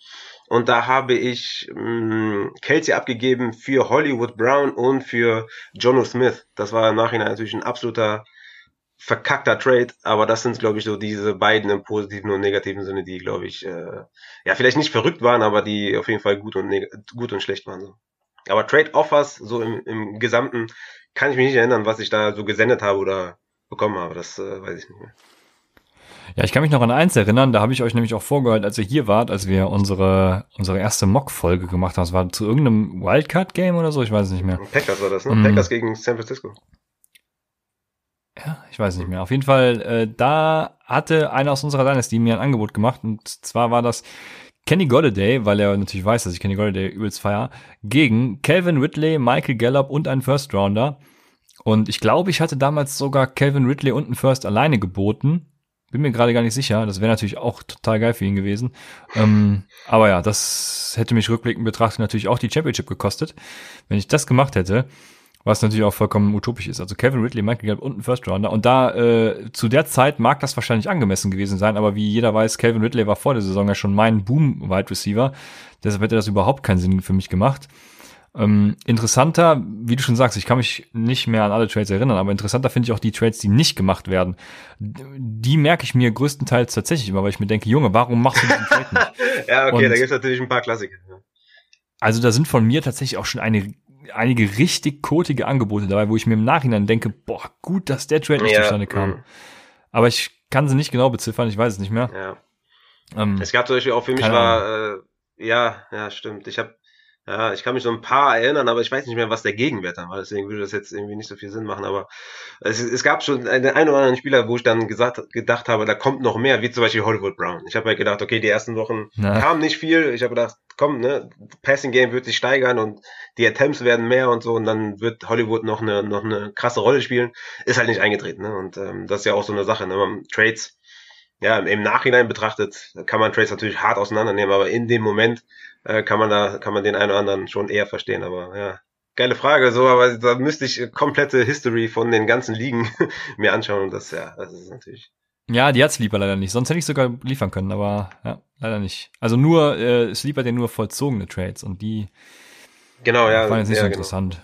Und da habe ich mh, mm, Kelsey abgegeben für Hollywood Brown und für Jono Smith. Das war im Nachhinein natürlich ein absoluter verkackter Trade, aber das sind, glaube ich, so diese beiden im positiven und negativen Sinne, die, glaube ich, äh, ja, vielleicht nicht verrückt waren, aber die auf jeden Fall gut und, gut und schlecht waren. So. Aber Trade Offers, so im, im Gesamten, kann ich mich nicht erinnern, was ich da so gesendet habe oder bekommen habe. Das äh, weiß ich nicht mehr. Ja, ich kann mich noch an eins erinnern, da habe ich euch nämlich auch vorgehört, als ihr hier wart, als wir unsere, unsere erste Mock-Folge gemacht haben. Das war zu irgendeinem Wildcard-Game oder so, ich weiß es nicht mehr. Packers war das, ne? Mm. Packers gegen San Francisco. Ja, ich weiß nicht mehr. Auf jeden Fall, äh, da hatte einer aus unserer Dynasty mir ein Angebot gemacht und zwar war das Kenny Golladay, weil er natürlich weiß, dass ich Kenny Golladay übelst feier, gegen Calvin Ridley, Michael Gallup und einen First Rounder. Und ich glaube, ich hatte damals sogar Calvin Ridley und einen First alleine geboten. Bin mir gerade gar nicht sicher. Das wäre natürlich auch total geil für ihn gewesen. Ähm, aber ja, das hätte mich rückblickend betrachtet natürlich auch die Championship gekostet, wenn ich das gemacht hätte. Was natürlich auch vollkommen utopisch ist. Also Kevin Ridley, Michael Gallup und ein First Rounder. Und da äh, zu der Zeit mag das wahrscheinlich angemessen gewesen sein, aber wie jeder weiß, Kevin Ridley war vor der Saison ja schon mein Boom-Wide Receiver. Deshalb hätte das überhaupt keinen Sinn für mich gemacht. Ähm, interessanter, wie du schon sagst, ich kann mich nicht mehr an alle Trades erinnern, aber interessanter finde ich auch die Trades, die nicht gemacht werden. Die merke ich mir größtenteils tatsächlich immer, weil ich mir denke, Junge, warum machst du diesen Trade nicht? ja, okay, und, da gibt es natürlich ein paar Klassiker. Also da sind von mir tatsächlich auch schon eine einige richtig kotige Angebote dabei, wo ich mir im Nachhinein denke, boah, gut, dass der Trade nicht ja, zustande kam. Mh. Aber ich kann sie nicht genau beziffern, ich weiß es nicht mehr. Ja. Ähm, es gab zum Beispiel auch für mich war, äh, ja, ja, stimmt. Ich habe ja, ich kann mich so ein paar erinnern, aber ich weiß nicht mehr, was der Gegenwert dann war. Deswegen würde das jetzt irgendwie nicht so viel Sinn machen. Aber es, es gab schon den einen oder anderen Spieler, wo ich dann gesagt, gedacht habe, da kommt noch mehr, wie zum Beispiel Hollywood Brown. Ich habe halt gedacht, okay, die ersten Wochen Na. kam nicht viel. Ich habe gedacht, komm, ne, Passing Game wird sich steigern und die Attempts werden mehr und so und dann wird Hollywood noch eine noch eine krasse Rolle spielen. Ist halt nicht eingetreten. Ne? Und ähm, das ist ja auch so eine Sache. Ne? Trades ja, im Nachhinein betrachtet kann man Trades natürlich hart auseinandernehmen, aber in dem Moment äh, kann man da, kann man den einen oder anderen schon eher verstehen. Aber ja, geile Frage, so, aber da müsste ich komplette History von den ganzen Ligen mir anschauen und das, ja, das ist natürlich. Ja, die hat Sleeper leider nicht. Sonst hätte ich sogar liefern können, aber ja, leider nicht. Also nur, äh, Sleeper hat ja nur vollzogene Trades und die genau, ja, waren jetzt nicht ja, so genau. interessant.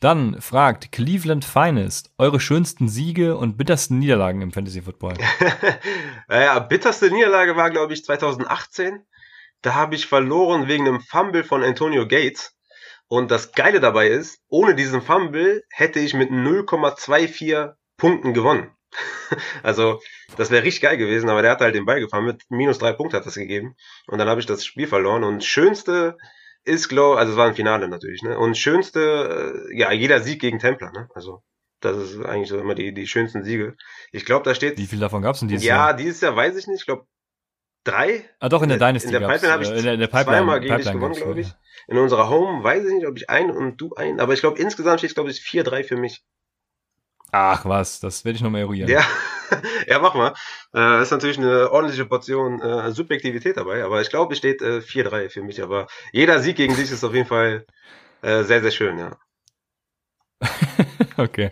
Dann fragt Cleveland Finest eure schönsten Siege und bittersten Niederlagen im Fantasy Football. naja, bitterste Niederlage war, glaube ich, 2018. Da habe ich verloren wegen einem Fumble von Antonio Gates. Und das Geile dabei ist, ohne diesen Fumble hätte ich mit 0,24 Punkten gewonnen. also, das wäre richtig geil gewesen, aber der hat halt den Ball gefahren. Mit minus drei Punkte hat das gegeben. Und dann habe ich das Spiel verloren. Und schönste ist, glaube also es war ein Finale natürlich, ne? Und schönste, äh, ja, jeder Sieg gegen Templar, ne? Also, das ist eigentlich so immer die, die schönsten Siege. Ich glaube, da steht. Wie viel davon gab es denn dieses ja, Jahr? Ja, dieses Jahr weiß ich nicht. Ich glaube, drei. Ah, doch, in der Dynasty. In der Pipeline habe ich äh, in der, in der Pipeline, zweimal gegen Pipeline dich gewonnen, glaube ich. In unserer Home weiß ich nicht, ob ich ein und du ein, aber ich glaube, insgesamt steht, glaube ich, 4-3 für mich. Ach was, das werde ich nochmal eruieren. Ja, ja, mach mal. Äh, ist natürlich eine ordentliche Portion äh, Subjektivität dabei, aber ich glaube, es steht äh, 4-3 für mich. Aber jeder Sieg gegen dich ist auf jeden Fall äh, sehr, sehr schön, ja. okay.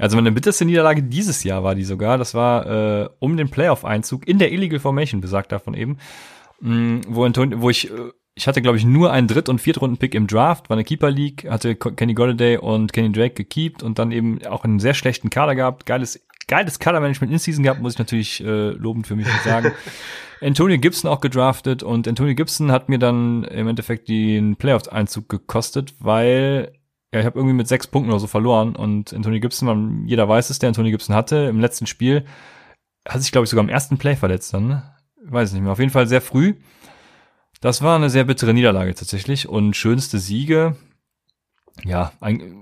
Also meine bitterste Niederlage dieses Jahr war die sogar. Das war äh, um den Playoff-Einzug in der Illegal Formation, besagt davon eben, mh, mm, wo, Antonio, wo ich äh, ich hatte, glaube ich, nur einen Dritt- und Viertrunden-Pick im Draft, war eine Keeper League, hatte Kenny Golladay und Kenny Drake gekeept und dann eben auch einen sehr schlechten Kader gehabt. Geiles, geiles Kadermanagement in Season gehabt, muss ich natürlich äh, lobend für mich sagen. Antonio Gibson auch gedraftet und Antonio Gibson hat mir dann im Endeffekt den Playoffs-Einzug gekostet, weil ja, ich habe irgendwie mit sechs Punkten oder so verloren und Antonio Gibson, man, jeder weiß es, der Antonio Gibson hatte im letzten Spiel, hat sich, glaube ich, sogar im ersten Play verletzt dann, ne? Weiß nicht mehr. Auf jeden Fall sehr früh. Das war eine sehr bittere Niederlage tatsächlich und schönste Siege. Ja, ein,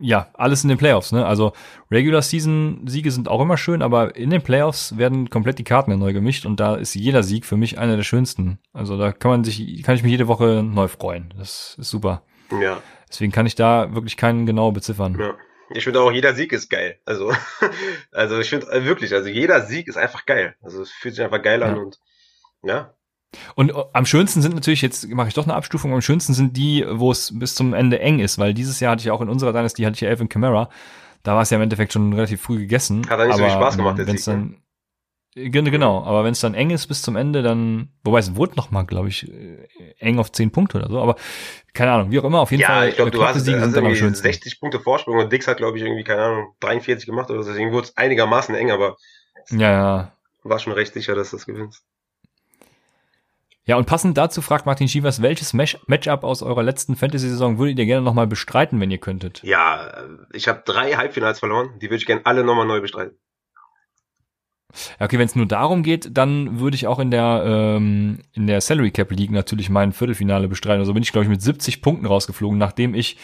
ja, alles in den Playoffs, ne? Also Regular Season Siege sind auch immer schön, aber in den Playoffs werden komplett die Karten neu gemischt und da ist jeder Sieg für mich einer der schönsten. Also da kann man sich, kann ich mich jede Woche neu freuen. Das ist super. Ja. Deswegen kann ich da wirklich keinen genau beziffern. Ja. Ich finde auch, jeder Sieg ist geil. Also, also ich finde äh, wirklich, also jeder Sieg ist einfach geil. Also es fühlt sich einfach geil ja. an und ja, und äh, am schönsten sind natürlich, jetzt mache ich doch eine Abstufung, am schönsten sind die, wo es bis zum Ende eng ist, weil dieses Jahr hatte ich auch in unserer Dynasty, hatte ich ja Elvin Kamara, da war es ja im Endeffekt schon relativ früh gegessen. Hat er nicht aber, so viel Spaß gemacht, der Sieg, dann, ne? Genau, aber wenn es dann eng ist bis zum Ende, dann, wobei es wurde noch mal, glaube ich, äh, eng auf 10 Punkte oder so, aber keine Ahnung, wie auch immer, auf jeden ja, Fall. ich glaube, du hast Siege am schönsten. 60 Punkte Vorsprung und Dix hat, glaube ich, irgendwie, keine Ahnung, 43 gemacht oder so, deswegen wurde es einigermaßen eng, aber ja, ja. war schon recht sicher, dass du das gewinnst. Ja, und passend dazu fragt Martin Schievers, welches Matchup aus eurer letzten Fantasy-Saison würdet ihr gerne nochmal bestreiten, wenn ihr könntet? Ja, ich habe drei Halbfinals verloren, die würde ich gerne alle nochmal neu bestreiten. Ja, okay, wenn es nur darum geht, dann würde ich auch in der ähm, in der Salary Cap League natürlich mein Viertelfinale bestreiten. Also bin ich glaube ich mit 70 Punkten rausgeflogen, nachdem ich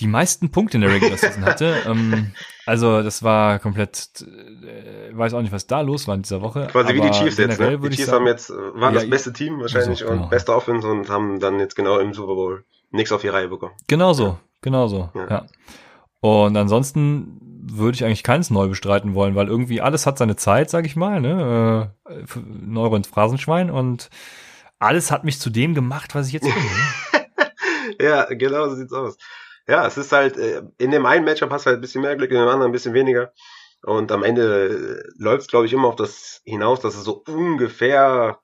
die meisten Punkte in der Regular Season hatte. ähm, also das war komplett, äh, weiß auch nicht, was da los war in dieser Woche. Quasi wie die Chiefs jetzt, ne? Die Chiefs haben jetzt, waren ja, das beste Team wahrscheinlich also, genau. und beste Offense und haben dann jetzt genau im Super Bowl nichts auf die Reihe bekommen. Genau so, ja. genau so, ja. ja. Und ansonsten würde ich eigentlich keins neu bestreiten wollen, weil irgendwie alles hat seine Zeit, sag ich mal, ne? Äh, Neuro ins Phrasenschwein und alles hat mich zu dem gemacht, was ich jetzt bin. Ne? ja, genau so sieht's aus ja, es ist halt, äh, in dem einen Matchup hast du halt ein bisschen mehr Glück, in dem anderen ein bisschen weniger. Und am Ende äh, läuft es, glaube ich, immer auf das hinaus, dass es so ungefähr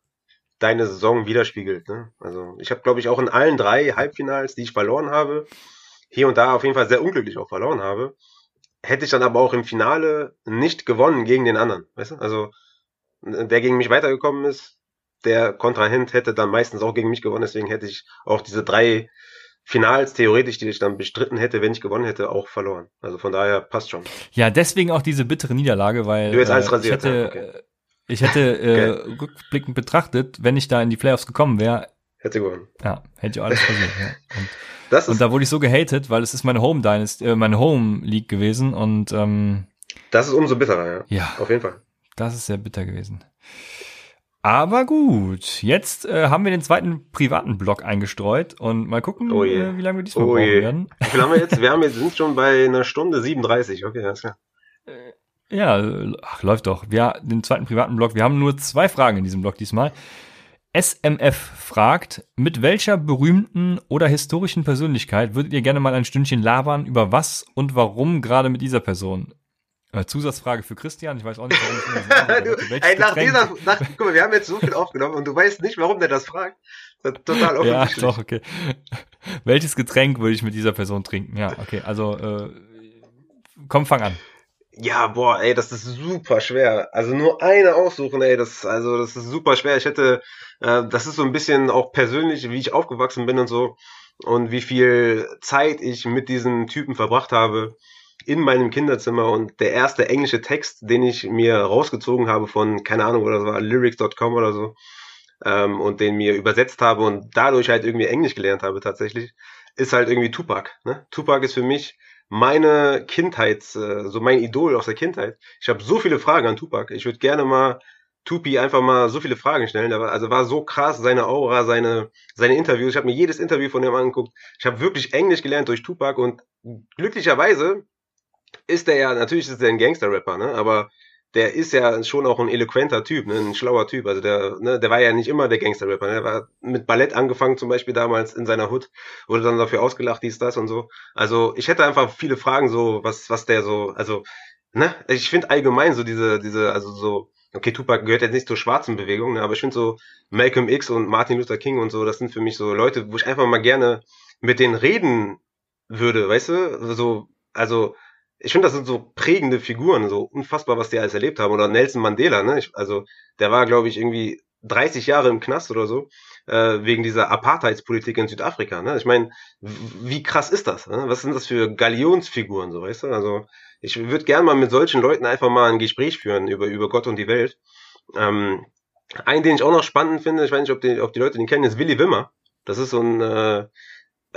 deine Saison widerspiegelt. Ne? Also ich habe, glaube ich, auch in allen drei Halbfinals, die ich verloren habe, hier und da auf jeden Fall sehr unglücklich auch verloren habe, hätte ich dann aber auch im Finale nicht gewonnen gegen den anderen. Weißt du? Also der gegen mich weitergekommen ist, der Kontrahent hätte dann meistens auch gegen mich gewonnen, deswegen hätte ich auch diese drei Finals theoretisch, die ich dann bestritten hätte, wenn ich gewonnen hätte, auch verloren. Also von daher passt schon. Ja, deswegen auch diese bittere Niederlage, weil Du jetzt eins äh, ich rasiert, hätte, ja, okay. äh, ich hätte äh, rückblickend betrachtet, wenn ich da in die Playoffs gekommen wäre, Hätte gewonnen. ja, hätte ich alles passiert. ja. Und, Das und ist, da wurde ich so gehatet, weil es ist meine Home Dynasty, äh, meine Home League gewesen und ähm, das ist umso bitterer, ja. ja, Auf jeden Fall. das ist sehr bitter gewesen. Aber gut, jetzt äh, haben wir den zweiten privaten Block eingestreut und mal gucken, Oh äh, wie lange wir diesmal Oh brauchen je. werden. Wie viel haben wir jetzt? Wir haben jetzt, sind schon bei einer Stunde 37. Okay, alles klar. Ja, äh, ach, läuft doch. Wir, den zweiten privaten Block, wir haben nur zwei Fragen in diesem Block diesmal. SMF fragt, mit welcher berühmten oder historischen Persönlichkeit würdet ihr gerne mal ein Stündchen labern, über was und warum gerade mit dieser Person? Äh, Zusatzfrage für Christian, ich weiß auch nicht, warum ich so du, ey, nach dieser, nach, guck mal, wir haben jetzt so viel aufgenommen und du weißt nicht, warum der das fragt. Das ist total Ja, offensichtlich. doch, okay. Welches Getränk würde ich mit dieser Person trinken? Ja, okay, also äh, komm, fang an. Ja, boah, ey, das ist super schwer. Also nur eine aussuchen, ey, das, also das ist super schwer. Ich hätte, äh, das ist so ein bisschen auch persönlich, wie ich aufgewachsen bin und so und wie viel Zeit ich mit diesem Typen verbracht habe in meinem Kinderzimmer und der erste englische Text, den ich mir rausgezogen habe von, keine Ahnung, oder das war lyrics.com oder so, ähm, und den mir übersetzt habe und dadurch halt irgendwie Englisch gelernt habe tatsächlich, ist halt irgendwie Tupac. Ne? Tupac ist für mich meine Kindheit, äh, so mein Idol aus der Kindheit. Ich habe so viele Fragen an Tupac. Ich würde gerne mal Tupi einfach mal so viele Fragen stellen. Also war so krass, seine Aura, seine, seine Interviews. Ich habe mir jedes Interview von ihm angeguckt. Ich habe wirklich Englisch gelernt durch Tupac und glücklicherweise ist der ja, natürlich ist er ein Gangster-Rapper, ne? aber der ist ja schon auch ein eloquenter Typ, ne? ein schlauer Typ. Also der, ne, der war ja nicht immer der Gangster-Rapper. Ne? Der war mit Ballett angefangen, zum Beispiel damals in seiner Hood, wurde dann dafür ausgelacht, dies, das und so. Also ich hätte einfach viele Fragen, so, was, was der so, also, ne, ich finde allgemein so diese, diese, also so, okay, Tupac gehört jetzt nicht zur schwarzen Bewegung, ne, aber ich finde so Malcolm X und Martin Luther King und so, das sind für mich so Leute, wo ich einfach mal gerne mit denen reden würde, weißt du? So, also, ich finde, das sind so prägende Figuren, so unfassbar, was die alles erlebt haben. Oder Nelson Mandela, ne? Ich, also, der war, glaube ich, irgendwie 30 Jahre im Knast oder so, äh, wegen dieser Apartheidspolitik in Südafrika. Ne? Ich meine, wie krass ist das? Ne? Was sind das für Galionsfiguren, so weißt du? Also, ich würde gerne mal mit solchen Leuten einfach mal ein Gespräch führen über, über Gott und die Welt. Ähm, einen, den ich auch noch spannend finde, ich weiß nicht, ob die, ob die Leute den kennen, ist Willy Wimmer. Das ist so ein äh,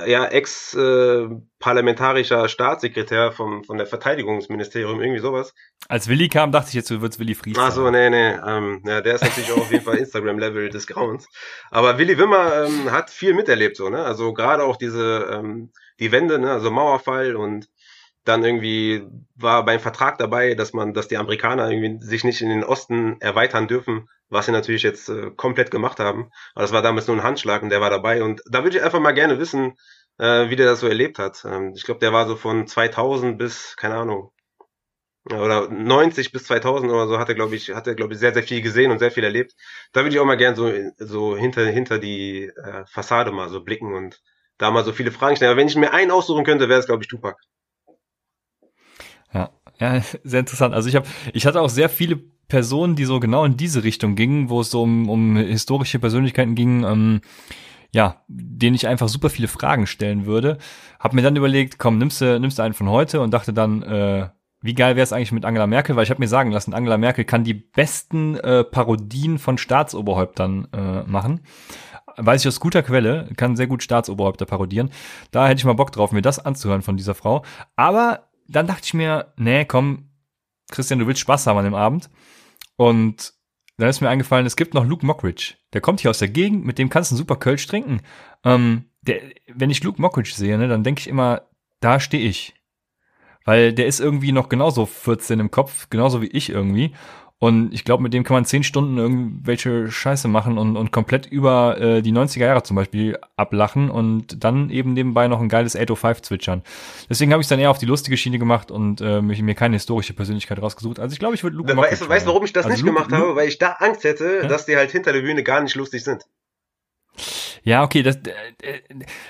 ja, ex-parlamentarischer Staatssekretär vom, von der Verteidigungsministerium, irgendwie sowas. Als Willi kam, dachte ich jetzt, du würdest Willi Fries Ach so, nee, nee. Ähm, ja, der ist natürlich auch auf jeden Fall Instagram-Level des Grauens. Aber Willy Wimmer ähm, hat viel miterlebt, so, ne? Also gerade auch diese, ähm, die Wende, ne? Also Mauerfall und dann irgendwie war beim Vertrag dabei, dass man, dass die Amerikaner irgendwie sich nicht in den Osten erweitern dürfen, was sie natürlich jetzt äh, komplett gemacht haben. Aber das war damals nur ein Handschlag und der war dabei. Und da würde ich einfach mal gerne wissen, äh, wie der das so erlebt hat. Ähm, ich glaube, der war so von 2000 bis, keine Ahnung, oder 90 bis 2000 oder so hat er, glaube ich, hat er, glaube ich, sehr, sehr viel gesehen und sehr viel erlebt. Da würde ich auch mal gern so, so hinter, hinter die äh, Fassade mal so blicken und da mal so viele Fragen stellen. Aber wenn ich mir einen aussuchen könnte, wäre es, glaube ich, Tupac. Ja, sehr interessant. Also ich habe, ich hatte auch sehr viele Personen, die so genau in diese Richtung gingen, wo es so um, um historische Persönlichkeiten ging, ähm, ja, denen ich einfach super viele Fragen stellen würde. Hab mir dann überlegt, komm, nimmst du, nimmst du einen von heute und dachte dann, äh, wie geil wäre es eigentlich mit Angela Merkel, weil ich habe mir sagen lassen, Angela Merkel kann die besten äh, Parodien von Staatsoberhäuptern äh, machen. Weiß ich aus guter Quelle, kann sehr gut Staatsoberhäupter parodieren. Da hätte ich mal Bock drauf, mir das anzuhören von dieser Frau. Aber dann dachte ich mir, nee, komm, Christian, du willst Spaß haben an dem Abend. Und dann ist mir eingefallen, es gibt noch Luke Mockridge. Der kommt hier aus der Gegend, mit dem kannst du einen super Kölsch trinken. Ähm, der, wenn ich Luke Mockridge sehe, ne, dann denke ich immer, da stehe ich. Weil der ist irgendwie noch genauso 14 im Kopf, genauso wie ich irgendwie. Und ich glaube, mit dem kann man 10 Stunden irgendwelche Scheiße machen und, und komplett über äh, die 90er Jahre zum Beispiel ablachen und dann eben nebenbei noch ein geiles 805 zwitschern. Deswegen habe ich dann eher auf die lustige Schiene gemacht und äh, mich, mir keine historische Persönlichkeit rausgesucht. Also ich glaube, ich würde Luke Weißt du, weißt, du, warum ich das also nicht Luke, gemacht habe? Weil ich da Angst hätte, Ja? dass die halt hinter der Bühne gar nicht lustig sind. Ja, okay, das, äh, äh,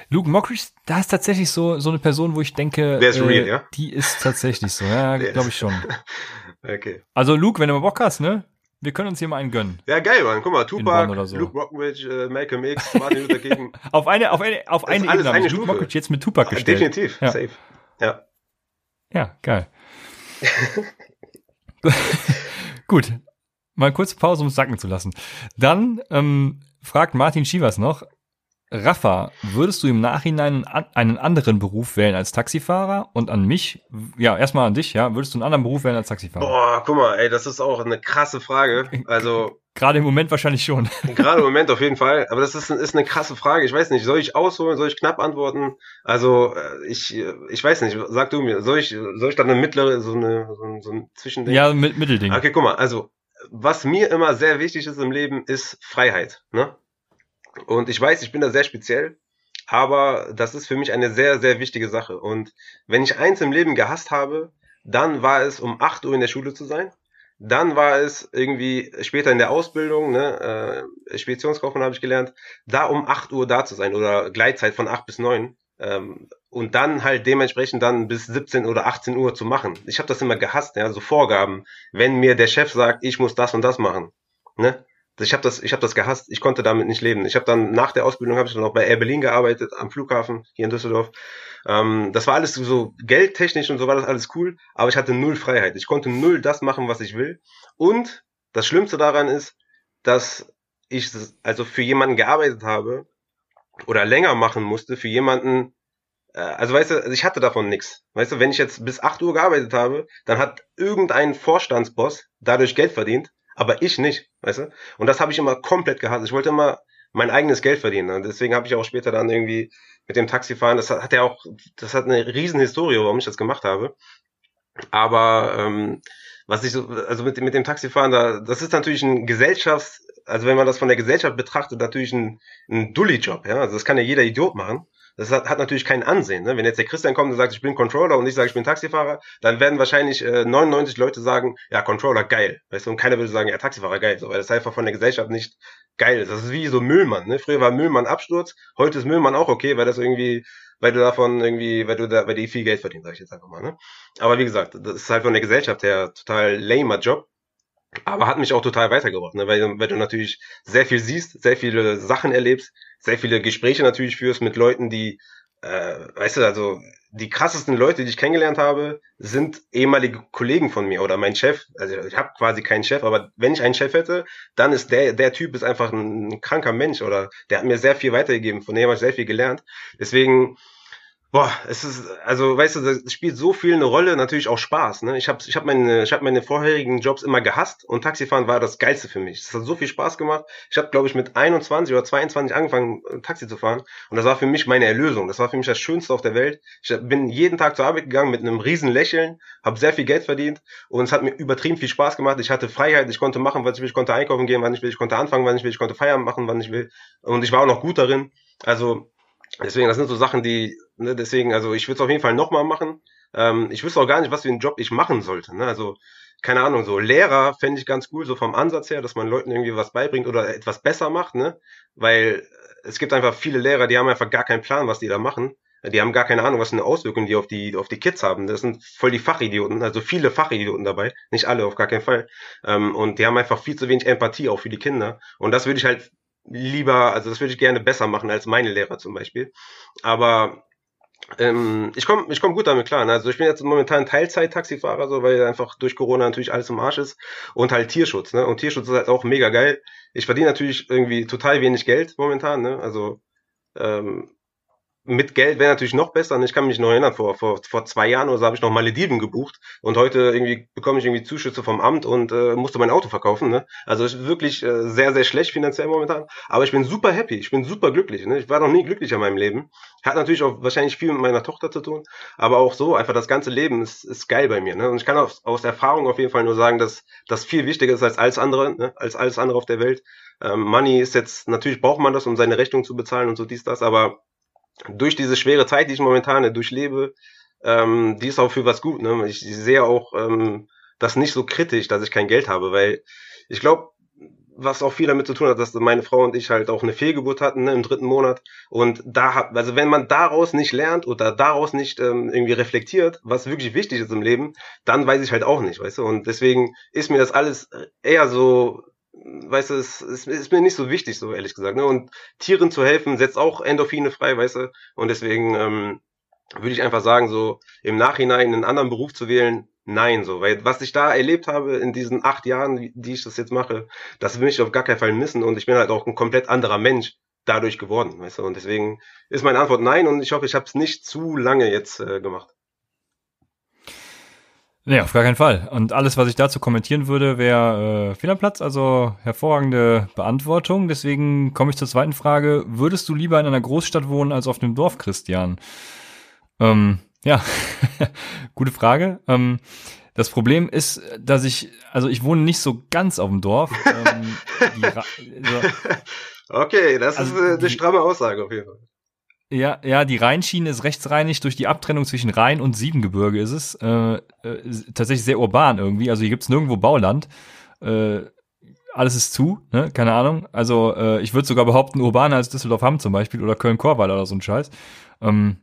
Luke Mockridge, da ist tatsächlich so, so eine Person, wo ich denke, Der ist äh, real, ja? die ist tatsächlich so, ja, glaube ich schon. Okay. Also Luke, wenn du mal Bock hast, ne? Wir können uns hier mal einen gönnen. Ja, geil, Mann. Guck mal, Tupac, so. Luke Rockridge, äh, Malcolm X, Martin Luther King. auf eine, auf eine, auf eine Ebene eine Luke Rockridge jetzt mit Tupac gestellt. Definitiv, ja. safe. Ja. Ja, geil. Gut. Mal kurz Pause, um es sacken zu lassen. Dann ähm, fragt Martin Schivas noch, Rafa, würdest du im Nachhinein einen anderen Beruf wählen als Taxifahrer? Und an mich, ja, erstmal an dich, ja, würdest du einen anderen Beruf wählen als Taxifahrer? Boah, guck mal, ey, das ist auch eine krasse Frage. Also. Gerade im Moment wahrscheinlich schon. Gerade im Moment auf jeden Fall. Aber das ist, ist eine krasse Frage. Ich weiß nicht, soll ich ausholen, soll ich knapp antworten? Also, äh, ich, ich weiß nicht, sag du mir, soll ich, soll ich dann eine mittlere, so eine, so ein, so ein Zwischending? Ja, mit, Mittelding. Okay, guck mal, also, was mir immer sehr wichtig ist im Leben, ist Freiheit, ne? Und ich weiß, ich bin da sehr speziell, aber das ist für mich eine sehr, sehr wichtige Sache. Und wenn ich eins im Leben gehasst habe, dann war es um 8 Uhr in der Schule zu sein. Dann war es irgendwie später in der Ausbildung, ne, äh, Speditionskaufmann habe ich gelernt, da um 8 Uhr da zu sein oder Gleitzeit von 8 bis 9. Ähm, und dann halt dementsprechend dann bis 17 oder 18 Uhr zu machen. Ich habe das immer gehasst, ja, so Vorgaben. Wenn mir der Chef sagt, ich muss das und das machen, ne, ich habe das, ich habe das gehasst. Ich konnte damit nicht leben. Ich habe dann nach der Ausbildung habe ich dann auch bei Air Berlin gearbeitet am Flughafen hier in Düsseldorf. Ähm, das war alles so geldtechnisch und so war das alles cool, aber ich hatte null Freiheit. Ich konnte null das machen, was ich will. Und das Schlimmste daran ist, dass ich also für jemanden gearbeitet habe oder länger machen musste für jemanden. Äh, also weißt du, also ich hatte davon nichts. Weißt du, wenn ich jetzt bis 8 Uhr gearbeitet habe, dann hat irgendein Vorstandsboss dadurch Geld verdient aber ich nicht, weißt du? Und das habe ich immer komplett gehasst. Ich wollte immer mein eigenes Geld verdienen. Und deswegen habe ich auch später dann irgendwie mit dem Taxifahren, das hat ja auch, das hat eine riesen Historie, warum ich das gemacht habe. Aber ähm, was ich so, also mit, mit dem Taxifahren, da, das ist natürlich ein Gesellschafts-, also wenn man das von der Gesellschaft betrachtet, natürlich ein, ein Dulli-Job, ja. Also das kann ja jeder Idiot machen. Das hat, hat natürlich kein Ansehen. Ne? Wenn jetzt der Christian kommt und sagt, ich bin Controller und ich sage, ich bin Taxifahrer, dann werden wahrscheinlich äh, 99 Leute sagen, ja, Controller, geil. Weißt du, und keiner würde sagen, ja, Taxifahrer, geil. So, weil das einfach von der Gesellschaft nicht geil ist. Das ist wie so Müllmann. Ne? Früher war Müllmann Absturz, heute ist Müllmann auch okay, weil das irgendwie weil du davon irgendwie, weil du da, weil die viel Geld verdienst, sag ich jetzt einfach mal, ne? Aber wie gesagt, das ist halt von der Gesellschaft her total lamer Job. Aber hat mich auch total weitergebracht, ne? weil, weil du natürlich sehr viel siehst, sehr viele Sachen erlebst, sehr viele Gespräche natürlich führst mit Leuten, die, äh, weißt du, also die krassesten Leute, die ich kennengelernt habe, sind ehemalige Kollegen von mir oder mein Chef. Also ich habe quasi keinen Chef, aber wenn ich einen Chef hätte, dann ist der, der Typ ist einfach ein kranker Mensch oder der hat mir sehr viel weitergegeben, von dem habe ich sehr viel gelernt. Deswegen Boah, es ist, also weißt du, das spielt so viel eine Rolle, natürlich auch Spaß. Ne? Ich habe ich hab meine, ich hab meine vorherigen Jobs immer gehasst und Taxifahren war das Geilste für mich. Es hat so viel Spaß gemacht. Ich habe, glaube ich, mit 21 oder 22 angefangen, äh, Taxi zu fahren und das war für mich meine Erlösung. Das war für mich das Schönste auf der Welt. Ich bin jeden Tag zur Arbeit gegangen mit einem riesen Lächeln, habe sehr viel Geld verdient und es hat mir übertrieben viel Spaß gemacht. Ich hatte Freiheit, ich konnte machen, was ich will, ich konnte einkaufen gehen, wann ich will, ich konnte anfangen, wann ich will, ich konnte Feierabend machen, wann ich will und ich war auch noch gut darin. Also Deswegen, das sind so Sachen, die, ne, deswegen, also ich würde es auf jeden Fall nochmal machen. Ähm, ich wüsste auch gar nicht, was für einen Job ich machen sollte. Ne? Also, keine Ahnung, so Lehrer fände ich ganz cool, so vom Ansatz her, dass man Leuten irgendwie was beibringt oder etwas besser macht, ne? Weil es gibt einfach viele Lehrer, die haben einfach gar keinen Plan, was die da machen. Die haben gar keine Ahnung, was für eine Auswirkung die auf die, auf die Kids haben. Das sind voll die Fachidioten, also viele Fachidioten dabei. Nicht alle, auf gar keinen Fall. Ähm, und die haben einfach viel zu wenig Empathie auch für die Kinder. Und das würde ich halt lieber, also das würde ich gerne besser machen als meine Lehrer zum Beispiel. Aber ähm, ich komme ich komm gut damit klar. Ne? Also ich bin jetzt momentan Teilzeit-Taxifahrer, so, weil einfach durch Corona natürlich alles im Arsch ist. Und halt Tierschutz. Ne? Und Tierschutz ist halt auch mega geil. Ich verdiene natürlich irgendwie total wenig Geld momentan. Ne? Also ähm, mit Geld wäre natürlich noch besser. Und ich kann mich noch erinnern, vor, vor, vor zwei Jahren oder so habe ich noch Malediven gebucht und heute irgendwie bekomme ich irgendwie Zuschüsse vom Amt und äh, musste mein Auto verkaufen. Ne? Also wirklich äh, sehr, sehr schlecht finanziell momentan. Aber ich bin super happy, ich bin super glücklich. Ne? Ich war noch nie glücklicher in meinem Leben. Hat natürlich auch wahrscheinlich viel mit meiner Tochter zu tun, aber auch so, einfach das ganze Leben ist, ist geil bei mir. Ne? Und ich kann aus, aus Erfahrung auf jeden Fall nur sagen, dass das viel wichtiger ist als alles andere, ne? als alles andere auf der Welt. Ähm, Money ist jetzt, natürlich braucht man das, um seine Rechnung zu bezahlen und so dies, das, aber durch diese schwere Zeit, die ich momentan durchlebe, ähm, die ist auch für was gut. Ne? Ich sehe auch ähm, das nicht so kritisch, dass ich kein Geld habe, weil ich glaube, was auch viel damit zu tun hat, dass meine Frau und ich halt auch eine Fehlgeburt hatten ne, im dritten Monat. Und da hat, also wenn man daraus nicht lernt oder daraus nicht ähm, irgendwie reflektiert, was wirklich wichtig ist im Leben, dann weiß ich halt auch nicht, weißt du. Und deswegen ist mir das alles eher so, weißt du, es, es ist mir nicht so wichtig, so ehrlich gesagt. Ne? Und Tieren zu helfen setzt auch Endorphine frei, weißt du. Und deswegen ähm, würde ich einfach sagen, so im Nachhinein einen anderen Beruf zu wählen, nein, so, weil was ich da erlebt habe in diesen acht Jahren, die ich das jetzt mache, das will ich auf gar keinen Fall missen und ich bin halt auch ein komplett anderer Mensch dadurch geworden, weißt du, und deswegen ist meine Antwort nein und ich hoffe, ich habe es nicht zu lange jetzt äh, gemacht. Nee, auf gar keinen Fall. Und alles, was ich dazu kommentieren würde, wäre äh, Fehlerplatz, also hervorragende Beantwortung. Deswegen komme ich zur zweiten Frage. Würdest du lieber in einer Großstadt wohnen als auf einem Dorf, Christian? Ähm, ja, gute Frage. Ähm, das Problem ist, dass ich, also ich wohne nicht so ganz auf dem Dorf. Ähm, also, okay, das also ist eine, eine stramme Aussage auf jeden Fall. Ja, ja, die Rheinschiene ist rechtsreinig durch die Abtrennung zwischen Rhein und Siebengebirge ist es. Äh, äh, tatsächlich sehr urban irgendwie. Also hier gibt's nirgendwo Bauland. Äh, alles ist zu, ne? Keine Ahnung. Also äh, ich würde sogar behaupten, urbaner als Düsseldorf Hamm zum Beispiel oder Köln-Korweiler oder so ein Scheiß. Ähm,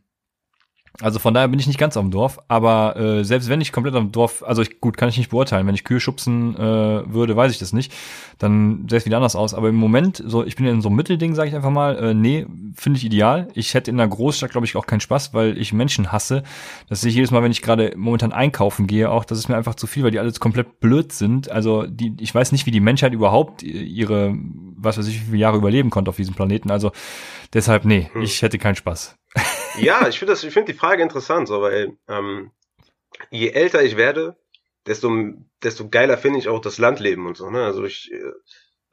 also von daher bin ich nicht ganz auf dem Dorf, aber äh, selbst wenn ich komplett auf dem Dorf, also ich, gut, kann ich nicht beurteilen, wenn ich Kühe schubsen äh, würde, weiß ich das nicht, dann sähe es wieder anders aus. Aber im Moment, so ich bin in so einem Mittelding, sage ich einfach mal, äh, nee, finde ich ideal. Ich hätte in einer Großstadt, glaube ich, auch keinen Spaß, weil ich Menschen hasse. Das sehe ich jedes Mal, wenn ich gerade momentan einkaufen gehe, auch, das ist mir einfach zu viel, weil die alles komplett blöd sind. Also die, ich weiß nicht, wie die Menschheit überhaupt ihre, was weiß ich, wie viele Jahre überleben konnte auf diesem Planeten. Also deshalb, nee, hm. ich hätte keinen Spaß. Ja, ich finde das, ich finde die Frage interessant, so, weil ähm, je älter ich werde, desto, desto geiler finde ich auch das Landleben und so. Ne? Also ich, äh,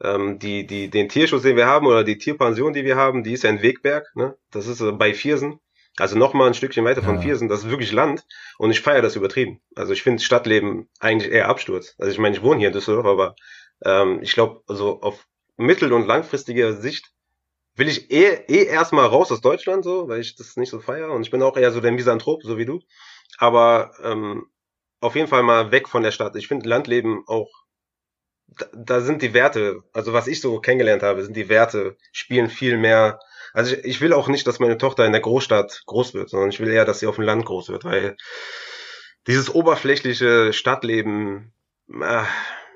ähm, die, die, den Tierschutz, den wir haben oder die Tierpension, die wir haben, die ist ja in Wegberg. Ne? Das ist äh, bei Viersen. Also nochmal ein Stückchen weiter von ja. Viersen. Das ist wirklich Land und ich feiere das übertrieben. Also ich finde Stadtleben eigentlich eher Absturz. Also ich meine, ich wohne hier in Düsseldorf, aber ähm, ich glaube, also auf mittel- und langfristiger Sicht will ich eh, eh erstmal raus aus Deutschland, so, weil ich das nicht so feiere. Und ich bin auch eher so der Misanthrop, so wie du. Aber ähm, auf jeden Fall mal weg von der Stadt. Ich finde Landleben auch, da, da sind die Werte, also was ich so kennengelernt habe, sind die Werte, spielen viel mehr. Also ich, ich will auch nicht, dass meine Tochter in der Großstadt groß wird, sondern ich will eher, dass sie auf dem Land groß wird, weil dieses oberflächliche Stadtleben, äh,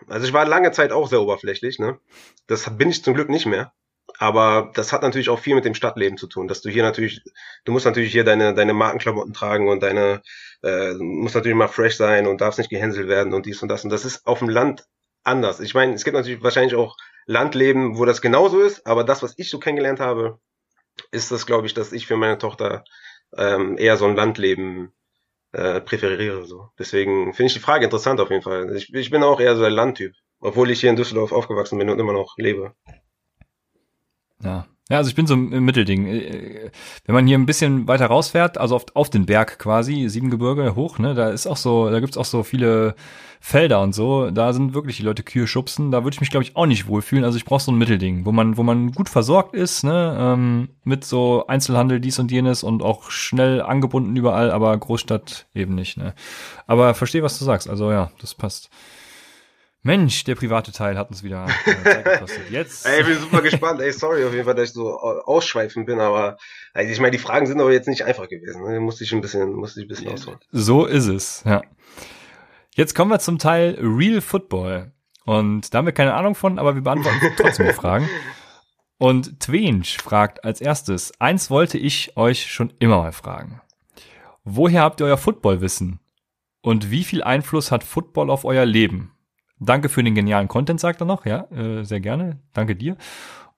also ich war lange Zeit auch sehr oberflächlich, ne? Das bin ich zum Glück nicht mehr aber das hat natürlich auch viel mit dem Stadtleben zu tun, dass du hier natürlich, du musst natürlich hier deine, deine Markenklamotten tragen und deine, äh, musst natürlich mal fresh sein und darfst nicht gehänselt werden und dies und das. Und das ist auf dem Land anders. Ich meine, es gibt natürlich wahrscheinlich auch Landleben, wo das genauso ist, aber das, was ich so kennengelernt habe, ist das, glaube ich, dass ich für meine Tochter ähm, eher so ein Landleben äh, präferiere. So. Deswegen finde ich die Frage interessant auf jeden Fall. Ich, ich bin auch eher so ein Landtyp, obwohl ich hier in Düsseldorf aufgewachsen bin und immer noch lebe. Ja. Ja, also ich bin so im Mittelding. Äh, wenn man hier ein bisschen weiter rausfährt, also auf, auf den Berg quasi, Siebengebirge hoch, ne, da ist auch so, da gibt's auch so viele Felder und so, da sind wirklich die Leute Kühe schubsen, da würde ich mich, glaube ich, auch nicht wohlfühlen. Also ich brauche so ein Mittelding, wo man, wo man gut versorgt ist, ne, ähm, mit so Einzelhandel, dies und jenes und auch schnell angebunden überall, aber Großstadt eben nicht, ne. Aber verstehe, was du sagst, also ja, das passt. Mensch, der private Teil hat uns wieder äh, Zeit gekostet. Jetzt. ey, ich bin super gespannt. Ey, sorry auf jeden Fall, dass ich so ausschweifend bin, aber also ich meine, die Fragen sind aber jetzt nicht einfach gewesen. Ne? Musste ich ein bisschen, musste ich ein bisschen ausholen. So ist es, ja. Jetzt kommen wir zum Teil Real Football. Und da haben wir keine Ahnung von, aber wir beantworten trotzdem die Fragen. Und Twench fragt als erstes, eins wollte ich euch schon immer mal fragen. Woher habt ihr euer Footballwissen? Und wie viel Einfluss hat Football auf euer Leben? Danke für den genialen Content, sagt er noch. Ja, äh, sehr gerne. Danke dir.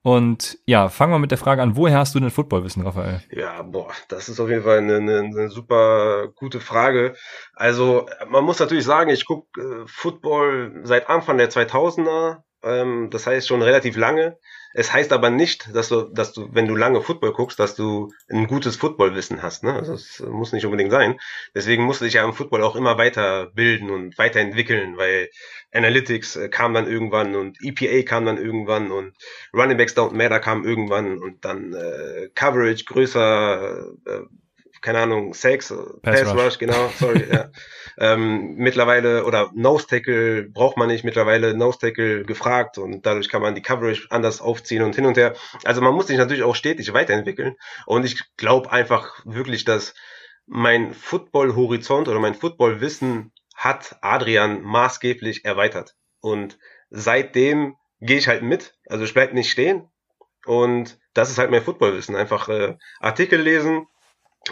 Und ja, fangen wir mit der Frage an, woher hast du denn Footballwissen, Raphael? Ja, boah, das ist auf jeden Fall eine, eine, eine super gute Frage. Also, man muss natürlich sagen, ich gucke äh, Football seit Anfang der 2000er, ähm, das heißt schon relativ lange. Es heißt aber nicht, dass du, dass du, wenn du lange Football guckst, dass du ein gutes Footballwissen hast. Ne? Also es muss nicht unbedingt sein. Deswegen musste ich ja im Football auch immer weiterbilden und weiterentwickeln, weil Analytics äh, kam dann irgendwann und EPA kam dann irgendwann und Running Backs Don't Matter kam irgendwann und dann äh, Coverage größer, äh, keine Ahnung, Sex, Pass, Pass Rush. Rush. genau, sorry, ja. Ähm, mittlerweile, oder Nose Tackle braucht man nicht, mittlerweile Nose Tackle gefragt und dadurch kann man die Coverage anders aufziehen und hin und her. Also man muss sich natürlich auch stetig weiterentwickeln und ich glaube einfach wirklich, dass mein Football-Horizont oder mein Football-Wissen hat Adrian maßgeblich erweitert. Und seitdem gehe ich halt mit. Also ich bleib nicht stehen. Und das ist halt mein Footballwissen. Einfach äh, Artikel lesen,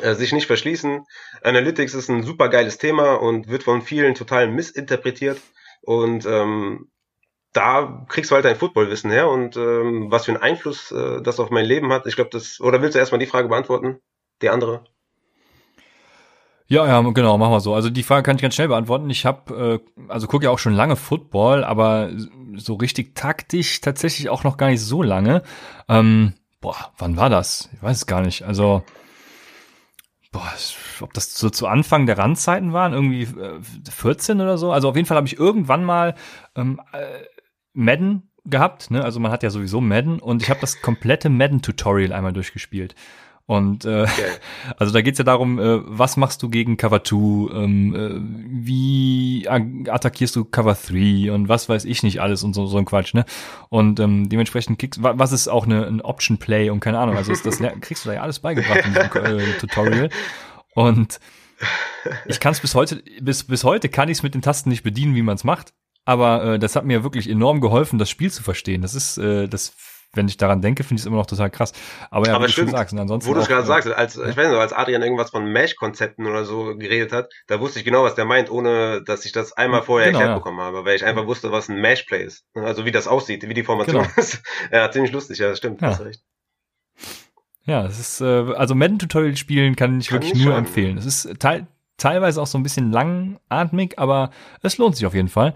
sich nicht verschließen. Analytics ist ein super geiles Thema und wird von vielen total missinterpretiert. Und ähm, da kriegst du halt dein Footballwissen her und ähm, was für einen Einfluss äh, das auf mein Leben hat. Ich glaube, das. Oder willst du erstmal die Frage beantworten? Die andere? Ja, ja, genau, machen wir so. Also die Frage kann ich ganz schnell beantworten. Ich habe, äh, also gucke ja auch schon lange Football, aber so richtig taktisch tatsächlich auch noch gar nicht so lange. Ähm, boah, wann war das? Ich weiß es gar nicht. Also, boah, ob das so zu Anfang der Randzeiten waren, irgendwie äh, 14 oder so. Also auf jeden Fall habe ich irgendwann mal ähm, äh, Madden gehabt, ne? Also man hat ja sowieso Madden und ich habe das komplette Madden-Tutorial einmal durchgespielt. Und äh, okay. also da geht's ja darum, äh, was machst du gegen Cover 2, ähm, äh, wie attackierst du Cover 3 und was weiß ich nicht alles und so, so ein Quatsch, ne? Und ähm, dementsprechend kriegst was ist auch eine, ein Option Play und keine Ahnung, also ist das kriegst du da ja alles beigebracht in diesem äh, Tutorial. Und ich kann es bis heute, bis, bis heute kann ich es mit den Tasten nicht bedienen, wie man es macht. Aber äh, das hat mir wirklich enorm geholfen, das Spiel zu verstehen. Das ist, äh, das wenn ich daran denke, finde ich es immer noch total krass. Aber ja, Aber wie stimmt, du schon sagst, und ansonsten. Wo du es gerade sagst, als, ja. ich weiß nicht, als Adrian irgendwas von Mesh-Konzepten oder so geredet hat, da wusste ich genau, was der meint, ohne dass ich das einmal vorher genau, erklärt ja. bekommen habe, weil ich einfach wusste, was ein Mesh-Play ist. Also wie das aussieht, wie die Formation genau. ist. ja, ziemlich lustig, ja, das stimmt, ja. hast recht. Ja, es ist, äh, also Madden-Tutorial spielen kann ich kann wirklich nur schaden. empfehlen. Es ist te teilweise auch so ein bisschen langatmig, aber es lohnt sich auf jeden Fall.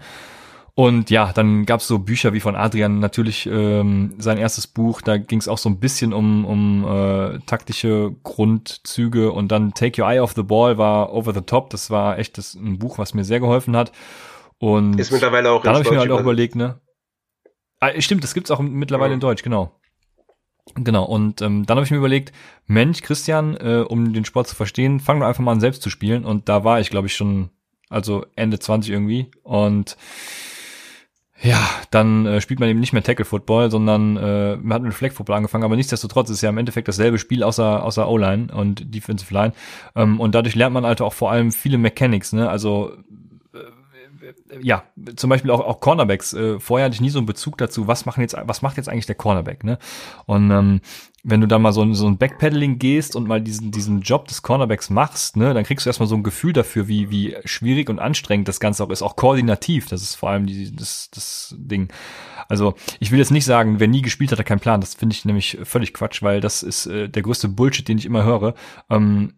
Und ja, dann gab's so Bücher wie von Adrian, natürlich ähm, sein erstes Buch, da ging's auch so ein bisschen um, um äh, taktische Grundzüge und dann Take Your Eye Off the Ball war Over the Top, das war echt das, ein Buch, was mir sehr geholfen hat. Und ist mittlerweile auch dann habe ich mir halt auch überlegt, ne? Ah, stimmt, das gibt's auch mittlerweile ja. in Deutsch, genau. Genau, und ähm, dann habe ich mir überlegt, Mensch, Christian, äh, um den Sport zu verstehen, fang doch einfach mal an, selbst zu spielen. Und da war ich, glaube ich, schon, also Ende 20 irgendwie. Und ja, dann äh, spielt man eben nicht mehr Tackle Football, sondern äh, man hat mit Flag Football angefangen, aber nichtsdestotrotz ist ja im Endeffekt dasselbe Spiel außer außer O-Line und Defensive Line ähm, und dadurch lernt man halt auch vor allem viele Mechanics, ne? Also äh, ja, zum Beispiel auch, auch Cornerbacks. Äh, vorher hatte ich nie so einen Bezug dazu, was machen jetzt, was macht jetzt eigentlich der Cornerback, ne? Und ähm, wenn du dann mal so, so ein Backpedaling gehst und mal diesen, diesen Job des Cornerbacks machst, ne, dann kriegst du erstmal so ein Gefühl dafür, wie, wie schwierig und anstrengend das Ganze auch ist, auch koordinativ. Das ist vor allem die, das, das Ding. Also, ich will jetzt nicht sagen, wer nie gespielt hat, hat keinen Plan. Das finde ich nämlich völlig Quatsch, weil das ist äh, der größte Bullshit, den ich immer höre. Ähm,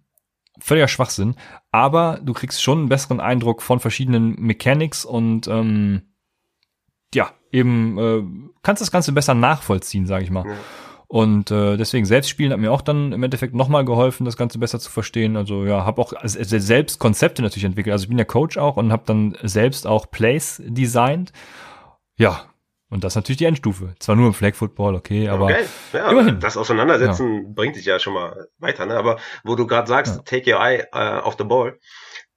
völliger Schwachsinn. Aber du kriegst schon einen besseren Eindruck von verschiedenen Mechanics und ähm, ja, eben äh, kannst das Ganze besser nachvollziehen, sage ich mal. Ja. Und äh, deswegen Selbstspielen hat mir auch dann im Endeffekt nochmal geholfen, das Ganze besser zu verstehen. Also ja, habe auch selbst Konzepte natürlich entwickelt. Also ich bin ja Coach auch und habe dann selbst auch Plays designt. Ja, und das ist natürlich die Endstufe. Zwar nur im Flag Football, okay, aber okay. Ja, immerhin. Das Auseinandersetzen ja. bringt dich ja schon mal weiter. Ne? Aber wo du gerade sagst, ja. take your eye uh, off the ball,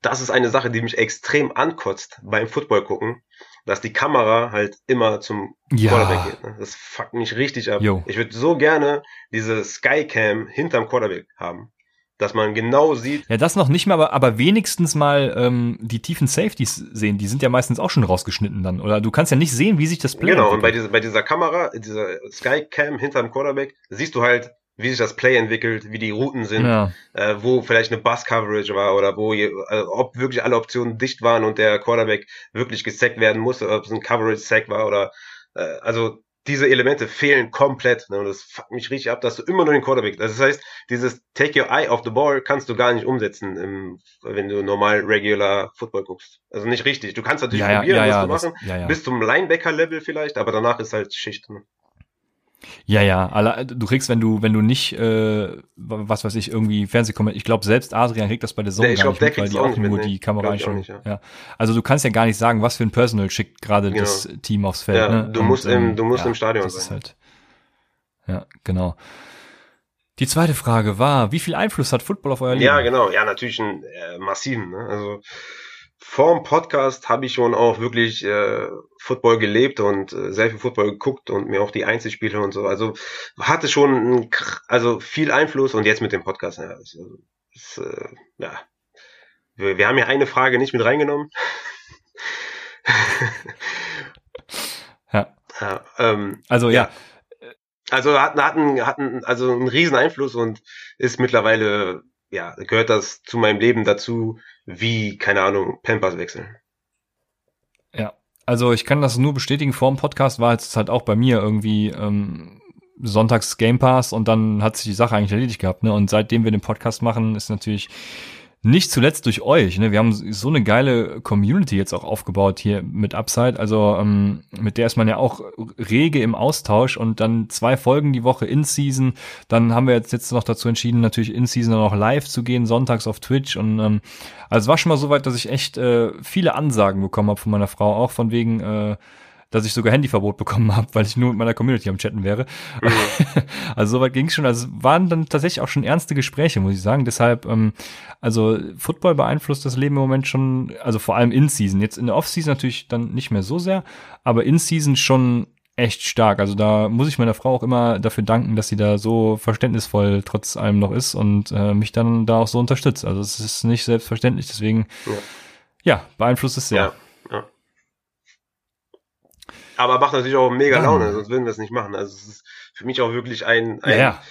das ist eine Sache, die mich extrem ankotzt beim Football gucken dass die Kamera halt immer zum ja. Quarterback geht. Ne? Das fuckt mich richtig ab. Yo. Ich würde so gerne diese Skycam hinterm Quarterback haben. Dass man genau sieht. Ja, das noch nicht mal, aber, aber wenigstens mal ähm, die tiefen Safeties sehen. Die sind ja meistens auch schon rausgeschnitten dann. Oder du kannst ja nicht sehen, wie sich das Play Genau, entwickelt. und bei dieser, bei dieser Kamera, dieser Skycam hinterm Quarterback, siehst du halt, wie sich das Play entwickelt, wie die Routen sind, ja. äh, wo vielleicht eine Bus-Coverage war oder wo, äh, ob wirklich alle Optionen dicht waren und der Quarterback wirklich gesackt werden musste, ob es ein Coverage-Sack war oder, äh, also diese Elemente fehlen komplett. Ne? Und das fuckt mich richtig ab, dass du immer nur den Quarterback. Das heißt, dieses Take your eye off the ball kannst du gar nicht umsetzen, im, wenn du normal regular Football guckst. Also nicht richtig. Du kannst natürlich ja, probieren, ja, ja, was du machen, bis zum Linebacker-Level vielleicht, aber danach ist halt Schicht. Ne? Ja, ja, du kriegst, wenn du, wenn du nicht, äh, was weiß ich, irgendwie Fernsehkommentar, ich glaube selbst Adrian kriegt das bei der Sonne gar nicht mit, weil die auch nur die Kamera einstellen. Ja. ja. Also du kannst ja gar nicht sagen, was für ein Personal schickt gerade genau. das Team aufs Feld. Ja, ne? du Und, musst im, ähm, du musst ja, im Stadion sein. Halt, ja, genau. Die zweite Frage war, wie viel Einfluss hat Football auf euer Leben? Ja, genau. Ja, natürlich einen äh, massiven. Ne? Also vorm Podcast habe ich schon auch wirklich äh, Football gelebt und äh, sehr viel Football geguckt und mir auch die Einzelspiele und so. Also hatte schon also viel Einfluss und jetzt mit dem Podcast. Ja, das, das, äh, ja. Wir, wir haben ja eine Frage nicht mit reingenommen. ja. ja ähm, also ja. ja. Also hat, hat, einen, hat einen, also einen riesen Einfluss und ist mittlerweile, ja, gehört das zu meinem Leben dazu, wie, keine Ahnung, Pampers wechseln. Ja, also ich kann das nur bestätigen, vor dem Podcast war es halt auch bei mir irgendwie ähm, Sonntags Game Pass und dann hat sich die Sache eigentlich erledigt gehabt, ne? Und seitdem wir den Podcast machen, ist natürlich nicht zuletzt durch euch. Ne? Wir haben so eine geile Community jetzt auch aufgebaut hier mit Upside. Also ähm, mit der ist man ja auch rege im Austausch und dann zwei Folgen die Woche in Season. Dann haben wir jetzt, jetzt noch dazu entschieden, natürlich in Season noch live zu gehen, sonntags auf Twitch. Und ähm, also es war schon mal so weit, dass ich echt äh, viele Ansagen bekommen habe von meiner Frau, auch von wegen äh, dass ich sogar Handyverbot bekommen habe, weil ich nur mit meiner Community am Chatten wäre. Mhm. also soweit ging es schon. Also waren dann tatsächlich auch schon ernste Gespräche, muss ich sagen. Deshalb, ähm, also Football beeinflusst das Leben im Moment schon, also vor allem in Season. Jetzt in der Off-Season natürlich dann nicht mehr so sehr, aber in Season schon echt stark. Also da muss ich meiner Frau auch immer dafür danken, dass sie da so verständnisvoll trotz allem noch ist und äh, mich dann da auch so unterstützt. Also es ist nicht selbstverständlich, deswegen ja, ja beeinflusst es sehr. Ja. Aber macht natürlich auch mega Laune, sonst würden wir es nicht machen. Also es ist für mich auch wirklich ein, ein ja.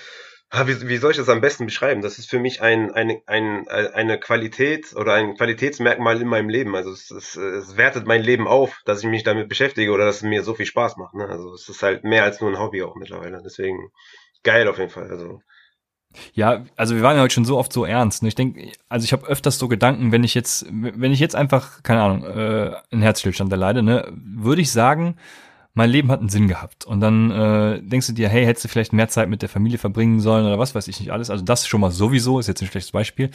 Ah, wie, wie soll ich das am besten beschreiben? Das ist für mich ein, ein, ein, eine Qualität oder ein Qualitätsmerkmal in meinem Leben. Also es, es, es wertet mein Leben auf, dass ich mich damit beschäftige oder dass es mir so viel Spaß macht. Ne? Also es ist halt mehr als nur ein Hobby auch mittlerweile. Deswegen geil auf jeden Fall. Also ja, also wir waren ja heute schon so oft so ernst. Ne? Ich denke, also ich habe öfters so Gedanken, wenn ich jetzt, wenn ich jetzt einfach, keine Ahnung, äh, einen Herzstillstand erleide, ne, würde ich sagen, mein Leben hat einen Sinn gehabt. Und dann äh, denkst du dir, hey, hättest du vielleicht mehr Zeit mit der Familie verbringen sollen oder was weiß ich nicht alles. Also das schon mal sowieso, ist jetzt ein schlechtes Beispiel.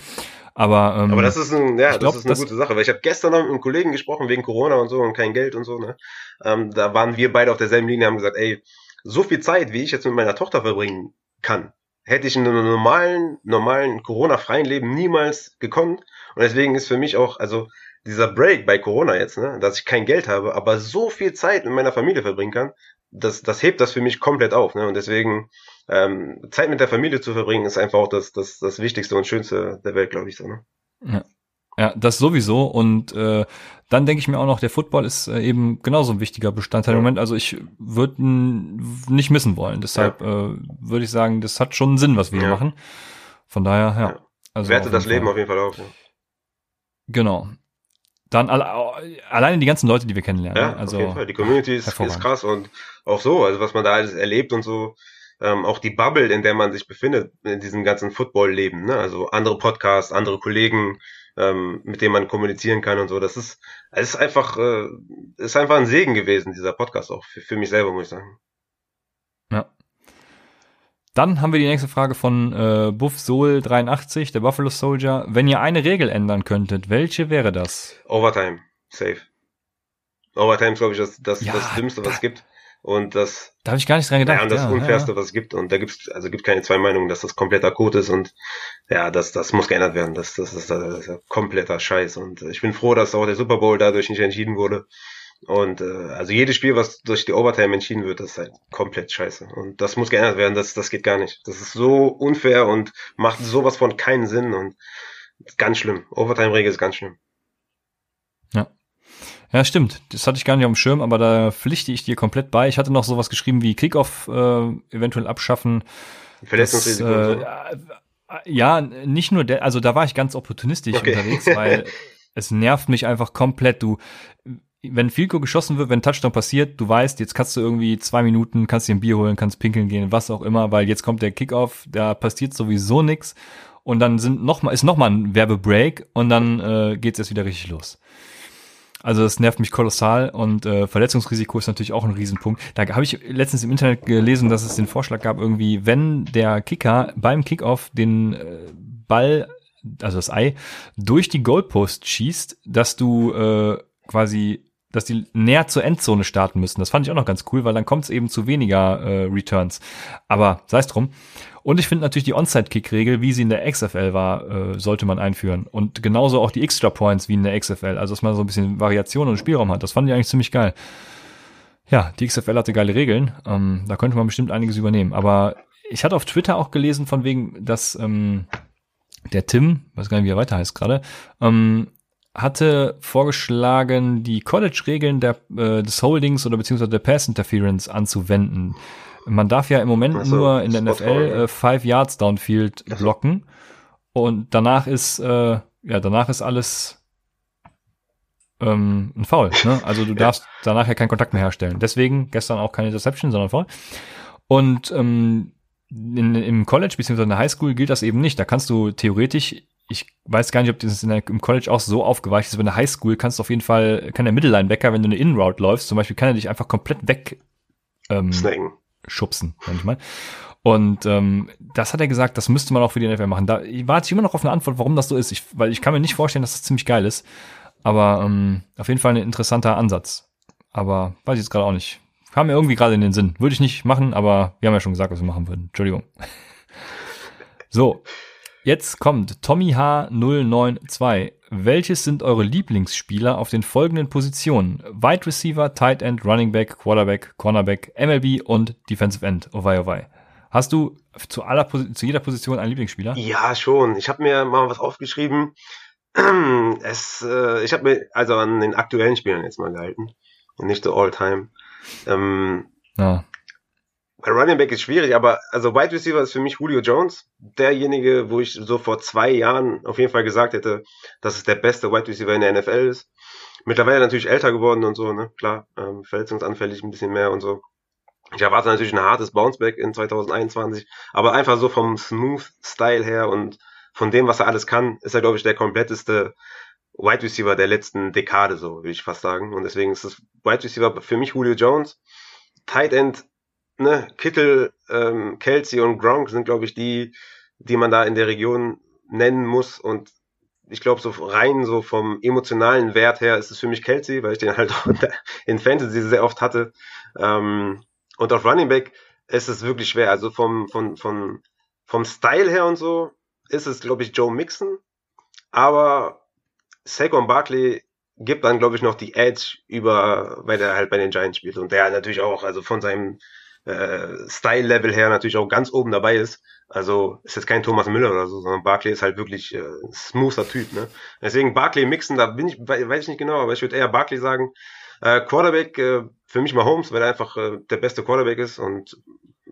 Aber, ähm, Aber das ist ein, ja, glaub, das ist eine das gute Sache, weil ich habe gestern noch mit einem Kollegen gesprochen wegen Corona und so und kein Geld und so, ne? Ähm, da waren wir beide auf derselben Linie, haben gesagt, ey, so viel Zeit, wie ich jetzt mit meiner Tochter verbringen kann, hätte ich in einem normalen, normalen Corona-freien Leben niemals gekonnt. Und deswegen ist für mich auch, also dieser Break bei Corona jetzt, ne, dass ich kein Geld habe, aber so viel Zeit mit meiner Familie verbringen kann, das, das hebt das für mich komplett auf. Ne? Und deswegen ähm, Zeit mit der Familie zu verbringen, ist einfach auch das, das, das Wichtigste und Schönste der Welt, glaube ich so. Ne? Ja. Ja, das sowieso. Und äh, dann denke ich mir auch noch, der Football ist äh, eben genauso ein wichtiger Bestandteil ja. im Moment. Also ich würde nicht missen wollen. Deshalb ja. äh, würde ich sagen, das hat schon Sinn, was wir ja. hier machen. Von daher, ja. Also Werte das Leben auf jeden Fall auf. Genau. Dann alle, alleine die ganzen Leute, die wir kennenlernen. Ja, also auf jeden Fall. Die Community ist, ist krass und auch so, also was man da alles erlebt und so. Ähm, auch die Bubble, in der man sich befindet, in diesem ganzen Football-Leben, ne? Also andere Podcasts, andere Kollegen, ähm, mit denen man kommunizieren kann und so. Das ist, es ist einfach, äh, ist einfach ein Segen gewesen, dieser Podcast auch, für, für mich selber, muss ich sagen. Ja. Dann haben wir die nächste Frage von äh, Buff Soul 83, der Buffalo Soldier. Wenn ihr eine Regel ändern könntet, welche wäre das? Overtime, safe. Overtime ist, glaube ich, das, das, ja, das Dümmste, was es gibt. Und das. Da habe ich gar nicht dran gedacht. Ja, und das ja, Unfairste, ja. was es gibt. Und da gibt's, also gibt keine zwei Meinungen, dass das kompletter Code ist und ja, das, das muss geändert werden. Das, das, ist, das ist kompletter Scheiß. Und ich bin froh, dass auch der Super Bowl dadurch nicht entschieden wurde. Und äh, also jedes Spiel, was durch die Overtime entschieden wird, das ist halt komplett scheiße. Und das muss geändert werden, das, das geht gar nicht. Das ist so unfair und macht sowas von keinen Sinn und ganz schlimm. Overtime-Regel ist ganz schlimm. Ja. Stimmt. Das hatte ich gar nicht auf dem Schirm, aber da pflichte ich dir komplett bei. Ich hatte noch sowas geschrieben wie Kickoff äh, eventuell abschaffen. Verletzungsrisiko. Äh. Ja, nicht nur der, also da war ich ganz opportunistisch okay. unterwegs, weil es nervt mich einfach komplett. Du, wenn Filko geschossen wird, wenn Touchdown passiert, du weißt, jetzt kannst du irgendwie zwei Minuten, kannst dir ein Bier holen, kannst pinkeln gehen, was auch immer, weil jetzt kommt der Kickoff, da passiert sowieso nix und dann sind noch mal, ist noch mal ein Werbebreak und dann äh, geht's erst wieder richtig los. Also das nervt mich kolossal und äh, Verletzungsrisiko ist natürlich auch ein Riesenpunkt. Da habe ich letztens im Internet gelesen, dass es den Vorschlag gab, irgendwie, wenn der Kicker beim Kickoff den äh, Ball, also das Ei, durch die Goalpost schießt, dass du äh, quasi dass die näher zur Endzone starten müssen. Das fand ich auch noch ganz cool, weil dann kommt es eben zu weniger äh, Returns. Aber sei es drum. Und ich finde natürlich die Onside-Kick-Regel, wie sie in der XFL war, äh, sollte man einführen. Und genauso auch die Extra-Points wie in der XFL. Also, dass man so ein bisschen Variation und Spielraum hat. Das fand ich eigentlich ziemlich geil. Ja, die XFL hatte geile Regeln. Ähm, da könnte man bestimmt einiges übernehmen. Aber ich hatte auf Twitter auch gelesen, von wegen, dass ähm, der Tim, weiß gar nicht, wie er weiter heißt gerade, ähm, hatte vorgeschlagen, die College-Regeln äh, des Holdings oder beziehungsweise der Pass-Interference anzuwenden. Man darf ja im Moment also, nur in der NFL äh, five Yards Downfield blocken und danach ist äh, ja danach ist alles ähm, ein Foul. Ne? Also du darfst danach ja keinen Kontakt mehr herstellen. Deswegen gestern auch keine Interception, sondern Foul. Und ähm, in, im College beziehungsweise in der Highschool gilt das eben nicht. Da kannst du theoretisch ich weiß gar nicht, ob das der, im College auch so aufgeweicht ist. Bei der Highschool kannst du auf jeden Fall, kann der Mittellinebacker, wenn du eine In-Route läufst, zum Beispiel, kann er dich einfach komplett weg ähm, Snacken. schubsen, manchmal. Und ähm, das hat er gesagt, das müsste man auch für die NFL machen. Da warte ich immer noch auf eine Antwort, warum das so ist. Ich, weil ich kann mir nicht vorstellen, dass das ziemlich geil ist. Aber ähm, auf jeden Fall ein interessanter Ansatz. Aber weiß ich jetzt gerade auch nicht. Kam mir irgendwie gerade in den Sinn. Würde ich nicht machen, aber wir haben ja schon gesagt, was wir machen würden. Entschuldigung. so, Jetzt kommt Tommy H092. Welches sind eure Lieblingsspieler auf den folgenden Positionen? Wide Receiver, Tight End, Running Back, Quarterback, Cornerback, MLB und Defensive End. Oh wei, oh wei. Hast du zu, aller, zu jeder Position einen Lieblingsspieler? Ja, schon. Ich habe mir mal was aufgeschrieben. Es, äh, ich habe mir also an den aktuellen Spielern jetzt mal gehalten und nicht so All-Time. Ähm, ja. Bei Running Back ist schwierig, aber also Wide Receiver ist für mich Julio Jones, derjenige, wo ich so vor zwei Jahren auf jeden Fall gesagt hätte, dass es der beste Wide Receiver in der NFL ist. Mittlerweile natürlich älter geworden und so, ne, klar, ähm, verletzungsanfällig ein bisschen mehr und so. Ich erwarte natürlich ein hartes Bounceback in 2021, aber einfach so vom Smooth Style her und von dem, was er alles kann, ist er, glaube ich, der kompletteste Wide Receiver der letzten Dekade, so würde ich fast sagen. Und deswegen ist das Wide Receiver für mich Julio Jones. Tight End ne, Kittel, ähm, Kelsey und Gronk sind, glaube ich, die, die man da in der Region nennen muss. Und ich glaube, so rein so vom emotionalen Wert her ist es für mich Kelsey, weil ich den halt in Fantasy sehr oft hatte. Ähm, und auf Running Back ist es wirklich schwer. Also vom, vom, vom, vom Style her und so ist es, glaube ich, Joe Mixon. Aber Saquon Barkley gibt dann, glaube ich, noch die Edge über, weil er halt bei den Giants spielt. Und der natürlich auch, also von seinem äh, Style-Level her natürlich auch ganz oben dabei ist. Also ist jetzt kein Thomas Müller oder so, sondern Barkley ist halt wirklich äh, ein smoother Typ. Ne? Deswegen Barkley mixen, da bin ich, weiß ich nicht genau, aber ich würde eher Barkley sagen. Äh, Quarterback, äh, für mich mal Holmes, weil er einfach äh, der beste Quarterback ist und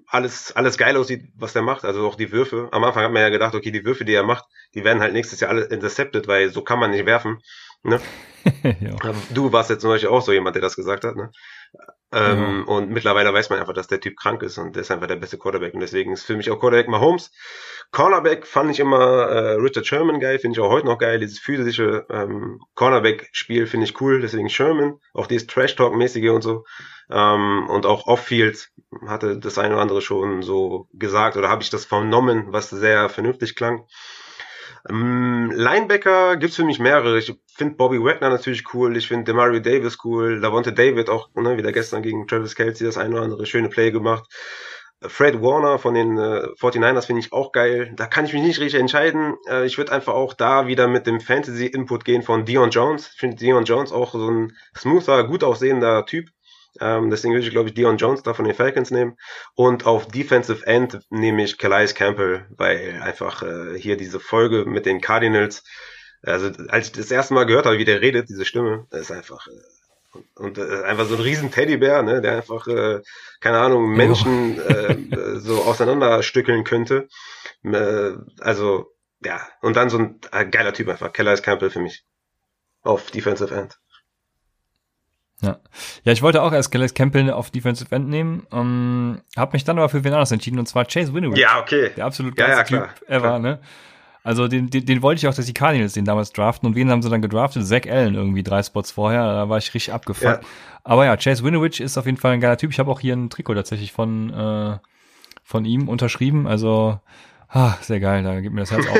alles, alles geil aussieht, was der macht. Also auch die Würfe. Am Anfang hat man ja gedacht, okay, die Würfe, die er macht, die werden halt nächstes Jahr alle intercepted, weil so kann man nicht werfen. Ne? ja. Du warst jetzt zum Beispiel auch so jemand, der das gesagt hat. Ne? Ähm, ja. Und mittlerweile weiß man einfach, dass der Typ krank ist und der ist einfach der beste Quarterback. Und deswegen ist für mich auch Quarterback Mahomes. Cornerback fand ich immer äh, Richard Sherman geil, finde ich auch heute noch geil. Dieses physische ähm, Cornerback-Spiel finde ich cool, deswegen Sherman. Auch dieses Trash-Talk-mäßige und so. Ähm, und auch Off-Field hatte das eine oder andere schon so gesagt oder habe ich das vernommen, was sehr vernünftig klang. Ähm, Linebacker gibt's für mich mehrere. Ich finde Bobby Wagner natürlich cool. Ich finde Demario Davis cool. Lavonte David auch, ne, wieder gestern gegen Travis Kelsey das eine oder andere schöne Play gemacht. Fred Warner von den äh, 49ers finde ich auch geil. Da kann ich mich nicht richtig entscheiden. Äh, ich würde einfach auch da wieder mit dem Fantasy-Input gehen von Dion Jones. Ich finde Dion Jones auch so ein smoother, gut aussehender Typ. Ähm, deswegen würde ich, glaube ich, Dion Jones da von den Falcons nehmen. Und auf Defensive End nehme ich Calais Campbell, weil einfach äh, hier diese Folge mit den Cardinals, also als ich das erste Mal gehört habe, wie der redet, diese Stimme, das ist einfach äh, und äh, einfach so ein riesen Teddybär, ne, der einfach, äh, keine Ahnung, Menschen äh, so auseinanderstückeln könnte. Äh, also, ja, und dann so ein äh, geiler Typ einfach, Calais Campbell für mich. Auf Defensive End. Ja. ja, ich wollte auch erst Calais Campbell auf Defensive End nehmen, um, habe mich dann aber für wen anders entschieden, und zwar Chase Winovich. Ja, okay. Der absolut geilste ja, ja, Typ ever, klar. ne? Also den, den, den wollte ich auch, dass die Cardinals den damals draften. Und wen haben sie dann gedraftet? Zach Allen irgendwie drei Spots vorher. Da war ich richtig abgefuckt. Ja. Aber ja, Chase Winovich ist auf jeden Fall ein geiler Typ. Ich habe auch hier ein Trikot tatsächlich von, äh, von ihm unterschrieben. Also, ah, sehr geil, da gibt mir das Herz auf.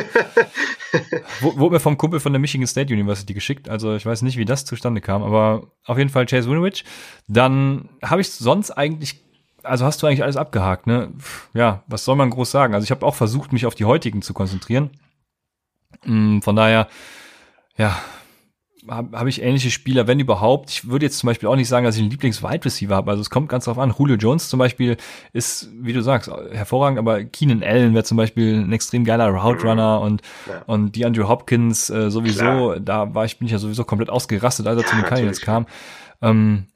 Wurde mir vom Kumpel von der Michigan State University geschickt, also ich weiß nicht, wie das zustande kam, aber auf jeden Fall Chase Winovich. Dann habe ich sonst eigentlich, also hast du eigentlich alles abgehakt, ne? Ja, was soll man groß sagen? Also ich habe auch versucht, mich auf die heutigen zu konzentrieren. Mm, von daher, ja, habe hab ich ähnliche Spieler, wenn überhaupt. Ich würde jetzt zum Beispiel auch nicht sagen, dass ich einen Lieblings-Wide Receiver habe. Also es kommt ganz drauf an. Julio Jones zum Beispiel ist, wie du sagst, hervorragend, aber Keenan Allen wäre zum Beispiel ein extrem geiler Route Runner und, ja. und die Andrew Hopkins äh, sowieso, Klar. da war ich, bin ich ja sowieso komplett ausgerastet, als er ja, zu den Cardinals kam. Ähm,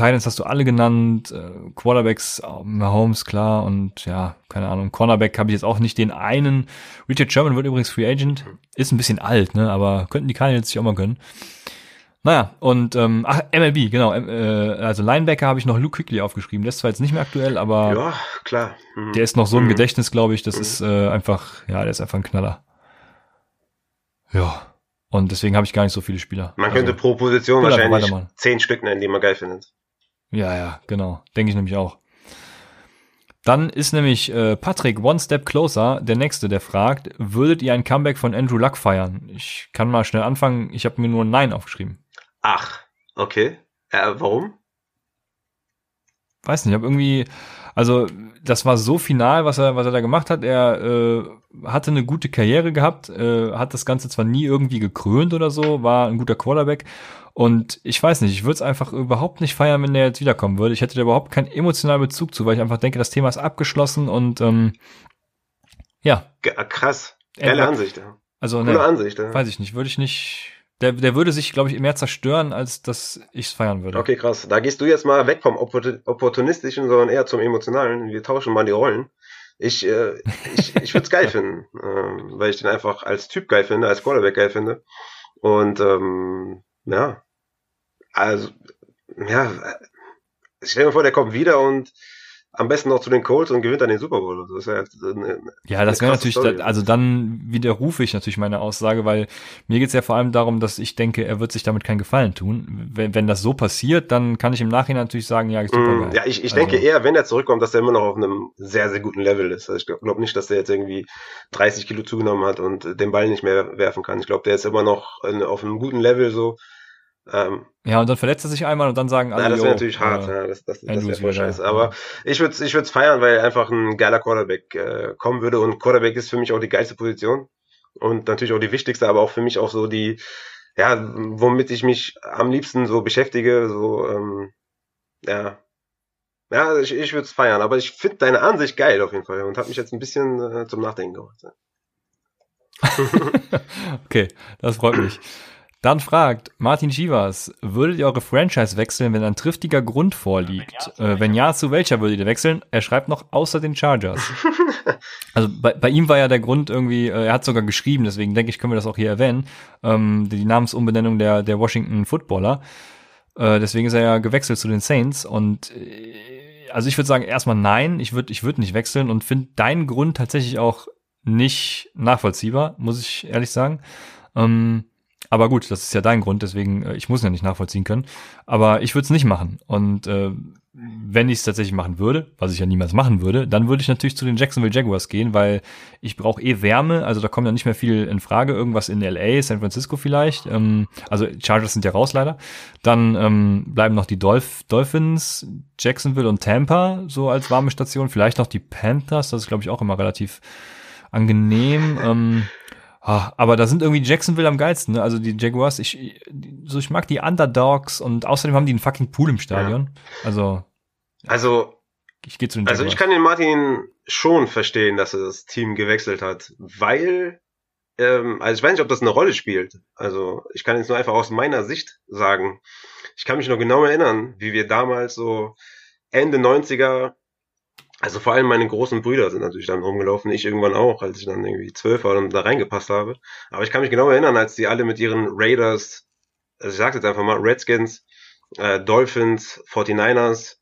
Titans hast du alle genannt, äh, Quarterbacks, Mahomes, klar, und ja, keine Ahnung, Cornerback habe ich jetzt auch nicht den einen. Richard Sherman wird übrigens Free Agent, ist ein bisschen alt, ne, aber könnten die Cardinals sich auch mal gönnen. Naja, und ähm, ach, MLB, genau, äh, also Linebacker habe ich noch Luke Quickly aufgeschrieben, der ist zwar jetzt nicht mehr aktuell, aber ja, klar. Mhm. der ist noch so im mhm. Gedächtnis, glaube ich, das mhm. ist äh, einfach, ja, der ist einfach ein Knaller. Ja. Und deswegen habe ich gar nicht so viele Spieler. Man also, könnte pro Position wahrscheinlich zehn Stück nennen, die man geil findet. Ja, ja, genau. Denke ich nämlich auch. Dann ist nämlich äh, Patrick One Step Closer der Nächste, der fragt, würdet ihr ein Comeback von Andrew Luck feiern? Ich kann mal schnell anfangen. Ich habe mir nur Nein aufgeschrieben. Ach, okay. Äh, warum? Weiß nicht, ich habe irgendwie, also das war so final, was er, was er da gemacht hat. Er äh, hatte eine gute Karriere gehabt, äh, hat das Ganze zwar nie irgendwie gekrönt oder so, war ein guter Quarterback und ich weiß nicht, ich würde es einfach überhaupt nicht feiern, wenn der jetzt wiederkommen würde. Ich hätte da überhaupt keinen emotionalen Bezug zu, weil ich einfach denke, das Thema ist abgeschlossen und ähm, ja. Krass. Geile Ansicht. Ja. Also, Coole ne, Ansicht. Ja. Weiß ich nicht, würde ich nicht. Der, der würde sich, glaube ich, mehr zerstören, als dass ich es feiern würde. Okay, krass. Da gehst du jetzt mal weg vom Opportunistischen, sondern eher zum Emotionalen. Wir tauschen mal die Rollen. Ich, äh, ich, ich würde es geil finden, äh, weil ich den einfach als Typ geil finde, als Quarterback geil finde. Und ähm, ja. Also, ja, ich stell mir vor, der kommt wieder und am besten noch zu den Colts und gewinnt dann den Super Bowl. Das ja, eine, ja, das wäre natürlich, Story. also dann widerrufe ich natürlich meine Aussage, weil mir geht's ja vor allem darum, dass ich denke, er wird sich damit keinen Gefallen tun. Wenn, wenn das so passiert, dann kann ich im Nachhinein natürlich sagen, ja, super mm. Ja, ich, ich also, denke eher, wenn er zurückkommt, dass er immer noch auf einem sehr, sehr guten Level ist. Also ich glaube glaub nicht, dass er jetzt irgendwie 30 Kilo zugenommen hat und den Ball nicht mehr werfen kann. Ich glaube, der ist immer noch auf einem guten Level so ähm, ja, und dann verletzt er sich einmal und dann sagen alle, ja, das wäre natürlich hart, äh, ja, das, das, das wäre voll scheiße. Aber ich würde ich würde feiern, weil einfach ein geiler Quarterback äh, kommen würde und Quarterback ist für mich auch die geilste Position und natürlich auch die wichtigste, aber auch für mich auch so die, ja, womit ich mich am liebsten so beschäftige, so, ähm, ja, ja, ich, ich würde es feiern, aber ich finde deine Ansicht geil auf jeden Fall und hat mich jetzt ein bisschen äh, zum Nachdenken gebracht. okay, das freut mich. Dann fragt Martin Schivas, würdet ihr eure Franchise wechseln, wenn ein triftiger Grund vorliegt? Wenn ja, äh, wenn ja zu welcher würdet ihr wechseln? Er schreibt noch außer den Chargers. also bei, bei, ihm war ja der Grund irgendwie, äh, er hat sogar geschrieben, deswegen denke ich, können wir das auch hier erwähnen, ähm, die Namensumbenennung der, der Washington Footballer. Äh, deswegen ist er ja gewechselt zu den Saints und äh, also ich würde sagen, erstmal nein, ich würde ich würd nicht wechseln und finde deinen Grund tatsächlich auch nicht nachvollziehbar, muss ich ehrlich sagen. Ähm, aber gut, das ist ja dein Grund, deswegen, äh, ich muss ihn ja nicht nachvollziehen können. Aber ich würde es nicht machen. Und äh, wenn ich es tatsächlich machen würde, was ich ja niemals machen würde, dann würde ich natürlich zu den Jacksonville Jaguars gehen, weil ich brauche eh Wärme, also da kommt ja nicht mehr viel in Frage, irgendwas in LA, San Francisco vielleicht, ähm, also Chargers sind ja raus leider. Dann ähm, bleiben noch die Dolph Dolphins, Jacksonville und Tampa so als warme Station, vielleicht noch die Panthers, das ist glaube ich auch immer relativ angenehm. Ähm, Ah, aber da sind irgendwie Jacksonville am geilsten, ne? Also die Jaguars, ich, so ich mag die Underdogs und außerdem haben die einen fucking Pool im Stadion. Ja. Also. Also. Ich gehe zu den Jaguars. Also ich kann den Martin schon verstehen, dass er das Team gewechselt hat, weil, ähm, also ich weiß nicht, ob das eine Rolle spielt. Also ich kann jetzt nur einfach aus meiner Sicht sagen. Ich kann mich noch genau erinnern, wie wir damals so Ende 90er also vor allem meine großen Brüder sind natürlich dann rumgelaufen, ich irgendwann auch, als ich dann irgendwie zwölf war und da reingepasst habe. Aber ich kann mich genau erinnern, als die alle mit ihren Raiders, also ich sag's jetzt einfach mal, Redskins, äh, Dolphins, 49ers,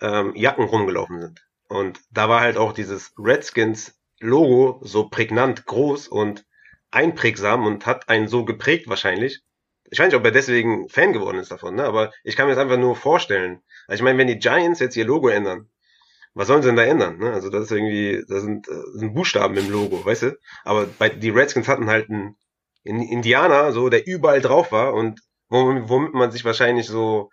ähm, Jacken rumgelaufen sind. Und da war halt auch dieses Redskins-Logo so prägnant groß und einprägsam und hat einen so geprägt wahrscheinlich. Ich weiß nicht, ob er deswegen Fan geworden ist davon, ne? aber ich kann mir das einfach nur vorstellen. Also ich meine, wenn die Giants jetzt ihr Logo ändern, was sollen sie denn da ändern? Ne? Also das ist irgendwie, da sind, das sind Buchstaben im Logo, weißt du? Aber bei die Redskins hatten halt ein in Indianer, so, der überall drauf war und womit man sich wahrscheinlich so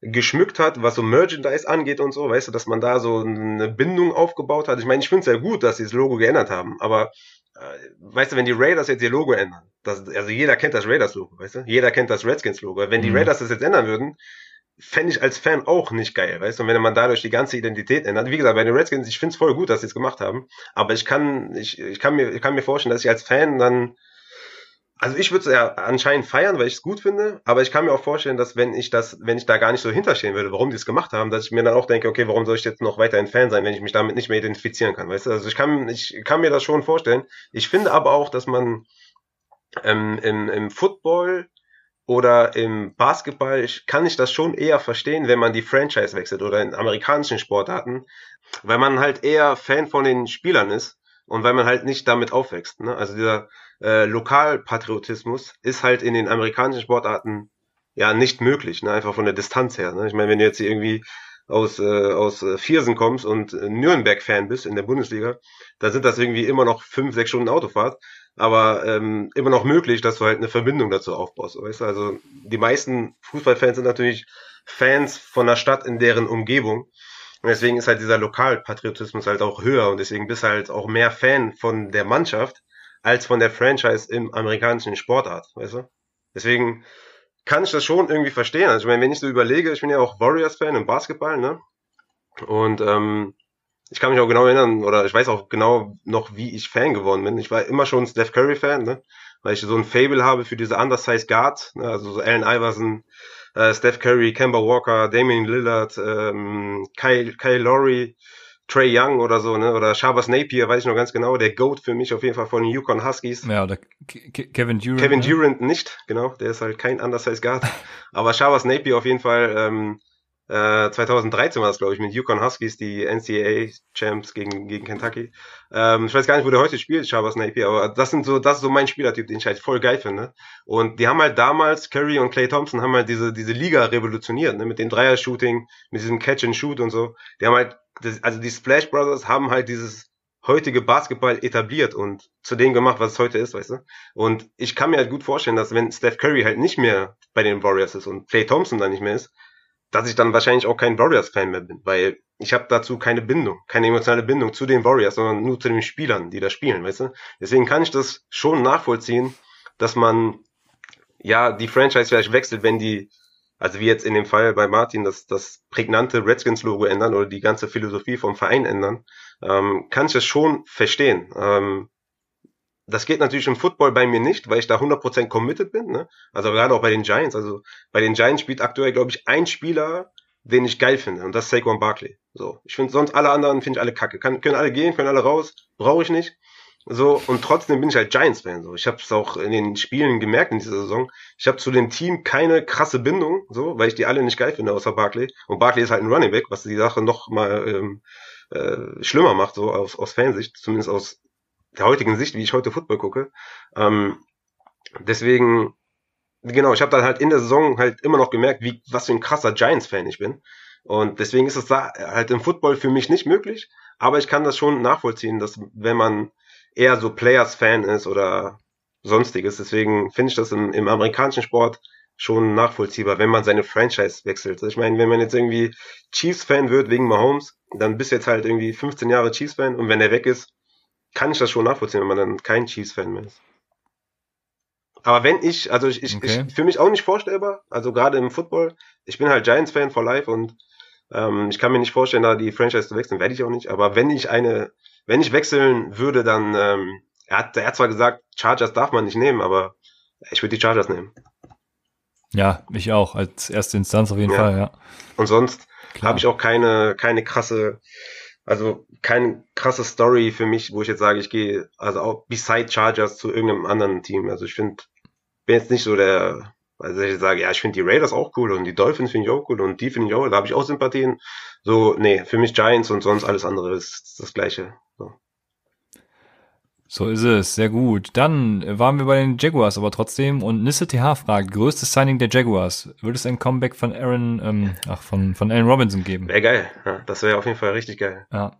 geschmückt hat, was so Merchandise angeht und so, weißt du, dass man da so eine Bindung aufgebaut hat. Ich meine, ich finde es ja gut, dass sie das Logo geändert haben, aber äh, weißt du, wenn die Raiders jetzt ihr Logo ändern, das, also jeder kennt das Raiders-Logo, weißt du, jeder kennt das Redskins-Logo. Wenn die mhm. Raiders das jetzt ändern würden, fände ich als Fan auch nicht geil, weißt du, und wenn man dadurch die ganze Identität ändert. Wie gesagt, bei den Redskins, ich finde es voll gut, dass sie es gemacht haben, aber ich kann, ich, ich kann mir, ich kann mir vorstellen, dass ich als Fan dann also ich würde es ja anscheinend feiern, weil ich es gut finde, aber ich kann mir auch vorstellen, dass wenn ich das, wenn ich da gar nicht so hinterstehen würde, warum die es gemacht haben, dass ich mir dann auch denke, okay, warum soll ich jetzt noch weiterhin Fan sein, wenn ich mich damit nicht mehr identifizieren kann, weißt du? Also ich kann, ich kann mir das schon vorstellen. Ich finde aber auch, dass man ähm, im, im Football oder im Basketball kann ich das schon eher verstehen, wenn man die Franchise wechselt oder in amerikanischen Sportarten, weil man halt eher Fan von den Spielern ist und weil man halt nicht damit aufwächst. Ne? Also dieser äh, Lokalpatriotismus ist halt in den amerikanischen Sportarten ja nicht möglich, ne? einfach von der Distanz her. Ne? Ich meine, wenn du jetzt irgendwie aus, äh, aus äh, Viersen kommst und Nürnberg-Fan bist in der Bundesliga, dann sind das irgendwie immer noch fünf, sechs Stunden Autofahrt, aber ähm, immer noch möglich, dass du halt eine Verbindung dazu aufbaust. Weißt du? Also die meisten Fußballfans sind natürlich Fans von der Stadt in deren Umgebung. Und deswegen ist halt dieser Lokalpatriotismus halt auch höher und deswegen bist du halt auch mehr Fan von der Mannschaft als von der Franchise im amerikanischen Sportart, weißt du? Deswegen kann ich das schon irgendwie verstehen. Also ich meine, wenn ich so überlege, ich bin ja auch Warriors-Fan im Basketball, ne? Und ähm, ich kann mich auch genau erinnern, oder ich weiß auch genau noch, wie ich Fan geworden bin. Ich war immer schon Steph Curry-Fan, ne? Weil ich so ein Fable habe für diese Undersized Guard, ne? also so Allen Iverson, äh, Steph Curry, Kemba Walker, Damian Lillard, ähm, Kyle, Kyle Lowry, Trey Young oder so, ne? Oder Shabazz Napier, weiß ich noch ganz genau. Der Goat für mich auf jeden Fall von den Yukon Huskies. Ja, oder Ke Kevin Durant. Kevin ne? Durant nicht, genau. Der ist halt kein Undersized Guard. Aber Shabazz Napier auf jeden Fall, ähm, äh, 2013 war das, glaube ich, mit Yukon Huskies, die NCAA-Champs gegen, gegen Kentucky. Ähm, ich weiß gar nicht, wo der heute spielt, Shabazz Napier, aber das sind so, das ist so mein Spielertyp, den ich halt voll geil finde. Und die haben halt damals, Curry und Clay Thompson haben halt diese, diese Liga revolutioniert, ne, mit dem Dreier-Shooting, mit diesem Catch-and-Shoot und so. Die haben halt, das, also die Splash Brothers haben halt dieses heutige Basketball etabliert und zu dem gemacht, was es heute ist, weißt du? Und ich kann mir halt gut vorstellen, dass wenn Steph Curry halt nicht mehr bei den Warriors ist und Clay Thompson dann nicht mehr ist, dass ich dann wahrscheinlich auch kein Warriors-Fan mehr bin, weil ich habe dazu keine Bindung, keine emotionale Bindung zu den Warriors, sondern nur zu den Spielern, die da spielen, weißt du? Deswegen kann ich das schon nachvollziehen, dass man ja die Franchise vielleicht wechselt, wenn die, also wie jetzt in dem Fall bei Martin, das, das prägnante Redskins-Logo ändern oder die ganze Philosophie vom Verein ändern, ähm, kann ich das schon verstehen. Ähm, das geht natürlich im Football bei mir nicht, weil ich da 100% committed bin. Ne? Also gerade auch bei den Giants. Also bei den Giants spielt aktuell, glaube ich, ein Spieler, den ich geil finde. Und das ist Saquon Barkley. So, ich finde sonst alle anderen finde ich alle kacke. Kann, können alle gehen, können alle raus. Brauche ich nicht. So, und trotzdem bin ich halt Giants-Fan. So. Ich habe es auch in den Spielen gemerkt in dieser Saison. Ich habe zu dem Team keine krasse Bindung, so, weil ich die alle nicht geil finde, außer Barkley. Und Barkley ist halt ein Running Back, was die Sache noch mal ähm, äh, schlimmer macht, so aus, aus Fansicht, zumindest aus der heutigen Sicht, wie ich heute Football gucke. Ähm, deswegen, genau, ich habe dann halt in der Saison halt immer noch gemerkt, wie was für ein krasser Giants-Fan ich bin. Und deswegen ist es da halt im Football für mich nicht möglich. Aber ich kann das schon nachvollziehen, dass wenn man eher so Players-Fan ist oder sonstiges, deswegen finde ich das im, im amerikanischen Sport schon nachvollziehbar, wenn man seine Franchise wechselt. Ich meine, wenn man jetzt irgendwie Chiefs-Fan wird wegen Mahomes, dann bist du jetzt halt irgendwie 15 Jahre Chiefs-Fan und wenn er weg ist, kann ich das schon nachvollziehen, wenn man dann kein Chiefs-Fan mehr ist. Aber wenn ich, also ich, okay. ich für mich auch nicht vorstellbar, also gerade im Football, ich bin halt Giants-Fan for life und ähm, ich kann mir nicht vorstellen, da die Franchise zu wechseln, werde ich auch nicht. Aber wenn ich eine, wenn ich wechseln würde, dann, ähm, er hat, er hat zwar gesagt, Chargers darf man nicht nehmen, aber ich würde die Chargers nehmen. Ja, ich auch, als erste Instanz auf jeden ja. Fall, ja. Und sonst habe ich auch keine, keine krasse also keine krasse Story für mich, wo ich jetzt sage, ich gehe also auch beside Chargers zu irgendeinem anderen Team. Also ich finde, bin jetzt nicht so der, also ich sage, ja, ich finde die Raiders auch cool und die Dolphins finde ich auch cool und die finde ich auch, da habe ich auch Sympathien. So, nee, für mich Giants und sonst alles andere ist das Gleiche. So. So ist es, sehr gut. Dann waren wir bei den Jaguars aber trotzdem und Nisse TH fragt, größtes Signing der Jaguars. Würde es ein Comeback von Aaron, ähm, ach, von, von Aaron Robinson geben? Wäre geil, ja, das wäre auf jeden Fall richtig geil. Ja.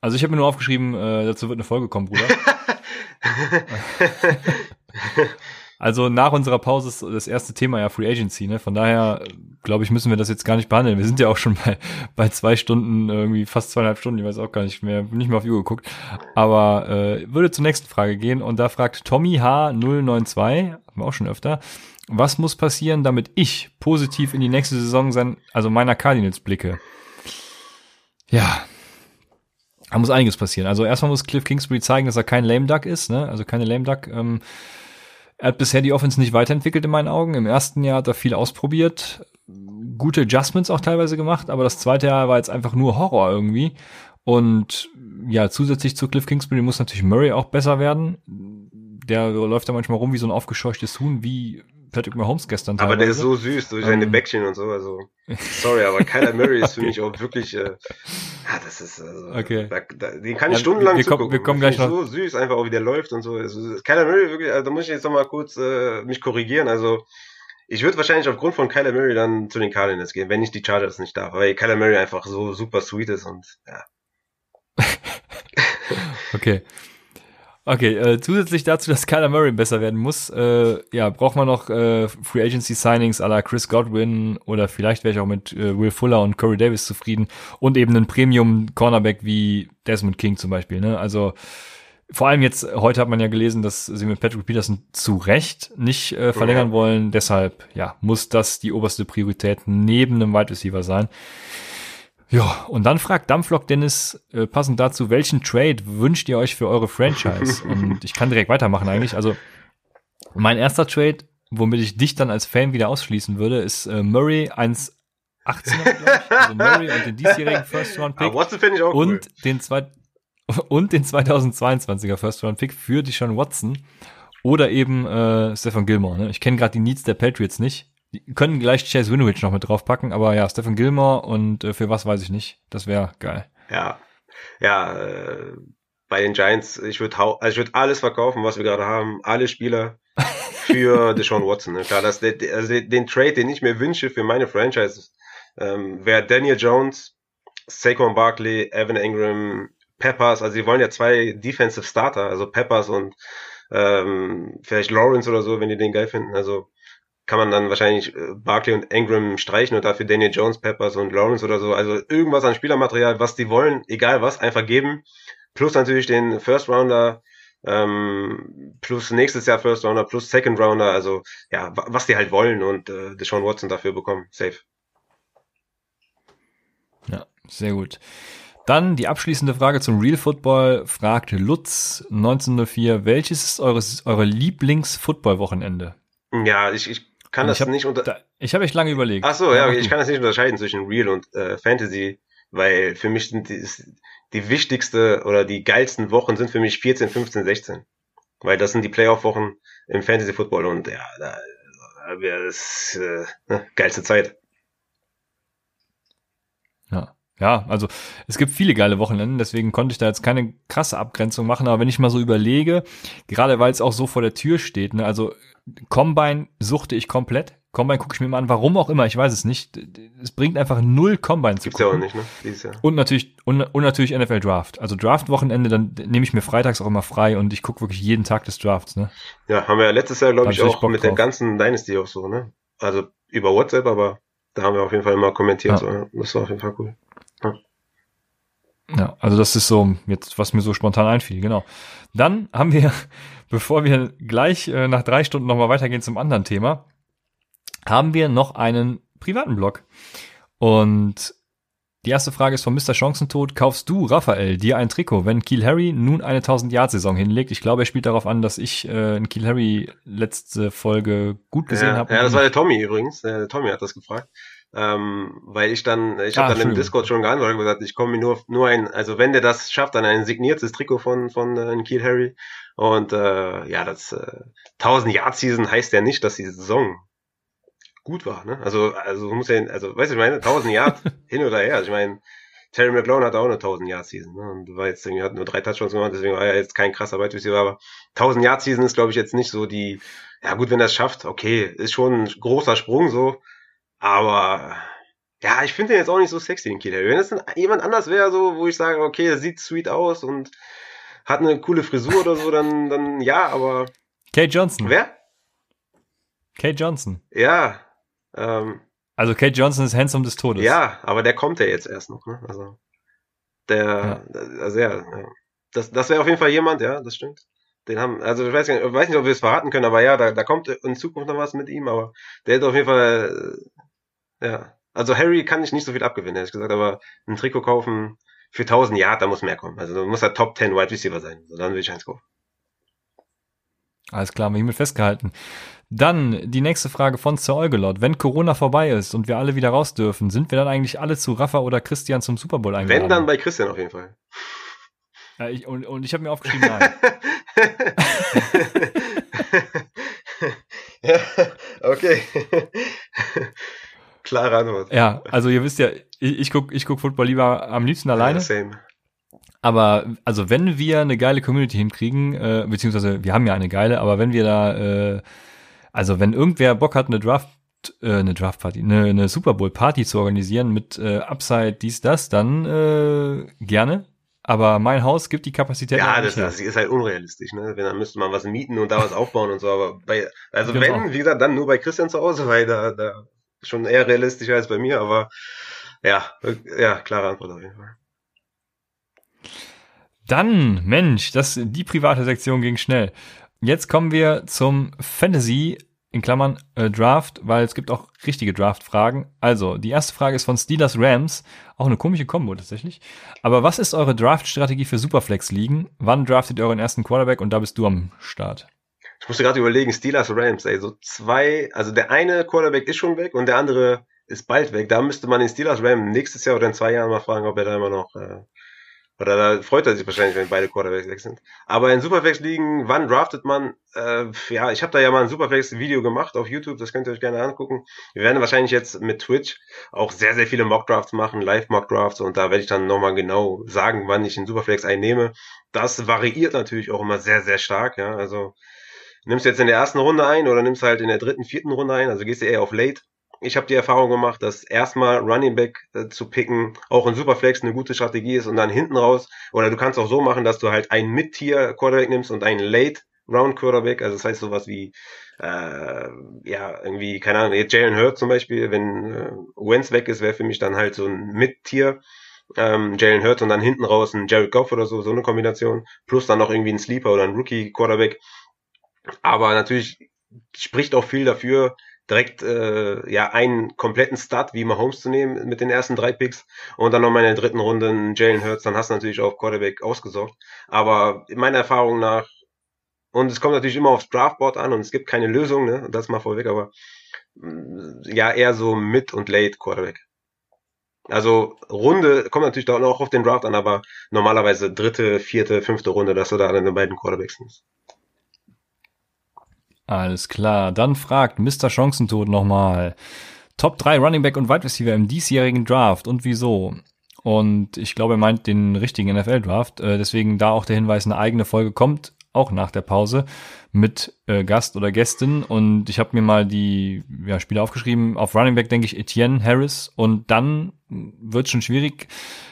Also ich habe mir nur aufgeschrieben, äh, dazu wird eine Folge kommen, Bruder. Also nach unserer Pause ist das erste Thema ja Free Agency, ne? Von daher, glaube ich, müssen wir das jetzt gar nicht behandeln. Wir sind ja auch schon bei, bei zwei Stunden, irgendwie fast zweieinhalb Stunden, ich weiß auch gar nicht mehr, nicht mehr auf die Uhr geguckt. Aber äh, würde zur nächsten Frage gehen und da fragt Tommy H092, haben wir auch schon öfter, was muss passieren, damit ich positiv in die nächste Saison sein, also meiner Cardinals blicke? Ja, da muss einiges passieren. Also erstmal muss Cliff Kingsbury zeigen, dass er kein Lame Duck ist, ne? Also keine Lame Duck. Ähm, er hat bisher die Offense nicht weiterentwickelt in meinen Augen. Im ersten Jahr hat er viel ausprobiert, gute Adjustments auch teilweise gemacht, aber das zweite Jahr war jetzt einfach nur Horror irgendwie. Und ja, zusätzlich zu Cliff Kingsbury muss natürlich Murray auch besser werden. Der läuft da manchmal rum wie so ein aufgescheuchtes Huhn, wie Patrick Mahomes gestern. Teilweise. Aber der ist so süß durch seine ähm, Bäckchen und so. Also sorry, aber Kyler Murray ist für mich auch wirklich. Äh, ja, das ist also, okay. Da, da, den kann ich stundenlang wir, wir zugucken. wir kommen gleich noch. So süß einfach auch wie der läuft und so. Also, Kyler Murray wirklich. Also, da muss ich jetzt noch mal kurz äh, mich korrigieren. Also ich würde wahrscheinlich aufgrund von Kyler Murray dann zu den Cardinals gehen, wenn ich die Chargers nicht darf, weil Kyler Murray einfach so super sweet ist und ja. okay. Okay, äh, zusätzlich dazu, dass Kyler Murray besser werden muss, äh, ja, braucht man noch äh, Free Agency Signings à la Chris Godwin oder vielleicht wäre ich auch mit äh, Will Fuller und Corey Davis zufrieden und eben einen Premium Cornerback wie Desmond King zum Beispiel. Ne? Also vor allem jetzt, heute hat man ja gelesen, dass sie mit Patrick Peterson zu Recht nicht äh, verlängern wollen. Deshalb, ja, muss das die oberste Priorität neben einem Wide Receiver sein. Ja, und dann fragt Dampflok Dennis äh, passend dazu, welchen Trade wünscht ihr euch für eure Franchise? und ich kann direkt weitermachen eigentlich. Also mein erster Trade, womit ich dich dann als Fan wieder ausschließen würde, ist äh, Murray 1 18er, also Murray und den diesjährigen First Round Pick und cool. den zwei, und den 2022er First Round Pick für die Sean Watson oder eben äh, Stefan Gilmore. Ne? Ich kenne gerade die Needs der Patriots nicht. Die können gleich Chase Winovich noch mit draufpacken, aber ja, Stephen Gilmore und äh, für was weiß ich nicht. Das wäre geil. Ja, ja, äh, bei den Giants, ich würde also ich würde alles verkaufen, was wir gerade haben, alle Spieler für Deshaun Watson. Ne? Klar, das, also den Trade, den ich mir wünsche für meine Franchise, ähm, wäre Daniel Jones, Saquon Barkley, Evan Ingram, Peppers. Also sie wollen ja zwei Defensive Starter, also Peppers und ähm, vielleicht Lawrence oder so, wenn die den geil finden. Also kann man dann wahrscheinlich äh, Barkley und Ingram streichen und dafür Daniel Jones, Peppers und Lawrence oder so. Also irgendwas an Spielermaterial, was die wollen, egal was, einfach geben. Plus natürlich den First Rounder, ähm, plus nächstes Jahr First Rounder, plus Second Rounder. Also ja, was die halt wollen und äh, Deshaun Watson dafür bekommen. Safe. Ja, sehr gut. Dann die abschließende Frage zum Real Football fragt Lutz 1904, welches ist eures, eure Lieblings-Football-Wochenende? Ja, ich, ich kann und das hab, nicht unter. Da, ich habe echt lange überlegt. Ach so, ja, ich kann das nicht unterscheiden zwischen Real und äh, Fantasy, weil für mich sind die, die wichtigste oder die geilsten Wochen sind für mich 14, 15, 16. Weil das sind die Playoff-Wochen im Fantasy Football und ja, da, da wäre das äh, ne, geilste Zeit. Ja. Also es gibt viele geile Wochenenden, deswegen konnte ich da jetzt keine krasse Abgrenzung machen, aber wenn ich mal so überlege, gerade weil es auch so vor der Tür steht, ne, also Combine suchte ich komplett. Combine gucke ich mir mal an, warum auch immer, ich weiß es nicht. Es bringt einfach null Combine zu Gibt's gucken. ja auch nicht, ne? Dieses Jahr. Und natürlich, und, und natürlich NFL Draft. Also Draft-Wochenende, dann nehme ich mir freitags auch immer frei und ich gucke wirklich jeden Tag des Drafts, ne? Ja, haben wir ja letztes Jahr, glaube ich, auch Bock mit drauf. der ganzen Dynasty auch so, ne? Also über WhatsApp, aber da haben wir auf jeden Fall immer kommentiert. Ja. So, das war auf jeden Fall cool. Ja. also das ist so jetzt, was mir so spontan einfiel, genau. Dann haben wir bevor wir gleich äh, nach drei Stunden nochmal weitergehen zum anderen Thema, haben wir noch einen privaten Blog. Und die erste Frage ist von Mr. Chancentod. Kaufst du, Raphael, dir ein Trikot, wenn Kiel Harry nun eine 1000-Yard-Saison hinlegt? Ich glaube, er spielt darauf an, dass ich äh, in Kiel Harry letzte Folge gut gesehen ja, habe. Ja, das war der Tommy übrigens. Der Tommy hat das gefragt. Ähm, weil ich dann, ich habe ah, dann im Discord schon geantwortet und gesagt, ich komme mir nur, nur ein, also wenn der das schafft, dann ein signiertes Trikot von, von äh, Kiel Harry und äh, ja, das äh, 1000 Yard Season heißt ja nicht, dass die Saison gut war. Ne? Also also muss ja, also weißt du, ich meine 1000 Yard hin oder her. Also ich meine Terry McLaurin hat auch eine 1000 Yard Season ne? und war jetzt irgendwie hat nur drei Touchdowns gemacht, deswegen war er jetzt kein krasser Wide Receiver, aber 1000 Yard Season ist glaube ich jetzt nicht so die. Ja gut, wenn er es schafft, okay, ist schon ein großer Sprung so, aber ja, ich finde den jetzt auch nicht so sexy, den Killer. Wenn es jemand anders wäre, so, wo ich sage, okay, der sieht sweet aus und hat eine coole Frisur oder so, dann, dann ja, aber. Kate Johnson. Wer? Kate Johnson. Ja. Ähm, also Kate Johnson ist handsome des Todes. Ja, aber der kommt ja jetzt erst noch. Ne? Also der, ja. also ja, das, das wäre auf jeden Fall jemand, ja, das stimmt. Den haben, also ich weiß, nicht, ich weiß nicht, ob wir es verraten können, aber ja, da, da kommt in Zukunft noch was mit ihm, aber der hat auf jeden Fall, ja. Also Harry kann ich nicht so viel abgewinnen, ehrlich gesagt, aber ein Trikot kaufen für 1000 Jahre, da muss mehr kommen. Also da muss er Top 10 Wide Receiver sein. So, dann will ich eins kaufen. Alles klar, haben wir hiermit festgehalten. Dann die nächste Frage von Sir Eugelot. Wenn Corona vorbei ist und wir alle wieder raus dürfen, sind wir dann eigentlich alle zu Rafa oder Christian zum Super Bowl eingeladen? Wenn, dann bei Christian auf jeden Fall. Ja, ich, und, und ich habe mir aufgeschrieben, nein. ja, okay. Klare Antwort. Ja, also ihr wisst ja, ich, ich gucke ich guck Football lieber am liebsten alleine. Ja, same. Aber also wenn wir eine geile Community hinkriegen, äh, beziehungsweise wir haben ja eine geile, aber wenn wir da, äh, also wenn irgendwer Bock hat, eine Draft, äh, eine Draft Party, eine, eine Super Bowl Party zu organisieren mit äh, Upside dies das, dann äh, gerne. Aber mein Haus gibt die Kapazität. Ja, das, das ist halt unrealistisch, ne? Wenn dann müsste man was mieten und da was aufbauen und so. Aber bei, also wenn, auch. wie gesagt, dann nur bei Christian zu Hause, weil da, da schon eher realistischer als bei mir. Aber ja, ja, klare Antwort auf jeden Fall. Dann, Mensch, das, die private Sektion ging schnell. Jetzt kommen wir zum Fantasy in Klammern äh, Draft, weil es gibt auch richtige Draft-Fragen. Also, die erste Frage ist von Steelers Rams, auch eine komische Kombo tatsächlich. Aber was ist eure Draft-Strategie für Superflex-Ligen? Wann draftet ihr euren ersten Quarterback und da bist du am Start? Ich musste gerade überlegen, Steelers Rams, ey, so zwei, also der eine Quarterback ist schon weg und der andere ist bald weg. Da müsste man den Steelers Rams nächstes Jahr oder in zwei Jahren mal fragen, ob er da immer noch äh, oder da freut er sich wahrscheinlich, wenn beide Quarterbacks weg sind. Aber in Superflex-Ligen, wann draftet man? Äh, ja, ich habe da ja mal ein Superflex-Video gemacht auf YouTube, das könnt ihr euch gerne angucken. Wir werden wahrscheinlich jetzt mit Twitch auch sehr, sehr viele Mock-Drafts machen, Live-Mock-Drafts und da werde ich dann nochmal genau sagen, wann ich in Superflex einnehme. Das variiert natürlich auch immer sehr, sehr stark, ja. Also nimmst du jetzt in der ersten Runde ein oder nimmst halt in der dritten, vierten Runde ein, also gehst du eher auf Late? Ich habe die Erfahrung gemacht, dass erstmal Running Back äh, zu picken auch in Superflex eine gute Strategie ist und dann hinten raus, oder du kannst auch so machen, dass du halt einen Mid-Tier Quarterback nimmst und einen Late Round Quarterback, also das heißt sowas wie, äh, ja, irgendwie, keine Ahnung, Jalen Hurt zum Beispiel, wenn äh, Wentz weg ist, wäre für mich dann halt so ein Mid-Tier ähm, Jalen Hurt und dann hinten raus ein Jared Goff oder so, so eine Kombination, plus dann noch irgendwie ein Sleeper oder ein Rookie Quarterback. Aber natürlich spricht auch viel dafür, direkt äh, ja einen kompletten Start wie Mahomes zu nehmen mit den ersten drei Picks und dann nochmal in der dritten Runde einen Jalen Hurts, dann hast du natürlich auf Quarterback ausgesorgt. Aber in meiner Erfahrung nach, und es kommt natürlich immer aufs Draftboard an und es gibt keine Lösung, ne? das mal vorweg, aber mm, ja, eher so Mid- und Late Quarterback. Also Runde kommt natürlich da auch auf den Draft an, aber normalerweise dritte, vierte, fünfte Runde, dass du da deine beiden Quarterbacks nimmst. Alles klar. Dann fragt Mr. Chancentod nochmal. Top 3 Running Back und Wide Receiver im diesjährigen Draft und wieso? Und ich glaube, er meint den richtigen NFL-Draft. Äh, deswegen da auch der Hinweis, eine eigene Folge kommt, auch nach der Pause, mit äh, Gast oder Gästin. Und ich habe mir mal die ja, Spiele aufgeschrieben. Auf Running Back denke ich Etienne Harris. Und dann wird schon schwierig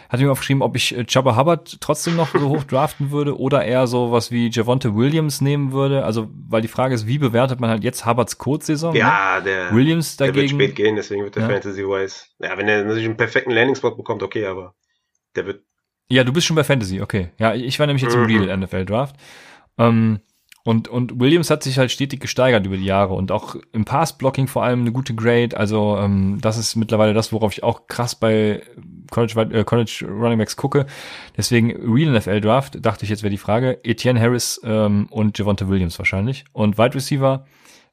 hatte mir aufgeschrieben, ob ich äh, Chubba Hubbard trotzdem noch so hoch draften würde oder eher so was wie Javonte Williams nehmen würde. Also, weil die Frage ist, wie bewertet man halt jetzt Hubbards Kurzsaison? Ja, ne? der, Williams dagegen. Der wird spät gehen, deswegen wird der ja. Fantasy-wise. Ja, wenn er natürlich einen perfekten Landing-Spot bekommt, okay, aber der wird. Ja, du bist schon bei Fantasy, okay. Ja, ich war nämlich jetzt mhm. im Real NFL-Draft. Ähm, und, und Williams hat sich halt stetig gesteigert über die Jahre und auch im Pass-Blocking vor allem eine gute Grade. Also ähm, das ist mittlerweile das, worauf ich auch krass bei College, äh, College Running Backs gucke. Deswegen Real NFL Draft, dachte ich jetzt wäre die Frage. Etienne Harris ähm, und Javonte Williams wahrscheinlich. Und Wide Receiver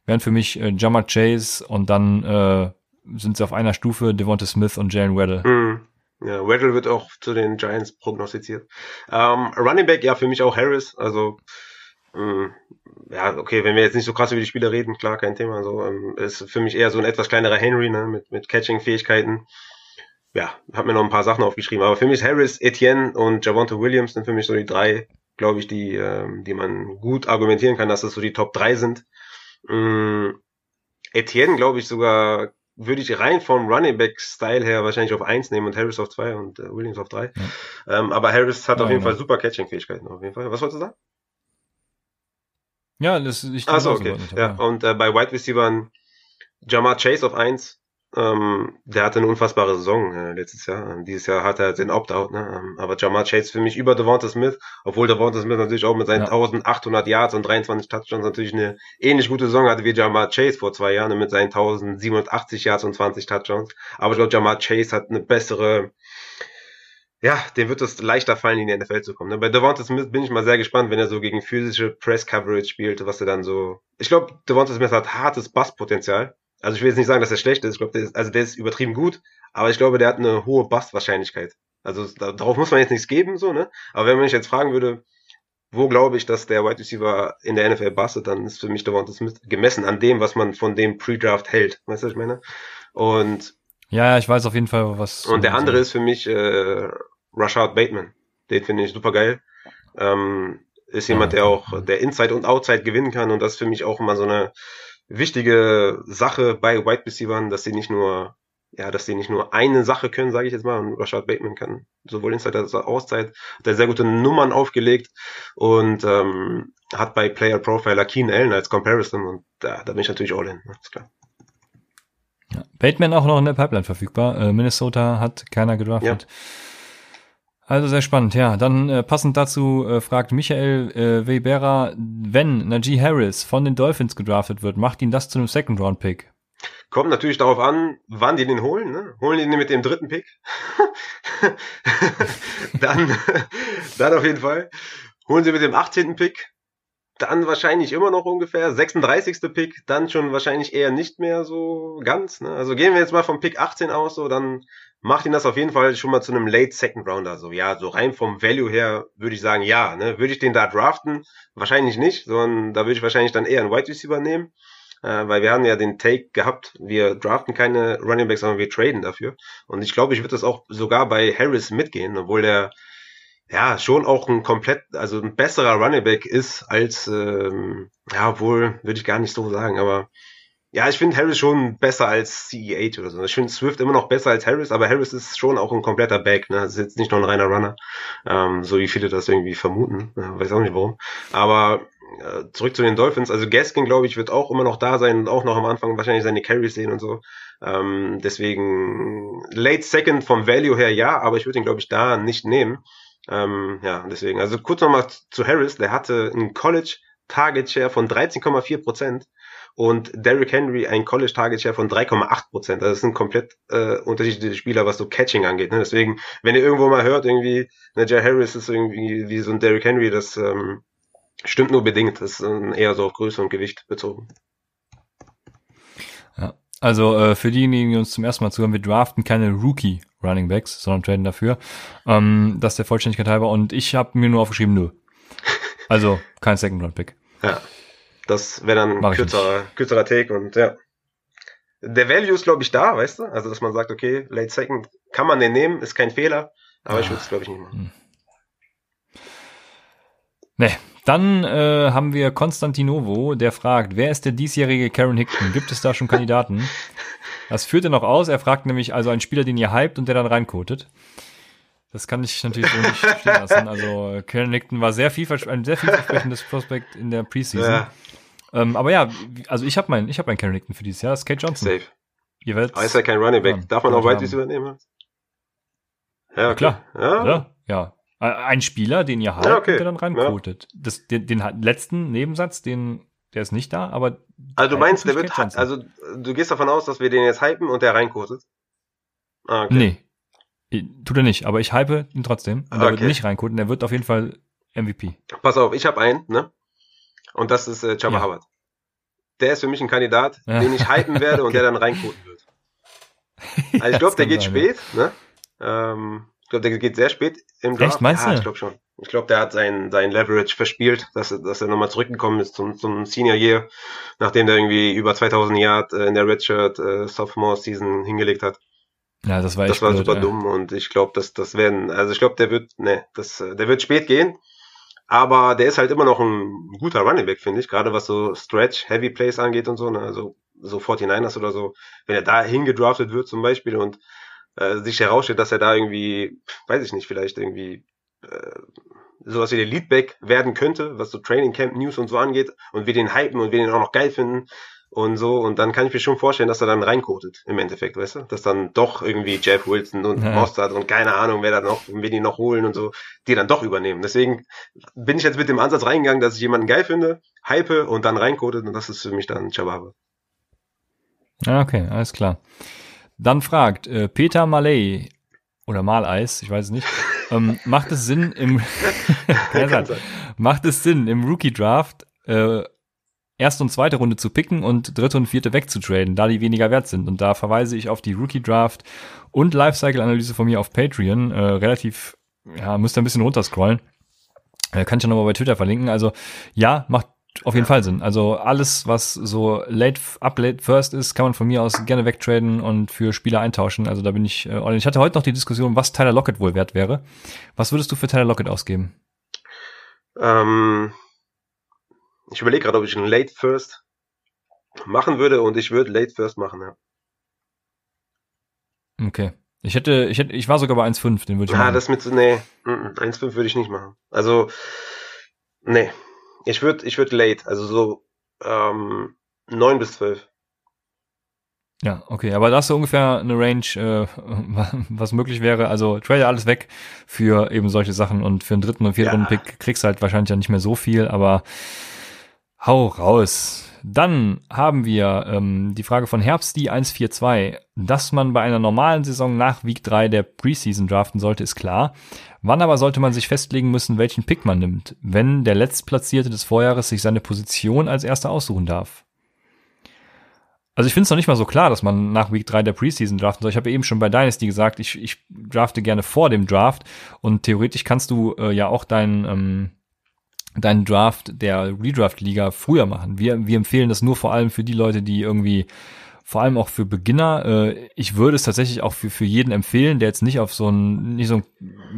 wären für mich äh, Jammer Chase und dann äh, sind sie auf einer Stufe Devonta Smith und Jalen Weddle. Mhm. Ja, Weddle wird auch zu den Giants prognostiziert. Ähm, Running Back, ja, für mich auch Harris. Also ja, okay, wenn wir jetzt nicht so krass über die Spieler reden, klar, kein Thema. So ähm, ist für mich eher so ein etwas kleinerer Henry, ne, mit mit Catching-Fähigkeiten. Ja, hab mir noch ein paar Sachen aufgeschrieben, aber für mich Harris, Etienne und Javonte Williams sind für mich so die drei, glaube ich, die ähm, die man gut argumentieren kann, dass das so die Top drei sind. Ähm, Etienne, glaube ich, sogar würde ich rein vom Running Back Style her wahrscheinlich auf eins nehmen und Harris auf zwei und äh, Williams auf drei. Ja. Ähm, aber Harris hat ja, auf jeden ja. Fall super Catching Fähigkeiten auf jeden Fall. Was wolltest du sagen? Ja, das ich Achso, okay. Ja, und äh, bei Wide Receivers Jamar Chase auf eins. Ähm, der hatte eine unfassbare Saison äh, letztes Jahr. Dieses Jahr hat er den Opt-out, ne? Ähm, aber Jamar Chase für mich über Devonta Smith, obwohl Devonta Smith natürlich auch mit seinen ja. 1800 Yards und 23 Touchdowns natürlich eine ähnlich gute Saison hatte wie Jamar Chase vor zwei Jahren mit seinen 1780 Yards und 20 Touchdowns. Aber ich glaube, Jamar Chase hat eine bessere, ja, dem wird es leichter fallen, in die NFL zu kommen. Ne? Bei Devonta Smith bin ich mal sehr gespannt, wenn er so gegen physische Press-Coverage spielt, was er dann so. Ich glaube, Devonta Smith hat hartes Basspotenzial. Also ich will jetzt nicht sagen, dass er schlecht ist. Ich glaube, also der ist übertrieben gut, aber ich glaube, der hat eine hohe Bust-Wahrscheinlichkeit. Also da, darauf muss man jetzt nichts geben, so, ne? Aber wenn man mich jetzt fragen würde, wo glaube ich, dass der Wide Receiver in der NFL bastet, dann ist für mich Devonta Smith gemessen an dem, was man von dem Pre-Draft hält. Weißt du, was ich meine? Und ja, ich weiß auf jeden Fall, was. Und der andere ist für mich äh, Rashad Bateman. Den finde ich super geil. Ähm, ist jemand, der auch der Inside und Outside gewinnen kann und das ist für mich auch immer so eine wichtige Sache bei Wide Receivers, dass sie nicht nur ja, dass sie nicht nur eine Sache können, sage ich jetzt mal. Und Rashad Bateman kann sowohl Inside als auch Outside, hat er sehr gute Nummern aufgelegt und ähm, hat bei Player Profiler Keen Allen als Comparison und da, da bin ich natürlich all in, ist klar. Ja. Bateman auch noch in der Pipeline verfügbar. Äh, Minnesota hat keiner gedraftet. Ja. Also sehr spannend, ja. Dann äh, passend dazu äh, fragt Michael äh, Weibera, wenn Najee Harris von den Dolphins gedraftet wird, macht ihn das zu einem Second-Round-Pick? Kommt natürlich darauf an, wann die den holen. Ne? Holen die den mit dem dritten Pick? dann, dann auf jeden Fall. Holen sie mit dem 18. Pick? Dann wahrscheinlich immer noch ungefähr. 36. Pick, dann schon wahrscheinlich eher nicht mehr so ganz. Ne? Also gehen wir jetzt mal vom Pick 18 aus, so dann macht ihn das auf jeden Fall schon mal zu einem Late Second Rounder. So, ja, so rein vom Value her würde ich sagen, ja, ne, würde ich den da draften? Wahrscheinlich nicht, sondern da würde ich wahrscheinlich dann eher einen Wide Receiver nehmen, äh, weil wir haben ja den Take gehabt, wir draften keine Running Backs, sondern wir traden dafür. Und ich glaube, ich würde das auch sogar bei Harris mitgehen, obwohl der ja schon auch ein komplett, also ein besserer Running Back ist als, ähm, ja, wohl würde ich gar nicht so sagen, aber ja, ich finde Harris schon besser als CE8 oder so. Ich finde Swift immer noch besser als Harris, aber Harris ist schon auch ein kompletter Back. Ne? Ist jetzt nicht nur ein reiner Runner, ähm, so wie viele das irgendwie vermuten. Ja, weiß auch nicht warum. Aber äh, zurück zu den Dolphins. Also Gaskin, glaube ich, wird auch immer noch da sein und auch noch am Anfang wahrscheinlich seine Carries sehen und so. Ähm, deswegen Late Second vom Value her ja, aber ich würde ihn, glaube ich, da nicht nehmen. Ähm, ja, deswegen. Also kurz nochmal zu Harris. Der hatte einen College Target Share von 13,4 Prozent und Derrick Henry ein College Target Share von 3,8 Prozent. Also das sind komplett äh, unterschiedliche Spieler, was so Catching angeht. Ne? Deswegen, wenn ihr irgendwo mal hört, irgendwie, ne, Jay Harris ist irgendwie wie so ein Derrick Henry, das ähm, stimmt nur bedingt. Das ist ähm, eher so auf Größe und Gewicht bezogen. Ja, also äh, für diejenigen, die uns zum ersten Mal zuhören, wir draften keine Rookie Running Backs, sondern traden dafür. Ähm, das ist der Vollständigkeit halber. Und ich habe mir nur aufgeschrieben, nö. Also kein Second Round Pick. Ja. Das wäre dann ein kürzerer, Take und ja. Der Value ist, glaube ich, da, weißt du? Also, dass man sagt, okay, Late Second kann man den nehmen, ist kein Fehler, aber ah. ich würde es, glaube ich, nicht machen. Hm. Nee, dann äh, haben wir Konstantinovo, der fragt, wer ist der diesjährige Karen Hickton? Gibt es da schon Kandidaten? Das führt er noch aus. Er fragt nämlich also einen Spieler, den ihr hypt und der dann reinkotet. Das kann ich natürlich so nicht stehen lassen. Also Karen Hickton war sehr viel, ein sehr vielversprechendes Prospekt in der Preseason. Ja. Ähm, aber ja, also ich habe mein, ich habe mein Carrington für dieses Jahr, das ist Kate Johnson. Safe. Ihr werdet. Ah, ist ja kein Running Back. Ja, Darf man auch White übernehmen? Ja, okay. klar. Ja. ja. ja. Ein Spieler, den ihr habt, ja, okay. der dann reinquotet. Ja. Das, den, den letzten Nebensatz, den, der ist nicht da, aber. Also du meinst, der wird, also du gehst davon aus, dass wir den jetzt hypen und der reinquotet? Ah, okay. Nee. Tut er nicht, aber ich hype ihn trotzdem. Und okay. wird nicht reinquoten. Der wird auf jeden Fall MVP. Pass auf, ich habe einen, ne? Und das ist äh, Chaba ja. Hubbard. Der ist für mich ein Kandidat, ja. den ich hypen werde okay. und der dann reinkoten wird. Also ich glaube, der geht sein, spät, ne? Ähm, ich glaube, der geht sehr spät im Draft. Echt, meinst ja, du? ich glaube schon. Ich glaube, der hat sein, sein Leverage verspielt, dass, dass er nochmal zurückgekommen ist zum, zum Senior Year, nachdem der irgendwie über 2000 Yard äh, in der Redshirt äh, Sophomore Season hingelegt hat. Ja, das war Das war blöd, super ja. dumm und ich glaube, dass das werden, also ich glaube, der wird, ne, das, äh, der wird spät gehen. Aber der ist halt immer noch ein guter Running Back, finde ich, gerade was so Stretch, Heavy Plays angeht und so, ne? also so 49ers oder so, wenn er da hingedraftet wird zum Beispiel und äh, sich herausstellt, dass er da irgendwie, weiß ich nicht, vielleicht irgendwie sowas wie der Leadback werden könnte, was so Training Camp News und so angeht und wir den hypen und wir den auch noch geil finden und so. Und dann kann ich mir schon vorstellen, dass er dann reinkotet im Endeffekt, weißt du? Dass dann doch irgendwie Jeff Wilson und ja. Mostert und keine Ahnung, wer da noch, wen die noch holen und so, die dann doch übernehmen. Deswegen bin ich jetzt mit dem Ansatz reingegangen, dass ich jemanden geil finde, hype und dann reinkotet und das ist für mich dann Chababe. Ja, okay, alles klar. Dann fragt äh, Peter Malay oder Maleis, ich weiß es nicht, ähm, macht es Sinn im macht es Sinn im Rookie Draft äh, erste und zweite Runde zu picken und dritte und vierte wegzutraden, da die weniger wert sind. Und da verweise ich auf die Rookie Draft und Lifecycle-Analyse von mir auf Patreon. Äh, relativ, ja, müsst ihr ein bisschen runterscrollen. Äh, kann ich ja nochmal bei Twitter verlinken. Also ja, macht auf jeden Fall Sinn. Also alles, was so late, up late first ist, kann man von mir aus gerne wegtraden und für Spieler eintauschen. Also da bin ich äh, Ich hatte heute noch die Diskussion, was Tyler Lockett wohl wert wäre. Was würdest du für Tyler Lockett ausgeben? Ähm, ich überlege gerade, ob ich einen Late First machen würde und ich würde Late First machen, ja. Okay. Ich hätte, ich hätte, ich war sogar bei 1,5, den würde ich ja, machen. Ja, das mit, nee, 1,5 würde ich nicht machen. Also, nee. Ich würde, ich würde Late, also so, ähm, 9 bis 12. Ja, okay, aber da hast du ungefähr eine Range, äh, was möglich wäre. Also trade alles weg für eben solche Sachen und für einen dritten und vierten ja. Runden-Pick kriegst du halt wahrscheinlich ja nicht mehr so viel, aber Hau raus. Dann haben wir ähm, die Frage von Herbst die 142. Dass man bei einer normalen Saison nach Week 3 der Preseason draften sollte, ist klar. Wann aber sollte man sich festlegen müssen, welchen Pick man nimmt, wenn der Letztplatzierte des Vorjahres sich seine Position als erster aussuchen darf? Also ich finde es noch nicht mal so klar, dass man nach Week 3 der Preseason draften soll. Ich habe eben schon bei Dynasty gesagt, ich, ich drafte gerne vor dem Draft und theoretisch kannst du äh, ja auch deinen ähm, deinen Draft der Redraft-Liga früher machen. Wir, wir empfehlen das nur vor allem für die Leute, die irgendwie vor allem auch für Beginner. Äh, ich würde es tatsächlich auch für, für jeden empfehlen, der jetzt nicht auf so ein, nicht so ein,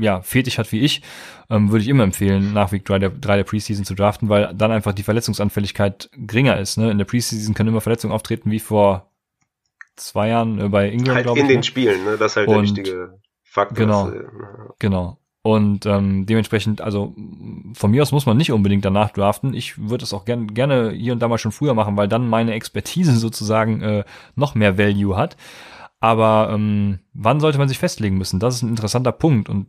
ja, Fetisch hat wie ich, ähm, würde ich immer empfehlen, nach Week 3 der, 3 der Preseason zu draften, weil dann einfach die Verletzungsanfälligkeit geringer ist. Ne? In der Preseason können immer Verletzungen auftreten wie vor zwei Jahren äh, bei England, halt glaube ich. In den ne? Spielen, ne? Das ist halt Und, der wichtige Faktor. Genau, ist, äh, genau. Und ähm, dementsprechend, also von mir aus muss man nicht unbedingt danach draften. Ich würde es auch gern, gerne hier und da mal schon früher machen, weil dann meine Expertise sozusagen äh, noch mehr Value hat. Aber ähm, wann sollte man sich festlegen müssen? Das ist ein interessanter Punkt und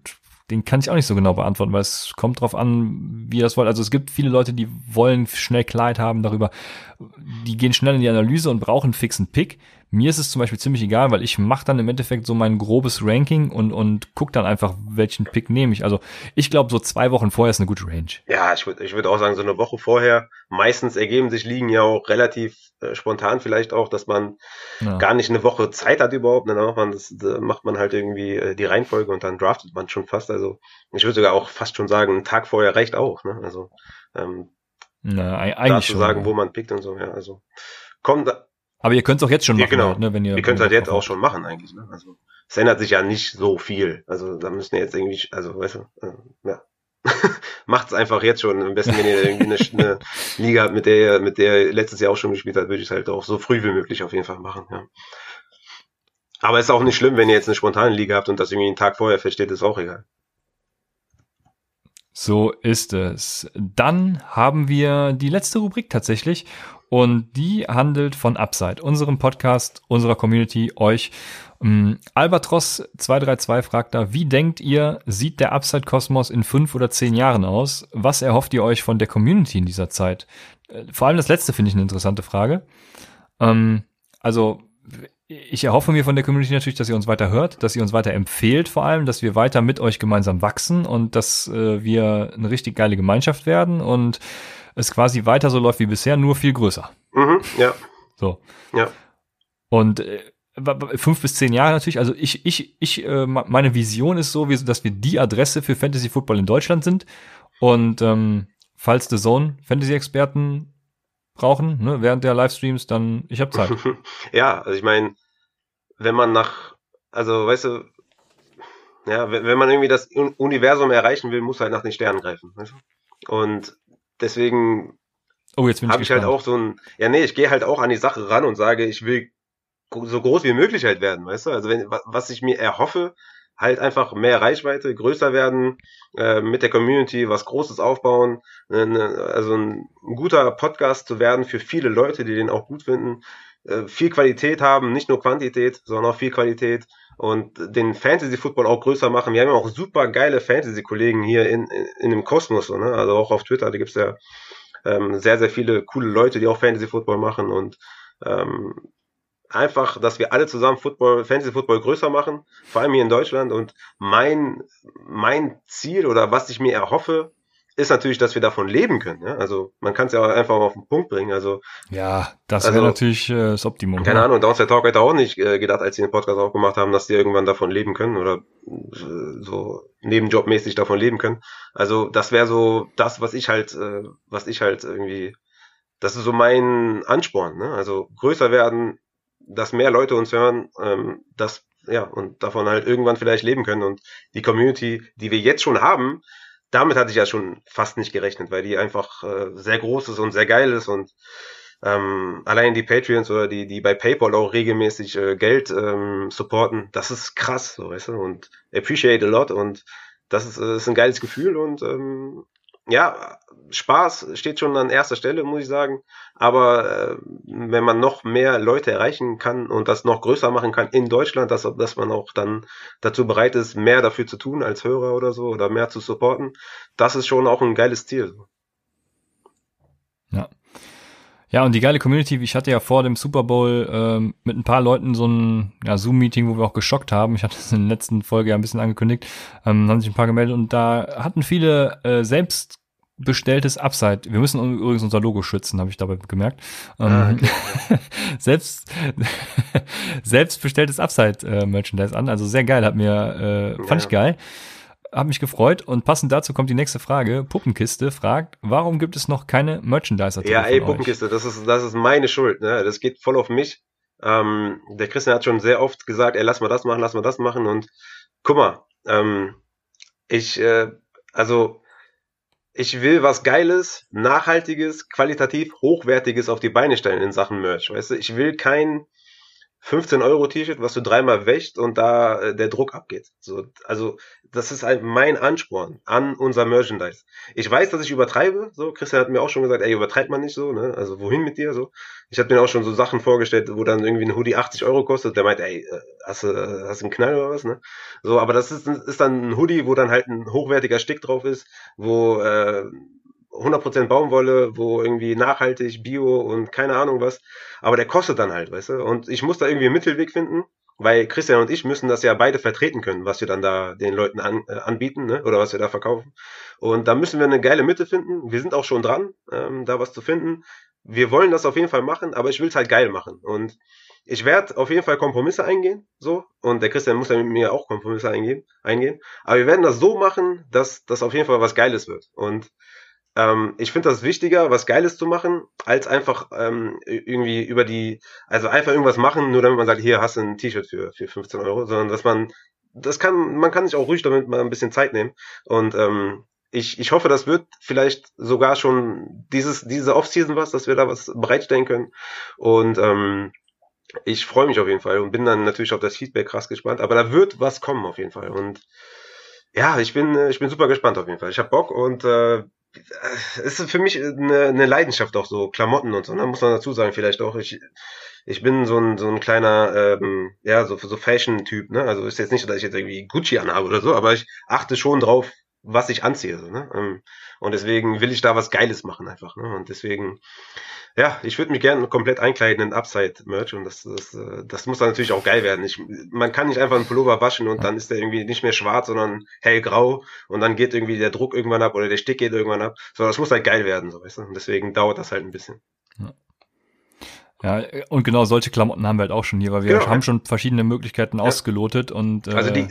den kann ich auch nicht so genau beantworten, weil es kommt drauf an, wie ihr das wollt. Also es gibt viele Leute, die wollen schnell Klarheit haben darüber, die gehen schnell in die Analyse und brauchen fixen Pick. Mir ist es zum Beispiel ziemlich egal, weil ich mache dann im Endeffekt so mein grobes Ranking und, und guck dann einfach, welchen Pick nehme ich. Also ich glaube, so zwei Wochen vorher ist eine gute Range. Ja, ich würde ich würd auch sagen, so eine Woche vorher. Meistens ergeben sich Ligen ja auch relativ äh, spontan vielleicht auch, dass man ja. gar nicht eine Woche Zeit hat überhaupt. Dann macht man, das, da macht man halt irgendwie äh, die Reihenfolge und dann draftet man schon fast. Also ich würde sogar auch fast schon sagen, ein Tag vorher reicht auch. Ne? Also ähm, Na, eigentlich schon. sagen, wo man pickt und so. Ja, also kommt aber ihr könnt es auch jetzt schon machen, ja, genau. Halt, ne, wenn ihr. Ihr könnt es halt jetzt auch schon machen eigentlich. Ne? Also es ändert sich ja nicht so viel. Also da müssen wir jetzt irgendwie, also weißt du, äh, ja. Macht's einfach jetzt schon. Am besten, wenn ihr irgendwie eine, eine Liga habt, mit der ihr, mit der ihr letztes Jahr auch schon gespielt habt, würde ich es halt auch so früh wie möglich auf jeden Fall machen. Ja. Aber es ist auch nicht schlimm, wenn ihr jetzt eine spontane Liga habt und das irgendwie einen Tag vorher versteht, ist auch egal. So ist es. Dann haben wir die letzte Rubrik tatsächlich und die handelt von Upside, unserem Podcast, unserer Community, euch. Um, Albatros 232 fragt da, wie denkt ihr, sieht der Upside-Kosmos in fünf oder zehn Jahren aus? Was erhofft ihr euch von der Community in dieser Zeit? Äh, vor allem das letzte finde ich eine interessante Frage. Ähm, also, ich erhoffe mir von der Community natürlich, dass ihr uns weiter hört, dass ihr uns weiter empfehlt vor allem, dass wir weiter mit euch gemeinsam wachsen und dass äh, wir eine richtig geile Gemeinschaft werden und es quasi weiter so läuft wie bisher, nur viel größer. Mhm, ja. So. Ja. Und äh, fünf bis zehn Jahre natürlich. Also ich, ich, ich, äh, meine Vision ist so, dass wir die Adresse für Fantasy Football in Deutschland sind. Und ähm, falls The Zone Fantasy-Experten brauchen, ne, während der Livestreams, dann ich habe Zeit. ja, also ich meine, wenn man nach, also weißt du, ja, wenn man irgendwie das Universum erreichen will, muss halt nach den Sternen greifen. Weißt du? Und deswegen oh, habe ich halt auch so ein, ja nee, ich gehe halt auch an die Sache ran und sage, ich will so groß wie möglich halt werden, weißt du? Also wenn was ich mir erhoffe, halt einfach mehr Reichweite, größer werden, äh, mit der Community was Großes aufbauen, äh, also ein, ein, guter Podcast zu werden für viele Leute, die den auch gut finden, äh, viel Qualität haben, nicht nur Quantität, sondern auch viel Qualität und den Fantasy Football auch größer machen. Wir haben ja auch super geile Fantasy Kollegen hier in, in, in dem Kosmos, so, ne? also auch auf Twitter, da gibt's ja ähm, sehr, sehr viele coole Leute, die auch Fantasy Football machen und ähm, einfach, dass wir alle zusammen Football, Fantasy Football größer machen, vor allem hier in Deutschland. Und mein, mein Ziel oder was ich mir erhoffe, ist natürlich, dass wir davon leben können. Ja? Also man kann es ja einfach mal auf den Punkt bringen. Also ja, das wäre also, natürlich äh, das Optimum. Keine ja. Ahnung, Downside Talk hätte auch nicht äh, gedacht, als sie den Podcast aufgemacht haben, dass die irgendwann davon leben können oder äh, so nebenjobmäßig davon leben können. Also das wäre so das, was ich halt, äh, was ich halt irgendwie, das ist so mein Ansporn. Ne? Also größer werden, dass mehr Leute uns hören, ähm, dass ja und davon halt irgendwann vielleicht leben können und die Community, die wir jetzt schon haben, damit hatte ich ja schon fast nicht gerechnet, weil die einfach äh, sehr groß ist und sehr geil ist und ähm, allein die Patreons oder die, die bei PayPal auch regelmäßig äh, Geld ähm, supporten, das ist krass, so weißt du, und appreciate a lot und das ist, äh, ist ein geiles Gefühl und ähm, ja, Spaß steht schon an erster Stelle, muss ich sagen. Aber äh, wenn man noch mehr Leute erreichen kann und das noch größer machen kann in Deutschland, dass, dass man auch dann dazu bereit ist, mehr dafür zu tun als Hörer oder so oder mehr zu supporten, das ist schon auch ein geiles Ziel. Ja. Ja, und die geile Community, ich hatte ja vor dem Super Bowl ähm, mit ein paar Leuten so ein ja, Zoom-Meeting, wo wir auch geschockt haben. Ich hatte es in der letzten Folge ja ein bisschen angekündigt, ähm, haben sich ein paar gemeldet und da hatten viele äh, selbst bestelltes Upside. Wir müssen übrigens unser Logo schützen, habe ich dabei gemerkt. Ähm, ah, okay. selbst selbst bestelltes Upside äh, Merchandise an, also sehr geil, hat mir äh, fand ich geil habe mich gefreut und passend dazu kommt die nächste Frage. Puppenkiste fragt, warum gibt es noch keine Merchandiser? Ja, ey, Puppenkiste, das ist, das ist meine Schuld, ne? Das geht voll auf mich. Ähm, der Christian hat schon sehr oft gesagt, ey, lass mal das machen, lass mal das machen und guck mal, ähm, ich, äh, also, ich will was Geiles, Nachhaltiges, qualitativ Hochwertiges auf die Beine stellen in Sachen Merch, weißt du? Ich will kein, 15 Euro T-Shirt, was du dreimal wäscht und da äh, der Druck abgeht. So, also das ist halt mein Ansporn an unser Merchandise. Ich weiß, dass ich übertreibe. So, Christian hat mir auch schon gesagt, ey, übertreibt man nicht so, ne? Also wohin mit dir so? Ich habe mir auch schon so Sachen vorgestellt, wo dann irgendwie ein Hoodie 80 Euro kostet. Der meint, ey, äh, hast du hast du einen Knall oder was, ne? So, aber das ist, ist dann ein Hoodie, wo dann halt ein hochwertiger Stick drauf ist, wo äh, 100% Baumwolle, wo irgendwie nachhaltig, bio und keine Ahnung was. Aber der kostet dann halt, weißt du? Und ich muss da irgendwie einen Mittelweg finden, weil Christian und ich müssen das ja beide vertreten können, was wir dann da den Leuten an, äh, anbieten, ne? Oder was wir da verkaufen. Und da müssen wir eine geile Mitte finden. Wir sind auch schon dran, ähm, da was zu finden. Wir wollen das auf jeden Fall machen, aber ich will es halt geil machen. Und ich werde auf jeden Fall Kompromisse eingehen, so. Und der Christian muss ja mit mir auch Kompromisse eingehen, eingehen. Aber wir werden das so machen, dass das auf jeden Fall was Geiles wird. Und ähm, ich finde das wichtiger, was Geiles zu machen, als einfach ähm, irgendwie über die, also einfach irgendwas machen, nur damit man sagt, hier hast du ein T-Shirt für, für 15 Euro, sondern dass man, das kann, man kann sich auch ruhig damit mal ein bisschen Zeit nehmen. Und ähm, ich, ich hoffe, das wird vielleicht sogar schon dieses, diese Off-Season was, dass wir da was bereitstellen können. Und ähm, ich freue mich auf jeden Fall und bin dann natürlich auf das Feedback krass gespannt. Aber da wird was kommen auf jeden Fall. Und ja, ich bin, ich bin super gespannt auf jeden Fall. Ich habe Bock und äh, es ist für mich eine, eine Leidenschaft auch so, Klamotten und so, ne? muss man dazu sagen, vielleicht auch. Ich, ich bin so ein, so ein kleiner, ähm, ja, so, so Fashion-Typ, ne? Also ist jetzt nicht dass ich jetzt irgendwie Gucci anhabe oder so, aber ich achte schon drauf, was ich anziehe. So, ne? Ähm, und deswegen will ich da was Geiles machen einfach. Ne? Und deswegen, ja, ich würde mich gerne komplett einkleiden in Upside-Merch und das, das, äh, das muss dann natürlich auch geil werden. Ich, man kann nicht einfach einen Pullover waschen und dann ist der irgendwie nicht mehr schwarz, sondern hellgrau und dann geht irgendwie der Druck irgendwann ab oder der Stick geht irgendwann ab. So, das muss halt geil werden, so weißt du. Und deswegen dauert das halt ein bisschen. Ja. Ja, und genau solche Klamotten haben wir halt auch schon hier, weil wir genau, haben schon verschiedene Möglichkeiten ja. ausgelotet und äh, also die,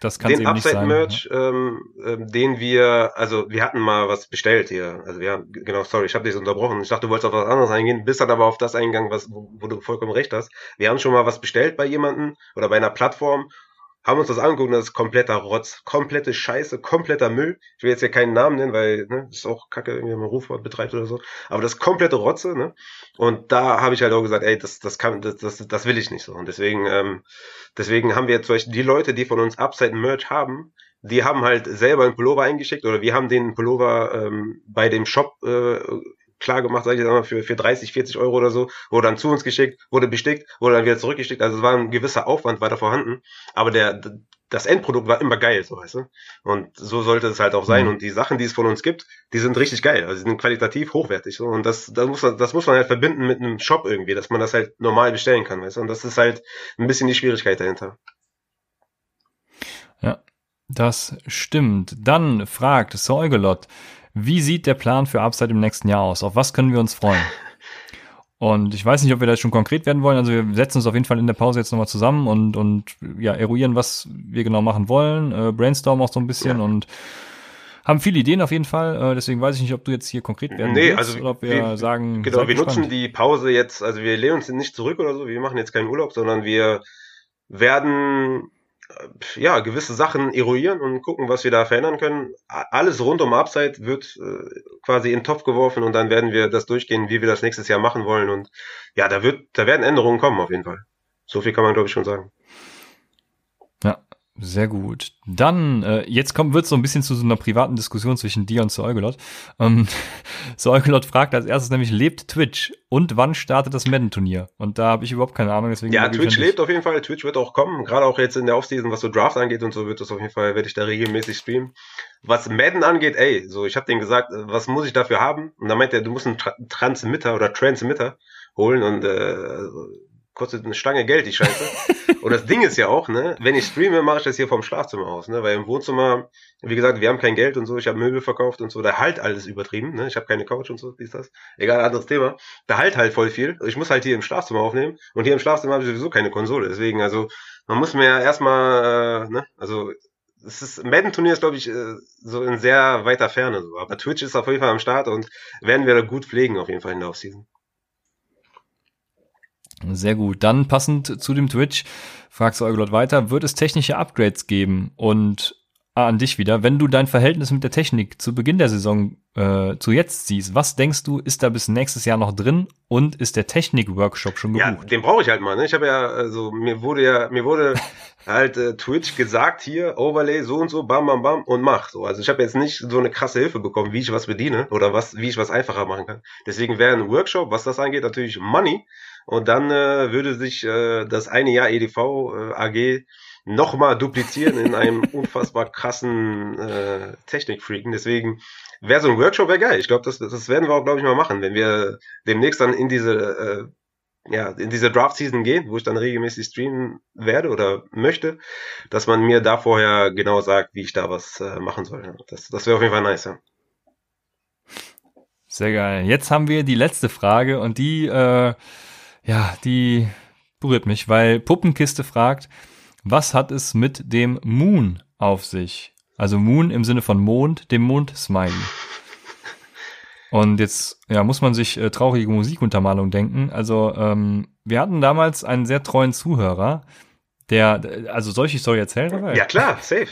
das kann den Upside-Merch, ja. ähm, ähm, den wir, also wir hatten mal was bestellt hier. Also wir haben, genau, sorry, ich habe dich unterbrochen. Ich dachte, du wolltest auf was anderes eingehen, bist dann aber auf das eingegangen, was, wo, wo, du vollkommen recht hast. Wir haben schon mal was bestellt bei jemandem oder bei einer Plattform haben uns das angeguckt und das ist kompletter Rotz, komplette Scheiße, kompletter Müll. Ich will jetzt hier keinen Namen nennen, weil ne, ist auch kacke, wenn man Rufwort betreibt oder so. Aber das komplette Rotze, ne? Und da habe ich halt auch gesagt, ey, das, das kann, das, das, das will ich nicht so. Und deswegen, ähm, deswegen haben wir jetzt zum Beispiel die Leute, die von uns Upside Merch haben, die haben halt selber einen Pullover eingeschickt oder wir haben den Pullover ähm, bei dem Shop äh, klar gemacht, sag ich jetzt mal, für, für 30, 40 Euro oder so, wurde dann zu uns geschickt, wurde bestickt, wurde dann wieder zurückgeschickt. Also es war ein gewisser Aufwand weiter vorhanden, aber der, das Endprodukt war immer geil, so weißt du. Und so sollte es halt auch sein. Mhm. Und die Sachen, die es von uns gibt, die sind richtig geil. Also die sind qualitativ hochwertig. So. Und das, das, muss, das muss man halt verbinden mit einem Shop irgendwie, dass man das halt normal bestellen kann, weißt du. Und das ist halt ein bisschen die Schwierigkeit dahinter. Ja, das stimmt. Dann fragt Säugelot, wie sieht der Plan für Upside im nächsten Jahr aus? Auf was können wir uns freuen? Und ich weiß nicht, ob wir da schon konkret werden wollen. Also wir setzen uns auf jeden Fall in der Pause jetzt nochmal zusammen und, und ja, eruieren, was wir genau machen wollen, äh, brainstormen auch so ein bisschen ja. und haben viele Ideen auf jeden Fall. Äh, deswegen weiß ich nicht, ob du jetzt hier konkret werden nee, willst also oder ob wir, wir sagen. Genau, wir gespannt. nutzen die Pause jetzt, also wir lehnen uns nicht zurück oder so, wir machen jetzt keinen Urlaub, sondern wir werden ja, gewisse Sachen eruieren und gucken, was wir da verändern können. Alles rund um Upside wird äh, quasi in den Topf geworfen und dann werden wir das durchgehen, wie wir das nächstes Jahr machen wollen. Und ja, da wird, da werden Änderungen kommen auf jeden Fall. So viel kann man, glaube ich, schon sagen. Sehr gut. Dann, äh, jetzt kommt, wird so ein bisschen zu so einer privaten Diskussion zwischen dir und Zeugelot. Ähm, Zeugelot fragt als erstes nämlich, lebt Twitch und wann startet das Madden-Turnier? Und da habe ich überhaupt keine Ahnung, deswegen. Ja, Twitch lebt auf jeden Fall, Twitch wird auch kommen, gerade auch jetzt in der Offseason, was so Draft angeht und so, wird das auf jeden Fall, werde ich da regelmäßig streamen. Was Madden angeht, ey, so, ich habe denen gesagt, äh, was muss ich dafür haben? Und dann meint er, du musst einen Tra Transmitter oder Transmitter holen und äh, kostet eine Stange Geld, die Scheiße. Und das Ding ist ja auch, ne, wenn ich streame, mache ich das hier vom Schlafzimmer aus, ne, weil im Wohnzimmer, wie gesagt, wir haben kein Geld und so, ich habe Möbel verkauft und so, da halt alles übertrieben, ne, ich habe keine Couch und so, wie ist das? Egal, anderes Thema. Da halt halt voll viel. Ich muss halt hier im Schlafzimmer aufnehmen und hier im Schlafzimmer habe ich sowieso keine Konsole, deswegen, also, man muss mir ja erstmal, äh, ne, also, es ist, Madden-Turnier ist, glaube ich, äh, so in sehr weiter Ferne, so, aber Twitch ist auf jeden Fall am Start und werden wir da gut pflegen, auf jeden Fall in der Offseason. Sehr gut. Dann passend zu dem Twitch, fragst du Eugelot weiter, wird es technische Upgrades geben? Und ah, an dich wieder, wenn du dein Verhältnis mit der Technik zu Beginn der Saison äh, zu jetzt siehst, was denkst du, ist da bis nächstes Jahr noch drin und ist der Technik-Workshop schon gebucht? Ja, den brauche ich halt mal. Ne? Ich habe ja, also mir wurde ja, mir wurde halt äh, Twitch gesagt, hier, Overlay, so und so, bam, bam, bam und mach. So, also ich habe jetzt nicht so eine krasse Hilfe bekommen, wie ich was bediene oder was, wie ich was einfacher machen kann. Deswegen wäre ein Workshop, was das angeht, natürlich Money. Und dann äh, würde sich äh, das eine Jahr EDV äh, AG nochmal duplizieren in einem unfassbar krassen äh, Technikfreaken. Deswegen wäre so ein Workshop wäre geil. Ich glaube, das, das werden wir auch, glaube ich, mal machen, wenn wir demnächst dann in diese äh, ja, in diese Draft-Season gehen, wo ich dann regelmäßig streamen werde oder möchte, dass man mir da vorher genau sagt, wie ich da was äh, machen soll. Das, das wäre auf jeden Fall nice, ja. Sehr geil. Jetzt haben wir die letzte Frage und die äh, ja, die berührt mich, weil Puppenkiste fragt, was hat es mit dem Moon auf sich? Also Moon im Sinne von Mond, dem Mond-Smiley. Und jetzt ja, muss man sich äh, traurige Musikuntermalung denken. Also ähm, wir hatten damals einen sehr treuen Zuhörer, der, also soll ich die Story erzählen? Oder? Ja klar, safe.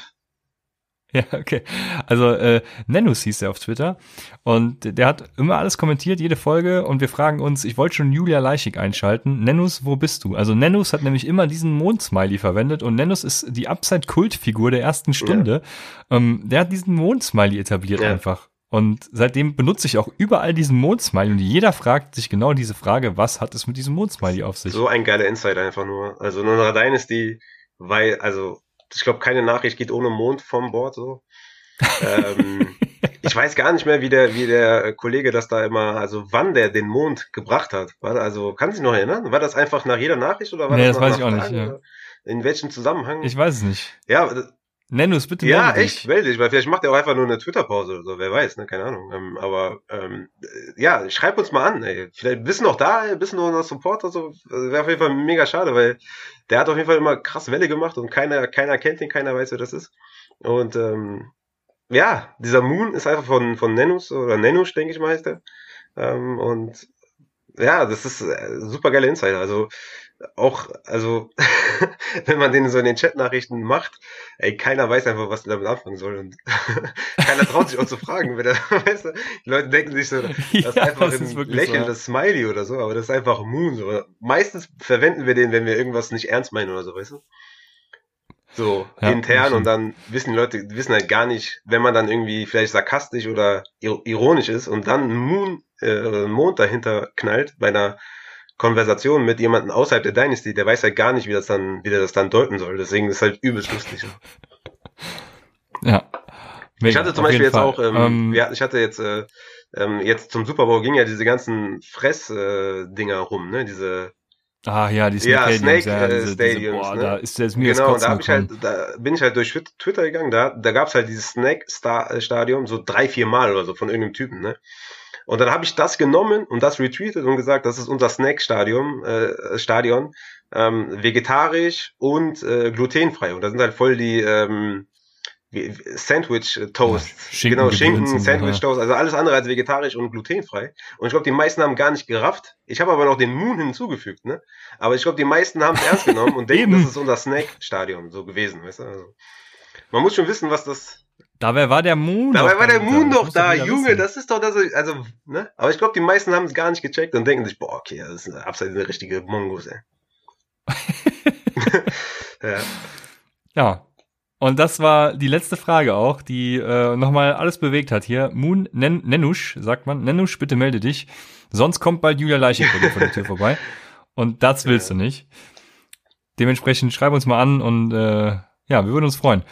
Ja, okay. Also äh, Nenus hieß er auf Twitter und der hat immer alles kommentiert, jede Folge und wir fragen uns, ich wollte schon Julia Leichig einschalten. Nenus, wo bist du? Also Nenus hat nämlich immer diesen Mondsmiley verwendet und Nenus ist die Upside-Kultfigur der ersten Stunde. Ja. Ähm, der hat diesen Mondsmiley etabliert ja. einfach. Und seitdem benutze ich auch überall diesen Mondsmiley und jeder fragt sich genau diese Frage, was hat es mit diesem Mondsmiley auf sich? So ein geiler Insight einfach nur. Also nur Dynasty, weil, also ich glaube, keine Nachricht geht ohne Mond vom Bord so. ähm, ich weiß gar nicht mehr, wie der, wie der Kollege das da immer, also wann der den Mond gebracht hat. War, also, kann sich noch erinnern? War das einfach nach jeder Nachricht oder war nee, das, das weiß ich auch nicht. Ja. In welchem Zusammenhang? Ich weiß es nicht. Ja, Nenn es bitte. Ja, echt, melde dich, weil vielleicht macht er auch einfach nur eine Twitter-Pause oder so, wer weiß, ne, keine Ahnung. Ähm, aber ähm, ja, schreib uns mal an, ey. Vielleicht bist du noch da, bist du noch unser Supporter, so, wäre auf jeden Fall mega schade, weil der hat auf jeden Fall immer krass Welle gemacht und keiner, keiner kennt ihn, keiner weiß, wer das ist. Und ähm, ja, dieser Moon ist einfach von, von Nenus oder Nenus, denke ich mal, heißt der. Ähm, und ja, das ist äh, super geile Insider. Also auch, also, wenn man den so in den Chat-Nachrichten macht, ey, keiner weiß einfach, was du damit anfangen soll. Und keiner traut sich auch zu fragen. Wenn der, weißt du, die Leute denken sich so, das ist ja, einfach das ein lächelndes so. Smiley oder so, aber das ist einfach Moon. So. Meistens verwenden wir den, wenn wir irgendwas nicht ernst meinen oder so, weißt du? So ja, intern und dann wissen die Leute, wissen halt gar nicht, wenn man dann irgendwie vielleicht sarkastisch oder ironisch ist und dann Moon, äh, Mond dahinter knallt bei einer Konversation mit jemandem außerhalb der Dynasty, der weiß halt gar nicht, wie das dann, wie der das dann deuten soll. Deswegen ist es halt übelst lustig. Ja. Mega, ich hatte zum Beispiel jetzt Fall. auch, ähm, ähm, ja, ich hatte jetzt, äh, ähm, jetzt zum Super Bowl ging ja diese ganzen Fress-Dinger äh, rum, ne? Diese Ah ja, die Snake, ja, Snake ja, diese, Stadiums. Diese, boah, ne? da ist jetzt mir genau, da, ich halt, da bin ich halt durch Twitter gegangen, da, da gab's halt dieses Snake Star Stadium so drei, vier Mal oder so von irgendeinem Typen, ne? Und dann habe ich das genommen und das retweetet und gesagt, das ist unser Snack-Stadion, äh, Stadion, ähm, vegetarisch und äh, glutenfrei. Und da sind halt voll die ähm, Sandwich Toast. Ja, genau, Schinken, Sandwich Toast, also alles andere als vegetarisch und glutenfrei. Und ich glaube, die meisten haben gar nicht gerafft. Ich habe aber noch den Moon hinzugefügt, ne? Aber ich glaube, die meisten haben es ernst genommen und denken, das ist unser Snack-Stadion so gewesen, weißt du? Also, man muss schon wissen, was das Dabei war der Moon. Dabei war der Moon doch da, Junge, das ist doch das, also, ne? Aber ich glaube, die meisten haben es gar nicht gecheckt und denken sich, boah, okay, das ist absolut eine richtige Mongos, ey. ja. ja. Und das war die letzte Frage auch, die äh, nochmal alles bewegt hat hier. Moon Nen Nenusch, sagt man. Nenusch, bitte melde dich. Sonst kommt bald Julia Leichig vor der Tür vorbei. Und das willst ja. du nicht. Dementsprechend schreib uns mal an und äh, ja, wir würden uns freuen.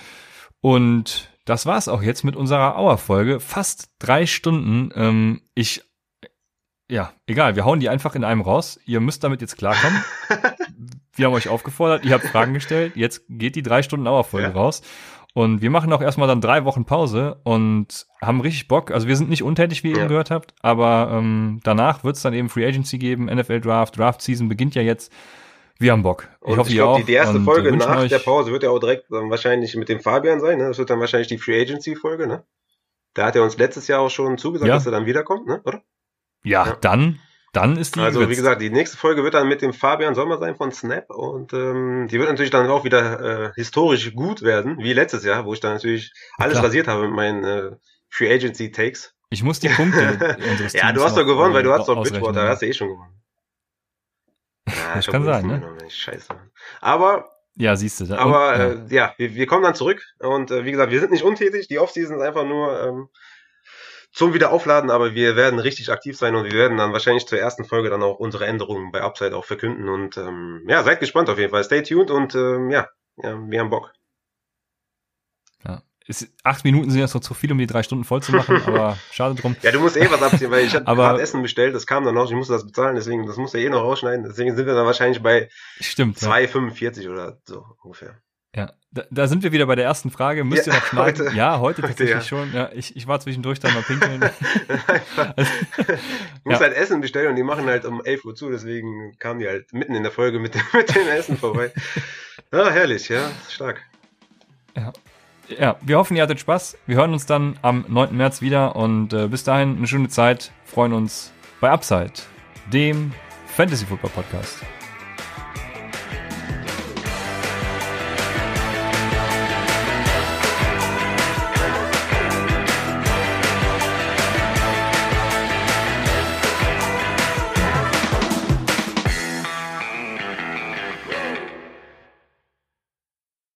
Und das war's auch jetzt mit unserer Auer-Folge. Fast drei Stunden. Ähm, ich, ja, egal, wir hauen die einfach in einem raus. Ihr müsst damit jetzt klarkommen. wir haben euch aufgefordert, ihr habt Fragen gestellt. Jetzt geht die drei Stunden Auer-Folge ja. raus. Und wir machen auch erstmal dann drei Wochen Pause und haben richtig Bock. Also wir sind nicht untätig, wie ihr ja. eben gehört habt, aber ähm, danach wird's dann eben Free Agency geben, NFL Draft, Draft Season beginnt ja jetzt. Wir haben Bock. Ich und hoffe, ich glaube, die, erste Folge nach der Pause wird ja auch direkt dann wahrscheinlich mit dem Fabian sein. Ne? Das wird dann wahrscheinlich die Free Agency Folge. Ne? Da hat er uns letztes Jahr auch schon zugesagt, ja. dass er dann wiederkommt, ne? oder? Ja, ja, dann, dann ist die. Also wie gesagt, die nächste Folge wird dann mit dem Fabian Sommer sein von Snap und ähm, die wird natürlich dann auch wieder äh, historisch gut werden, wie letztes Jahr, wo ich dann natürlich alles Klar. rasiert habe mit meinen äh, Free Agency Takes. Ich muss die Punkte Ja, du hast doch gewonnen, weil du hast doch Bridgewater, da hast du eh schon gewonnen. Ja, das kann sein, ne? Scheiße. Aber ja, siehst du. Aber und, äh, ja, wir, wir kommen dann zurück und äh, wie gesagt, wir sind nicht untätig. Die Offseason ist einfach nur ähm, zum Wiederaufladen, aber wir werden richtig aktiv sein und wir werden dann wahrscheinlich zur ersten Folge dann auch unsere Änderungen bei Upside auch verkünden und ähm, ja, seid gespannt auf jeden Fall. Stay tuned und ähm, ja, ja, wir haben Bock. Ist, acht Minuten sind jetzt noch zu viel, um die drei Stunden voll zu machen, aber schade drum. Ja, du musst eh was abziehen, weil ich habe gerade Essen bestellt, das kam dann noch, ich musste das bezahlen, deswegen, das musst du eh noch rausschneiden, deswegen sind wir dann wahrscheinlich bei Stimmt, 2,45 ja. oder so ungefähr. Ja, da, da, sind wir wieder bei der ersten Frage. Müsst ja, ihr noch schneiden? Heute, ja, heute tatsächlich heute, ja. schon. Ja, ich, ich war zwischendurch dann mal pinkeln. also, du musst ja. halt Essen bestellen und die machen halt um 11 Uhr zu, deswegen kamen die halt mitten in der Folge mit, mit dem Essen vorbei. Ja, herrlich, ja, stark. Ja ja, wir hoffen, ihr hattet Spaß. Wir hören uns dann am 9. März wieder und äh, bis dahin eine schöne Zeit. Freuen uns bei Upside, dem Fantasy Football Podcast.